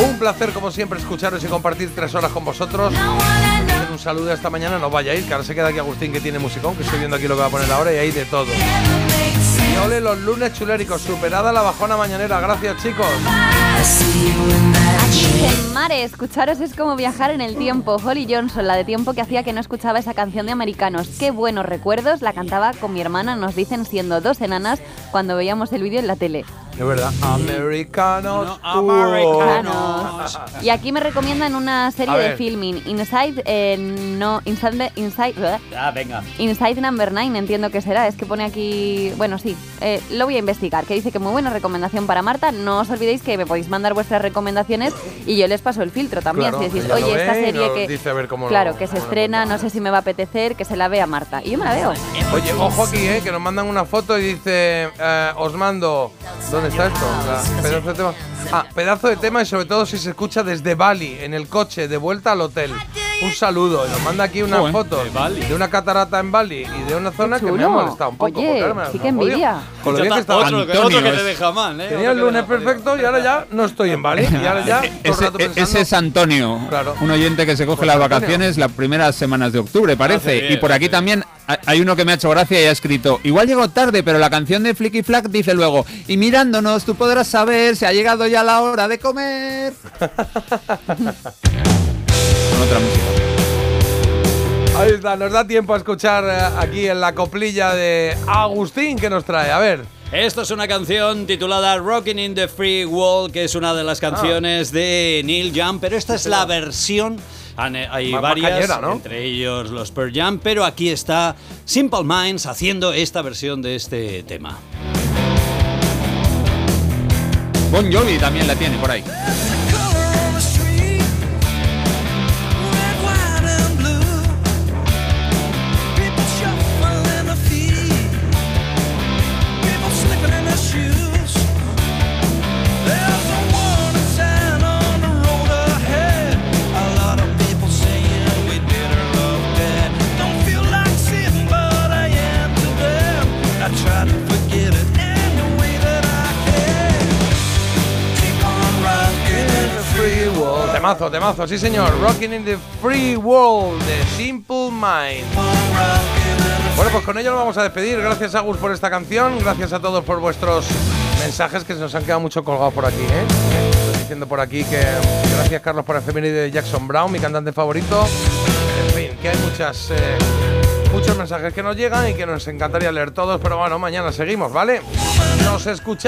[SPEAKER 1] Un placer, como siempre, escucharos y compartir tres horas con vosotros. Un saludo esta mañana, no vayáis, que ahora se queda aquí Agustín que tiene musicón, que estoy viendo aquí lo que va a poner ahora y hay de todo. Y ole los lunes chuléricos, superada la bajona mañanera. Gracias, chicos.
[SPEAKER 2] En Mare, escucharos es como viajar en el tiempo. Holly Johnson, la de tiempo que hacía que no escuchaba esa canción de americanos. Qué buenos recuerdos, la cantaba con mi hermana, nos dicen siendo dos enanas cuando veíamos el vídeo en la tele.
[SPEAKER 1] De verdad, americanos.
[SPEAKER 2] Americanos. Y aquí me recomiendan una serie de filming, Inside, eh, no, Inside, Inside,
[SPEAKER 51] Ah, venga.
[SPEAKER 2] Inside Number 9, entiendo que será. Es que pone aquí. Bueno, sí, eh, lo voy a investigar. Que dice que muy buena recomendación para Marta. No os olvidéis que me podéis mandar vuestras recomendaciones y yo les paso el filtro también.
[SPEAKER 1] Claro,
[SPEAKER 2] si decís, oye, esta serie que.
[SPEAKER 1] dice a ver cómo lo-
[SPEAKER 2] claro, que se estrena, no sé si me va a apetecer, que se la vea Marta. Y yo me la veo.
[SPEAKER 1] Oye, ojo aquí, eh, que nos mandan una foto y dice, eh, os mando, ¿dónde está esto? La- pedazo de tema. Ah, pedazo de tema y sobre todo si se escucha desde Bali, en el coche, de vuelta al hotel. Un saludo. Y nos manda aquí una
[SPEAKER 51] Joder,
[SPEAKER 1] foto
[SPEAKER 51] de Bali.
[SPEAKER 1] de una catarata en Bali y de una zona que me ha molestado un poco.
[SPEAKER 2] Oye, sí que envidia.
[SPEAKER 1] Con lo bien que estaba.
[SPEAKER 51] otro, que,
[SPEAKER 3] Antonio,
[SPEAKER 51] otro que te
[SPEAKER 3] es-
[SPEAKER 51] deja mal, ¿eh?
[SPEAKER 1] Tenía el lunes perfecto y ahora ya no estoy en Bali. Y ahora ya
[SPEAKER 3] Ese, ese es Antonio,
[SPEAKER 1] Claro.
[SPEAKER 3] un oyente que se coge
[SPEAKER 1] Pues
[SPEAKER 3] las
[SPEAKER 1] Antonio.
[SPEAKER 3] vacaciones las primeras semanas de octubre, parece.
[SPEAKER 51] bien,
[SPEAKER 3] y por aquí también ha- hay uno que me ha hecho gracia y ha escrito, igual llegó tarde, pero la canción de Flicky Flack dice luego, y mirándonos tú podrás saber si ha llegado ya la hora de comer. Otra música.
[SPEAKER 1] Ahí está, nos da tiempo a escuchar eh, aquí en la coplilla de Agustín que nos trae. A ver.
[SPEAKER 51] Esto es una canción titulada Rocking in the Free World, que es una de las canciones de Neil Young, pero esta es la versión. Han- Hay
[SPEAKER 1] Más
[SPEAKER 51] varias,
[SPEAKER 1] cañera, ¿no?
[SPEAKER 51] entre ellos los Pearl Jam, pero aquí está Simple Minds haciendo esta versión de este tema.
[SPEAKER 3] Bon Jovi también la tiene por ahí.
[SPEAKER 1] Temazo, temazo, sí señor. Rocking in the Free World de Simple Mind. Bueno, pues con ello nos vamos a despedir. Gracias, Agus, por esta canción. Gracias a todos por vuestros mensajes que se nos han quedado mucho colgados por aquí. ¿eh? Diciendo por aquí que gracias, Carlos, por el femenino de Jackson Brown, mi cantante favorito. En fin, que hay muchas, eh, muchos mensajes que nos llegan y que nos encantaría leer todos. Pero bueno, mañana seguimos, ¿vale? Nos escuchamos.